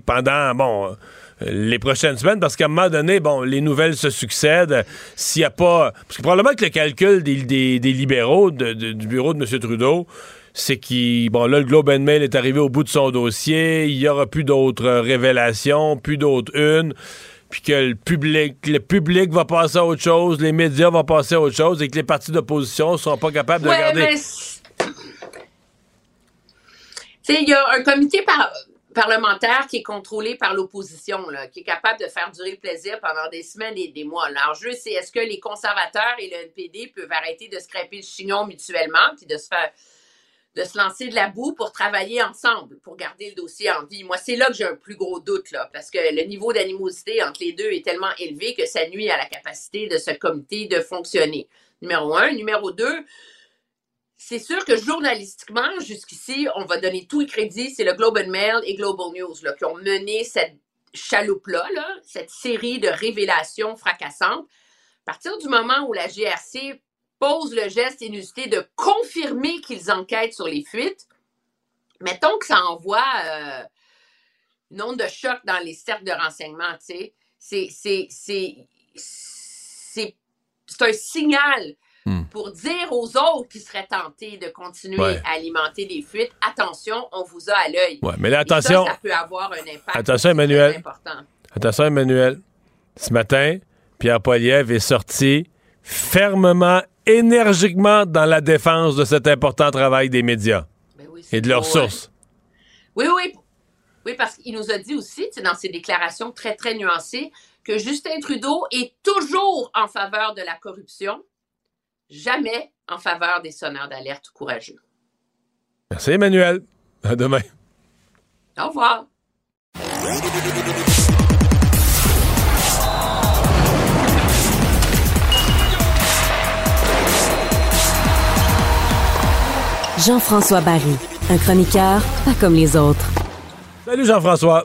pendant, bon, les prochaines semaines, parce qu'à un moment donné, bon, les nouvelles se succèdent. S'il n'y a pas. Parce que probablement que le calcul des, libéraux, du bureau de M. Trudeau, c'est qu'il. Bon, là, le Globe and Mail est arrivé au bout de son dossier. Il n'y aura plus d'autres révélations, plus d'autres unes. Puis que le public, le public va passer à autre chose, les médias vont passer à autre chose et que les partis d'opposition ne seront pas capables de regarder il y a un comité parlementaire qui est contrôlé par l'opposition, qui est capable de faire durer le plaisir pendant des semaines et des mois. L'enjeu, c'est est-ce que les conservateurs et le NPD peuvent arrêter de scraper le chignon mutuellement puis de se faire de se lancer de la boue pour travailler ensemble, pour garder le dossier en vie? Moi, c'est là que j'ai un plus gros doute, là, parce que le niveau d'animosité entre les deux est tellement élevé que ça nuit à la capacité de ce comité de fonctionner. Numéro un. Numéro deux, c'est sûr que journalistiquement, jusqu'ici, on va donner tout le crédit. C'est le Global Mail et Global News là, qui ont mené cette chaloupe-là, cette série de révélations fracassantes. À partir du moment où la GRC pose le geste inusité de confirmer qu'ils enquêtent sur les fuites, mettons que ça envoie euh, une onde de choc dans les cercles de renseignement. C'est un signal Hmm. pour dire aux autres qui seraient tentés de continuer à alimenter des fuites, attention, on vous a à l'œil. Ouais, mais là, attention. Ça, peut avoir un impact attention, Emmanuel. Attention, Emmanuel. Ce matin, Pierre Poilievre est sorti fermement, énergiquement dans la défense de cet important travail des médias ben et de leurs sources. Oui, oui. Oui, parce qu'il nous a dit aussi, dans ses déclarations très, très nuancées, que Justin Trudeau est toujours en faveur de la corruption jamais en faveur des sonneurs d'alerte courageux. Merci Emmanuel. À demain. Au revoir. Jean-François Barry, un chroniqueur pas comme les autres. Salut Jean-François.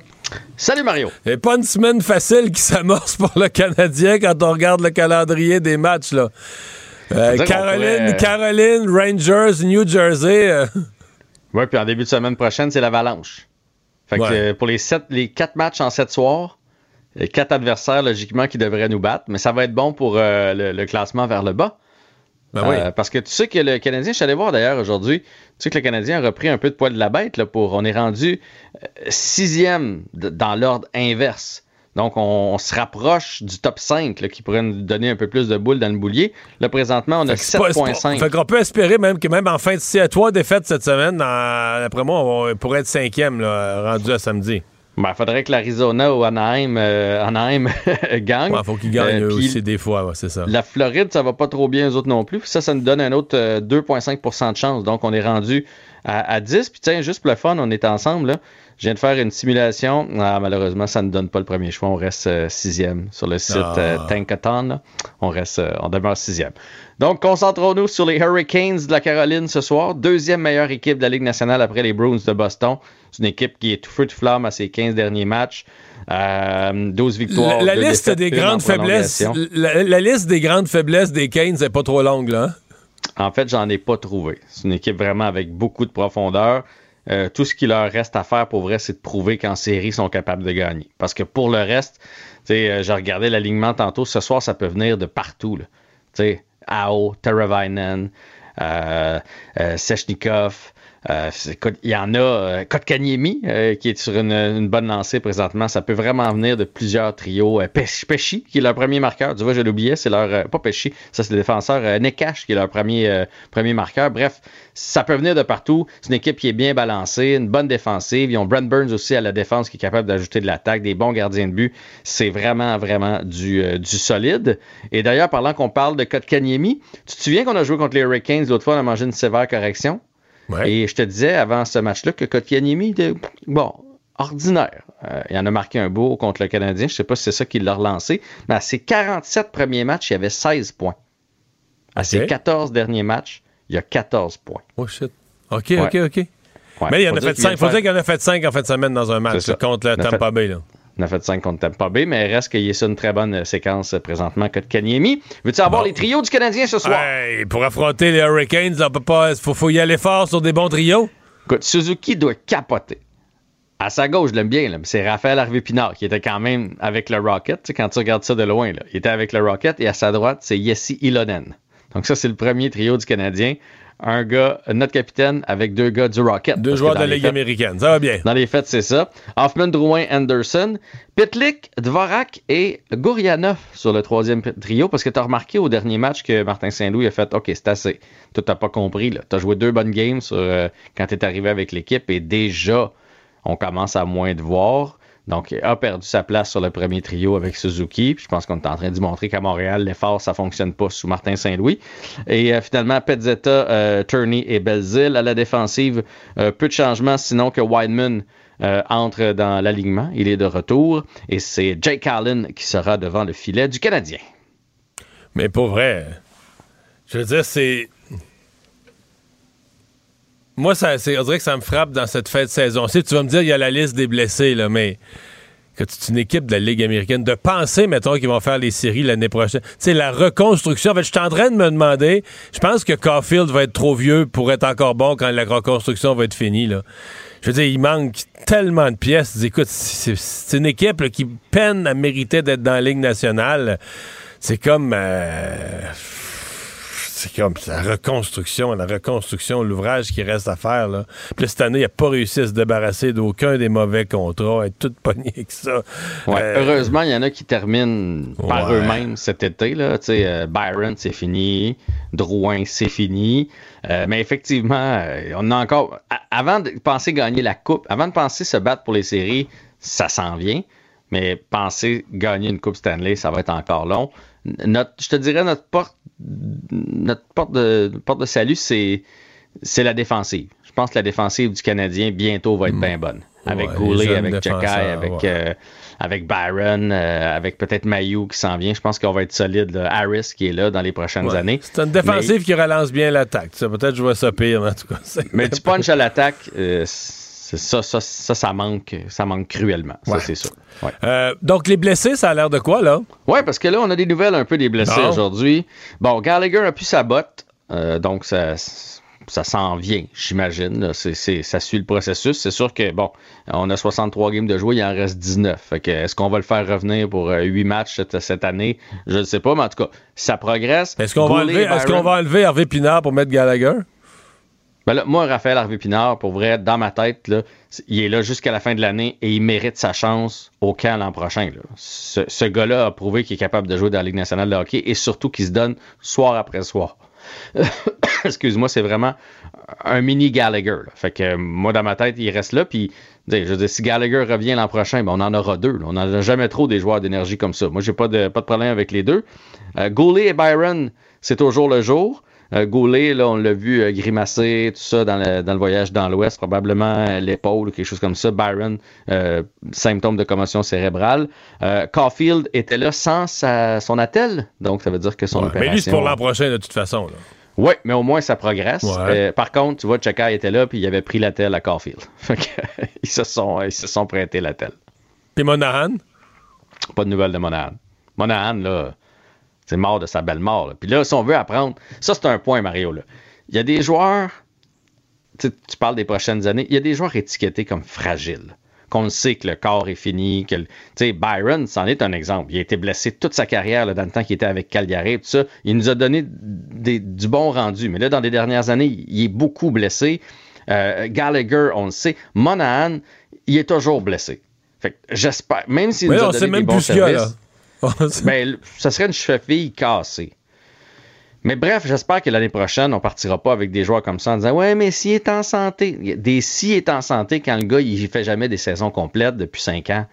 Salut Mario. Et pas une semaine facile qui s'amorce pour le Canadien quand on regarde le calendrier des matchs là. Euh, Caroline, Caroline, Rangers, New Jersey. Euh. Oui, puis en début de semaine prochaine, c'est l'Avalanche. Fait que euh, pour les, sept, les quatre matchs en sept soirs, quatre adversaires logiquement qui devraient nous battre, mais ça va être bon pour le, classement vers le bas. Ben parce que tu sais que le Canadien, je suis allé voir d'ailleurs aujourd'hui, tu sais que le Canadien a repris un peu de poids de la bête là, pour. On est rendu sixième dans l'ordre inverse. Donc, on, se rapproche du top 5 qui pourrait nous donner un peu plus de boules dans le boulier. Là, présentement, on a 7,5. Fait qu'on peut espérer même que même en fin de si à trois défaites cette semaine, après moi, on pourrait être cinquième là, rendu à samedi. Il ben, faudrait que l'Arizona ou Anaheim, euh, Anaheim gagne. Il faut qu'ils gagnent euh, aussi des fois, c'est ça. La Floride, ça va pas trop bien eux autres non plus. Ça, ça nous donne un autre 2,5% de chance. Donc, on est rendu à, à 10. Puis tiens, juste pour le fun, on est ensemble. Là. Je viens de faire une simulation. Ah, malheureusement, ça ne donne pas le premier choix. On reste euh, sixième sur le site euh, ah. Tankathon. On reste, euh, on demeure sixième. Donc, concentrons-nous sur les Hurricanes de la Caroline ce soir. Deuxième meilleure équipe de la Ligue nationale après les Bruins de Boston. C'est une équipe qui est tout feu de flamme à ses 15 derniers matchs. 12 victoires. La, liste des grandes faiblesses. La, liste des grandes faiblesses des Canes n'est pas trop longue, là. Hein? En fait, j'en ai pas trouvé. C'est une équipe vraiment avec beaucoup de profondeur. Euh, tout ce qui leur reste à faire pour vrai, c'est de prouver qu'en série, ils sont capables de gagner. Parce que pour le reste, euh, j'ai regardé l'alignement tantôt, ce soir, ça peut venir de partout. Sais, Ao, Teravainen, euh, euh, Sechnikov, euh, il y en a, euh, Kotkaniemi, euh, qui est sur une, bonne lancée présentement. Ça peut vraiment venir de plusieurs trios. Euh, Pesci, qui est leur premier marqueur. Tu vois, je l'oubliais, c'est leur. pas Pesci, ça c'est le défenseur. Nekash, qui est leur premier, premier marqueur. Bref, ça peut venir de partout. C'est une équipe qui est bien balancée, une bonne défensive. Ils ont Brent Burns aussi à la défense qui est capable d'ajouter de l'attaque, des bons gardiens de but. C'est vraiment, vraiment du, du solide. Et d'ailleurs, parlant qu'on parle de Kotkaniemi, tu te souviens qu'on a joué contre les Hurricanes l'autre fois, on a mangé une sévère correction? Et je te disais avant ce match-là que Kotkaniemi était, bon, ordinaire. Euh, il en a marqué un beau contre le Canadien. Je ne sais pas si c'est ça qui l'a relancé. Mais à ses 47 premiers matchs, il y avait 16 points. À ses 14 derniers matchs, il y a 14 points. Oh shit. OK, OK, OK. Mais il en a fait 5. Il faut dire qu'il en a fait 5 en fin de semaine dans un match contre le Tampa Bay. Là. On a fait 5 contre Tampa Bay, mais reste qu'il y ait ça une très bonne séquence présentement que de Kanyemi. Veux-tu avoir les trios du Canadien ce soir? pour affronter les Hurricanes, on peut pas. Faut, faut y aller fort sur des bons trios? Écoute, Suzuki doit capoter. À sa gauche, je l'aime bien, c'est Raphaël Harvey-Pinard qui était quand même avec le Rocket. quand tu regardes ça de loin, là, il était avec le Rocket et à sa droite, c'est Yessi Ilonen. Donc ça, c'est le premier trio du Canadien un gars, notre capitaine, avec deux gars du Rocket. Deux joueurs de la Ligue américaine, ça va bien. Dans les fêtes, c'est ça. Hoffman, Drouin, Anderson, Pitlick, Dvorak et Gourianov sur le troisième trio, parce que tu as remarqué au dernier match que Martin Saint-Louis a fait OK, c'est assez. Tu n'as pas compris. Tu as joué deux bonnes games euh, quand tu es arrivé avec l'équipe et déjà, on commence à moins te voir. Donc, il a perdu sa place sur le premier trio avec Suzuki. je pense qu'on est en train de montrer qu'à Montréal, l'effort, ça fonctionne pas sous Martin Saint-Louis. Et euh, finalement, Pezzetta, euh, Turney et Belzil à la défensive. Euh, peu de changements, sinon que Wideman entre dans l'alignement. Il est de retour. Et c'est Jake Allen qui sera devant le filet du Canadien. Mais pour vrai, je veux dire, c'est moi, ça, on dirait que ça me frappe dans cette fête de saison. Si tu vas me dire, il y a la liste des blessés, là, mais que c'est une équipe de la Ligue américaine, de penser, mettons, qu'ils vont faire les séries l'année prochaine. Tu sais, la reconstruction. En fait, je suis en train de me demander, je pense que Caulfield va être trop vieux pour être encore bon quand la reconstruction va être finie, là. Je veux dire, il manque tellement de pièces. Écoute, c'est une équipe qui peine à mériter d'être dans la Ligue nationale. C'est comme... Euh, c'est comme la reconstruction, la reconstruction, l'ouvrage qui reste à faire. Là. Puis cette année, il n'a pas réussi à se débarrasser d'aucun des mauvais contrats, être tout pogné avec ça. Euh, heureusement, il y en a qui terminent par eux-mêmes cet été. Là. Euh, Byron, c'est fini. Drouin, c'est fini. Euh, mais effectivement, on a encore. Avant de penser gagner la Coupe, avant de penser se battre pour les séries, ça s'en vient. Mais penser gagner une Coupe Stanley, ça va être encore long. Notre, je te dirais, notre porte notre porte de, porte de salut, c'est, c'est la défensive. Je pense que la défensive du Canadien bientôt va être bien bonne. Avec Goulet, avec Jacky, avec, euh, avec Byron, euh, avec peut-être Mayou qui s'en vient. Je pense qu'on va être solide. Harris qui est là dans les prochaines années. C'est une défensive qui relance bien l'attaque. Peut-être je vois ça pire en tout cas. Mais tu punch à l'attaque. Euh, ça, ça, ça, ça, manque, ça manque cruellement. Ça, c'est ça. Euh, donc, les blessés, ça a l'air de quoi, là? Oui, parce que là, on a des nouvelles un peu des blessés aujourd'hui. Bon, Gallagher a pu sa botte, euh, donc ça, ça s'en vient, j'imagine. ça suit le processus. C'est sûr que, bon, on a 63 games de jouer, il en reste 19. Fait que, est-ce qu'on va le faire revenir pour 8 euh, matchs cette, année? Je ne sais pas, mais en tout cas, ça progresse. Est-ce qu'on va, enlever, est-ce qu'on va enlever Hervé Pinard pour mettre Gallagher? Ben là, moi, Raphaël Harvey Pinard, pour vrai, dans ma tête, là, il est là jusqu'à la fin de l'année et il mérite sa chance au camp l'an prochain. Ce, gars-là a prouvé qu'il est capable de jouer dans la Ligue nationale de hockey et surtout qu'il se donne soir après soir. excuse-moi, c'est vraiment un mini Gallagher. Fait que moi, dans ma tête, il reste là. Puis, je veux dire, si Gallagher revient l'an prochain, ben, on en aura deux. On n'en a jamais trop des joueurs d'énergie comme ça. Moi, j'ai pas de, pas de problème avec les deux. Euh, Goulet et Byron, c'est toujours le jour. Euh, Goulet, là, on l'a vu euh, grimacer, tout ça, dans le, dans le voyage dans l'Ouest, probablement euh, l'épaule ou quelque chose comme ça. Byron, symptômes de commotion cérébrale. Caulfield était là sans sa, son attel, donc ça veut dire que son Ouais, opération... Mais lui, c'est pour l'an prochain, de toute façon. Là. Oui, mais au moins ça progresse. Ouais. Euh, par contre, tu vois, Chaka était là puis il avait pris l'attel à Caulfield. Fait que, ils se sont ils se sont prêtés l'attel. Puis Monahan? Pas de nouvelles de Monahan. Monahan, là, c'est mort de sa belle mort. là. Puis là, si on veut apprendre, ça c'est un point, Mario. Là. Il y a des joueurs, tu parles des prochaines années, il y a des joueurs étiquetés comme fragiles. Qu'on le sait que le corps est fini. que le- Tu sais, Byron, c'en est un exemple. Il a été blessé toute sa carrière là, dans le temps qu'il était avec Calgary. Tout ça. Il nous a donné des- du bon rendu. Mais là, dans les dernières années, il est beaucoup blessé. Euh, Gallagher, on le sait. Monahan, il est toujours blessé. Fait que j'espère, même s'il nous a on donné sait des même bons plus services. Ben, ça serait une cheville cassée. Mais bref, j'espère que l'année prochaine, on partira pas avec des joueurs comme ça en disant Ouais, mais s'il est en santé. Des s'il est en santé quand le gars, il fait jamais des saisons complètes depuis cinq ans.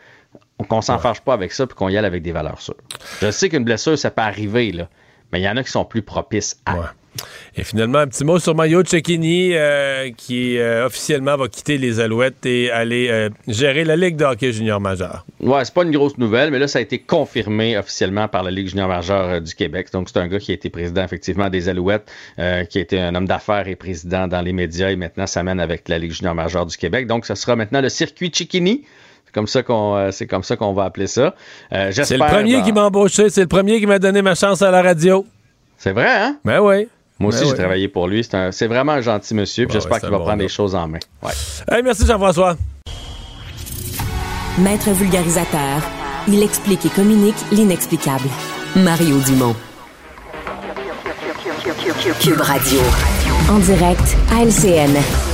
Qu'on s'en fâche pas avec ça puis qu'on y aille avec des valeurs sûres. Je sais qu'une blessure, ça peut arriver, là. Mais il y en a qui sont plus propices à. Et finalement, un petit mot sur Mario Cecchini, euh, qui euh, officiellement va quitter les Alouettes et aller euh, gérer la Ligue de hockey junior majeur. Ouais, c'est pas une grosse nouvelle, mais là, ça a été confirmé officiellement par la Ligue junior majeure du Québec. Donc, c'est un gars qui a été président, effectivement, des Alouettes, qui a été un homme d'affaires et président dans les médias et maintenant s'amène avec la Ligue junior majeure du Québec. Donc, ce sera maintenant le circuit Chickini. C'est comme ça qu'on euh, c'est comme ça qu'on va appeler ça. Euh, C'est le premier ben, qui m'a embauché, c'est le premier qui m'a donné ma chance à la radio. C'est vrai, hein? Ben oui. Moi aussi, Ben j'ai oui. travaillé pour lui. C'est un- c'est vraiment un gentil monsieur. puis Ouais, j'espère ouais, qu'il va bon prendre gars. les choses en main. Ouais. Hey, merci Jean-François. Maître vulgarisateur, il explique et communique l'inexplicable. Mario Dumont. Cube Radio. En direct à LCN.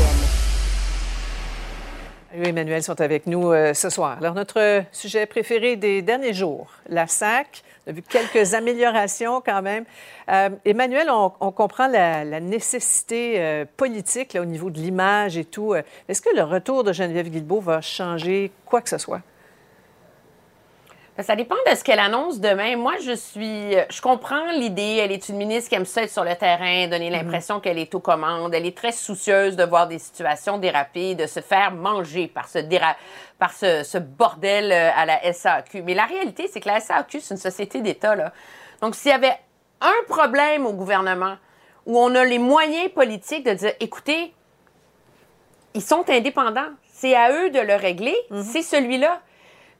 Et Emmanuel sont avec nous euh, ce soir. Alors, notre sujet préféré des derniers jours, la SAC. On a vu quelques améliorations quand même. Euh, Emmanuel, on, comprend la, nécessité euh, politique au niveau de l'image et tout. Est-ce que le retour de Geneviève Guilbeault va changer quoi que ce soit? Ben, Ça dépend de ce qu'elle annonce demain. Moi, je suis. euh, Je comprends l'idée. Elle est une ministre qui aime ça être sur le terrain, donner l'impression qu'elle est aux commandes. Elle est très soucieuse de voir des situations déraper, de se faire manger par ce, déra- par ce, ce bordel euh, à la SAQ. Mais la réalité, c'est que la SAQ, c'est une société d'État. Là. Donc, s'il y avait un problème au gouvernement où on a les moyens politiques de dire écoutez, ils sont indépendants. C'est à eux de le régler. C'est celui-là.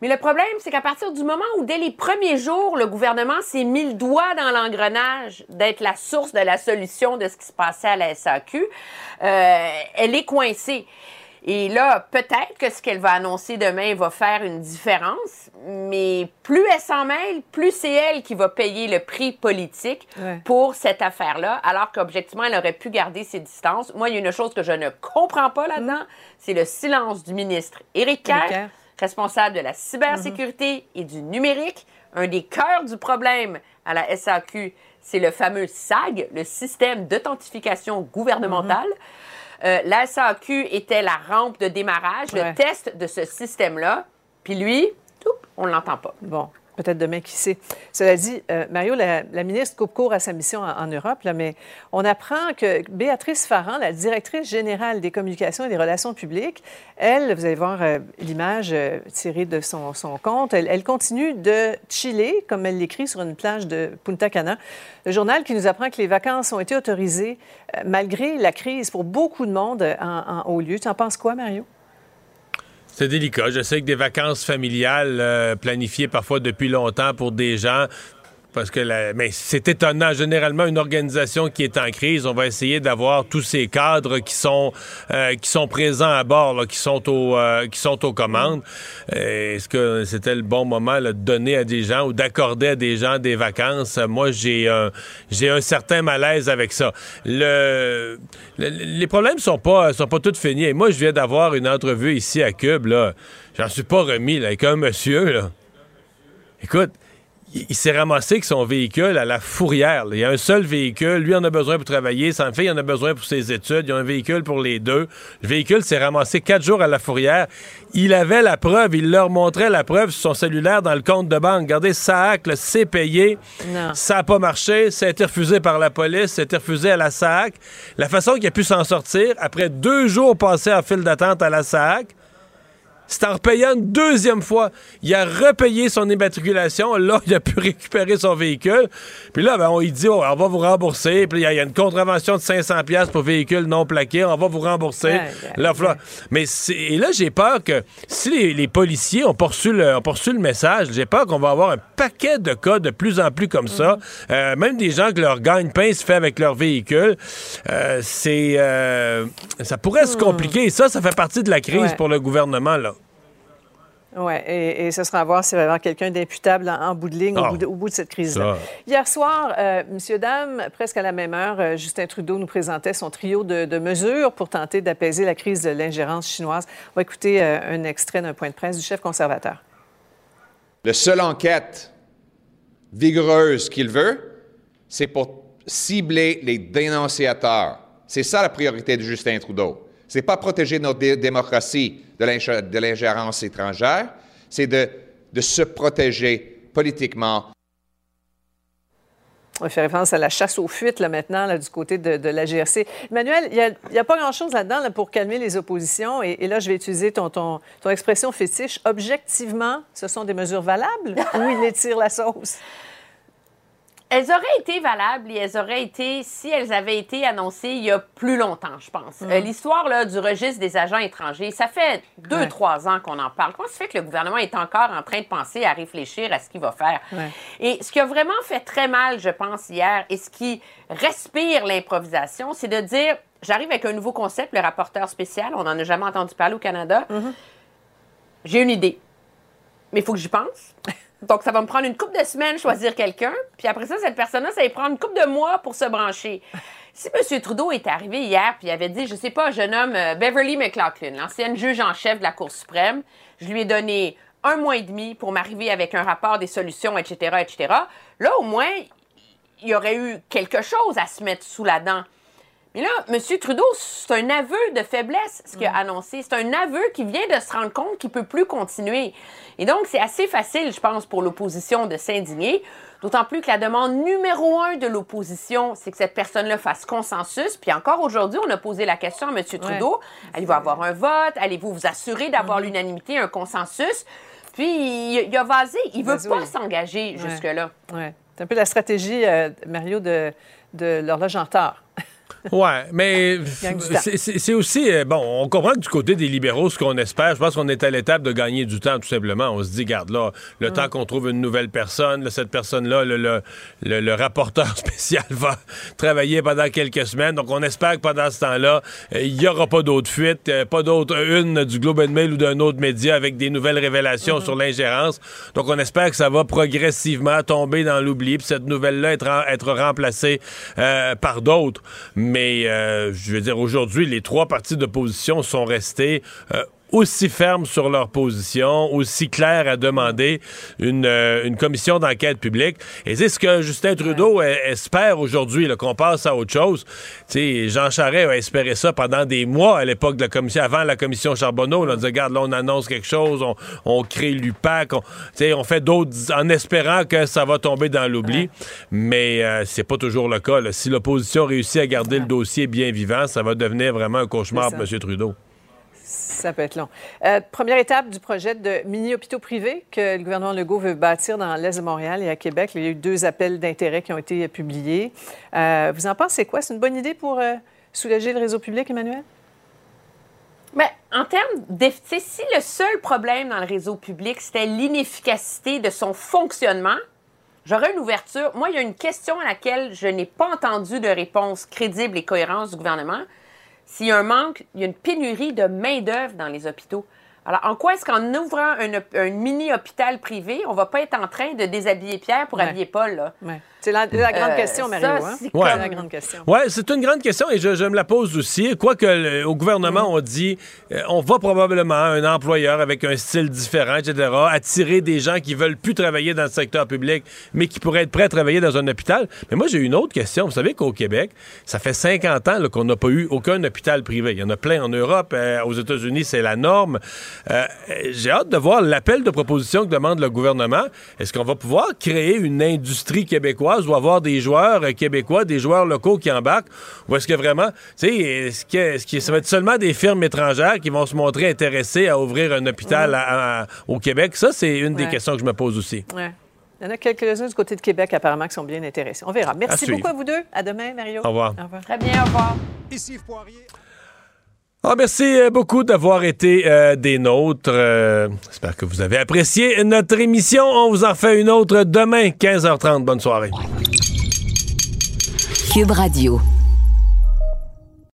Mais le problème, c'est qu'à partir du moment où, dès les premiers jours, le gouvernement s'est mis le doigt dans l'engrenage d'être la source de la solution de ce qui se passait à la SAQ, euh, elle est coincée. Et là, peut-être que ce qu'elle va annoncer demain va faire une différence, mais plus elle s'en mêle, plus c'est elle qui va payer le prix politique Ouais. pour cette affaire-là, alors qu'objectivement, elle aurait pu garder ses distances. Moi, il y a une chose que je ne comprends pas là-dedans, c'est le silence du ministre Éric Kerr. Responsable de la cybersécurité et du numérique. Un des cœurs du problème à la SAQ, c'est le fameux SAG, le système d'authentification gouvernementale. Euh, la SAQ était la rampe de démarrage, Ouais. le test de ce système-là. Puis lui, on ne l'entend pas. Bon, peut-être demain, qui sait. Cela dit, euh, Mario, la, ministre coupe court à sa mission en, Europe, mais on apprend que Béatrice Farran, la directrice générale des communications et des relations publiques, elle, vous allez voir euh, l'image euh, tirée de son, compte, elle, continue de chiller, comme elle l'écrit sur une plage de Punta Cana. Le journal qui nous apprend que les vacances ont été autorisées malgré la crise pour beaucoup de monde en, en haut lieu. Tu en penses quoi, Mario? C'est délicat. Je sais que des vacances familiales euh, planifiées parfois depuis longtemps pour des gens. Parce que la- mais c'est étonnant. Généralement, une organisation qui est en crise, on va essayer d'avoir tous ces cadres qui sont euh, qui sont présents à bord, qui sont au euh, qui sont aux commandes. Euh, Est-ce que c'était le bon moment de donner à des gens ou d'accorder à des gens des vacances? Moi, j'ai un j'ai un certain malaise avec ça. Le, le- les problèmes sont pas sont pas tous finis. Et moi, je viens d'avoir une entrevue ici à Cube là. J'en suis pas remis là, avec un monsieur. Écoute, il, s'est ramassé avec son véhicule à la fourrière. Il y a un seul véhicule. Lui en a besoin pour travailler. Sa fille en a besoin pour ses études. Il y a un véhicule pour les deux. Le véhicule s'est ramassé quatre jours à la fourrière. Il avait la preuve. Il leur montrait la preuve sur son cellulaire dans le compte de banque. Regardez, SAC, c'est payé. Ça n'a pas marché. Ça a été refusé par la police. Ça a été refusé à la SAC. La façon qu'il a pu s'en sortir, après deux jours passés en file d'attente à la SAC, c'est en repayant une deuxième fois. Il a repayé son immatriculation. Là, il a pu récupérer son véhicule. Puis là, ben, on lui dit, oh, on va vous rembourser. Puis il y, a une contravention de 500 pièces pour véhicule non plaqué. On va vous rembourser. là, Mais et là, j'ai peur que si les, policiers ont poursu le, le message, j'ai peur qu'on va avoir un paquet de cas de plus en plus comme ça. Mm. Euh, même des gens que leur gagne-pain se fait avec leur véhicule. Euh, c'est, euh, ça pourrait se mm. compliquer. Ça, ça fait partie de la crise pour le gouvernement, là. Oui, et, ce sera à voir s'il va y avoir quelqu'un d'imputable en, bout de ligne au, ah, bout de, cette crise-là. Hier soir, euh, Monsieur, Dame, presque à la même heure, euh, Justin Trudeau nous présentait son trio de, mesures pour tenter d'apaiser la crise de l'ingérence chinoise. On va écouter euh, un extrait d'un point de presse du chef conservateur. La seule enquête vigoureuse qu'il veut, c'est pour cibler les dénonciateurs. C'est ça la priorité de Justin Trudeau. C'est pas protéger notre démocratie de l'ingérence étrangère, c'est de, se protéger politiquement. On fait référence à la chasse aux fuites là, maintenant là, du côté de, la GRC. Emmanuel, il n'y a, pas grand-chose là-dedans pour calmer les oppositions. Et, là, je vais utiliser ton, ton, ton expression fétiche. Objectivement, ce sont des mesures valables ou il étire la sauce? Elles auraient été valables et elles auraient été, si elles avaient été annoncées il y a plus longtemps, je pense. Euh, mm. L'histoire là, du registre des agents étrangers, ça fait deux, trois ans qu'on en parle. Comment se fait que le gouvernement est encore en train de penser à réfléchir à ce qu'il va faire? Et ce qui a vraiment fait très mal, je pense, hier, et ce qui respire l'improvisation, c'est de dire, j'arrive avec un nouveau concept, le rapporteur spécial, on n'en a jamais entendu parler au Canada. Mm-hmm. J'ai une idée, mais il faut que j'y pense. Donc, ça va me prendre une couple de semaines choisir quelqu'un. Puis après ça, cette personne-là, ça va prendre une couple de mois pour se brancher. Si M. Trudeau est arrivé hier puis avait dit, je sais pas, je nomme euh, Beverly McLaughlin, l'ancienne juge en chef de la Cour suprême, je lui ai donné un mois et demi pour m'arriver avec un rapport des solutions, etc., etc., là, au moins, il y aurait eu quelque chose à se mettre sous la dent. Mais là, M. Trudeau, c'est un aveu de faiblesse, ce qu'il a annoncé. C'est un aveu qui vient de se rendre compte qu'il ne peut plus continuer. Et donc, c'est assez facile, je pense, pour l'opposition de s'indigner. D'autant plus que la demande numéro un de l'opposition, c'est que cette personne-là fasse consensus. Puis encore aujourd'hui, on a posé la question à M. Trudeau. Allez-vous avoir un vote? Allez-vous vous assurer d'avoir mm-hmm. l'unanimité, un consensus? Puis il, a vasé. Il ne veut pas s'engager jusque-là. Ouais. C'est un peu la stratégie, euh, Mario, de, de l'horloge en retard. Ouais, mais c'est aussi, euh, bon, on comprend que du côté des libéraux, ce qu'on espère, je pense qu'on est à l'étape de gagner du temps, tout simplement. On se dit, garde là, le temps qu'on trouve une nouvelle personne, cette personne-là, le, le, rapporteur spécial va travailler pendant quelques semaines. Donc, on espère que pendant ce temps-là, euh, il n'y aura pas d'autres fuites, euh, pas d'autres, une du Globe and Mail ou d'un autre média avec des nouvelles révélations mm-hmm. sur l'ingérence. Donc, on espère que ça va progressivement tomber dans l'oubli, puis cette nouvelle-là être, être remplacée par d'autres. Mais euh, je veux dire, aujourd'hui, les trois partis d'opposition sont restés euh, aussi fermes sur leur position, aussi clairs à demander une, euh, une commission d'enquête publique. Et c'est ce que Justin Trudeau espère aujourd'hui, qu'on passe à autre chose. sais, Jean Charest a espéré ça pendant des mois à l'époque de la commission, avant la commission Charbonneau. On disait, regarde, là, on annonce quelque chose, on, on crée l'UPAC, on, on fait d'autres en espérant que ça va tomber dans l'oubli. Mais euh, c'est pas toujours le cas. Si l'opposition réussit à garder le dossier bien vivant, ça va devenir vraiment un cauchemar pour M. Trudeau. Ça peut être long. Euh, première étape du projet de mini-hôpitaux privés que le gouvernement Legault veut bâtir dans l'Est de Montréal et à Québec. Il y a eu deux appels d'intérêt qui ont été publiés. Euh, vous en pensez quoi? C'est une bonne idée pour euh, soulager le réseau public, Emmanuel? Bien, en termes d'efficacité, si le seul problème dans le réseau public, c'était l'inefficacité de son fonctionnement, j'aurais une ouverture. Moi, il y a une question à laquelle je n'ai pas entendu de réponse crédible et cohérente du gouvernement s'il y a un manque, il y a une pénurie de main-d'œuvre dans les hôpitaux. Alors, en quoi est-ce qu'en ouvrant un, mini-hôpital privé, on va pas être en train de déshabiller Pierre pour habiller Paul? Là? C'est la, grande euh, question, Mario. Hein? C'est la grande question. Oui, c'est une grande question et je, me la pose aussi. Quoique au gouvernement, on dit euh, on va probablement un employeur avec un style différent, etc., attirer des gens qui veulent plus travailler dans le secteur public, mais qui pourraient être prêts à travailler dans un hôpital. Mais moi, j'ai une autre question. Vous savez qu'au Québec, ça fait 50 ans qu'on n'a pas eu aucun hôpital privé. Il y en a plein en Europe. Euh, aux États-Unis, c'est la norme. j'ai hâte de voir l'appel de proposition que demande le gouvernement. Est-ce qu'on va pouvoir créer une industrie québécoise ou avoir des joueurs euh, québécois, des joueurs locaux qui embarquent? Ou est-ce que vraiment, tu sais, est-ce que, ça va être seulement des firmes étrangères qui vont se montrer intéressées à ouvrir un hôpital au Québec? Ça, c'est une des questions que je me pose aussi. Ouais. Il y en a quelques-uns du côté de Québec, apparemment, qui sont bien intéressés. On verra. Merci beaucoup à vous deux. À demain, Mario. Au revoir. Au revoir. Très bien, au revoir. Ici Poirier. Ah, merci euh, beaucoup d'avoir été euh, des nôtres. Euh, j'espère que vous avez apprécié notre émission. On vous en fait une autre demain, 15h30. Bonne soirée. Cube Radio.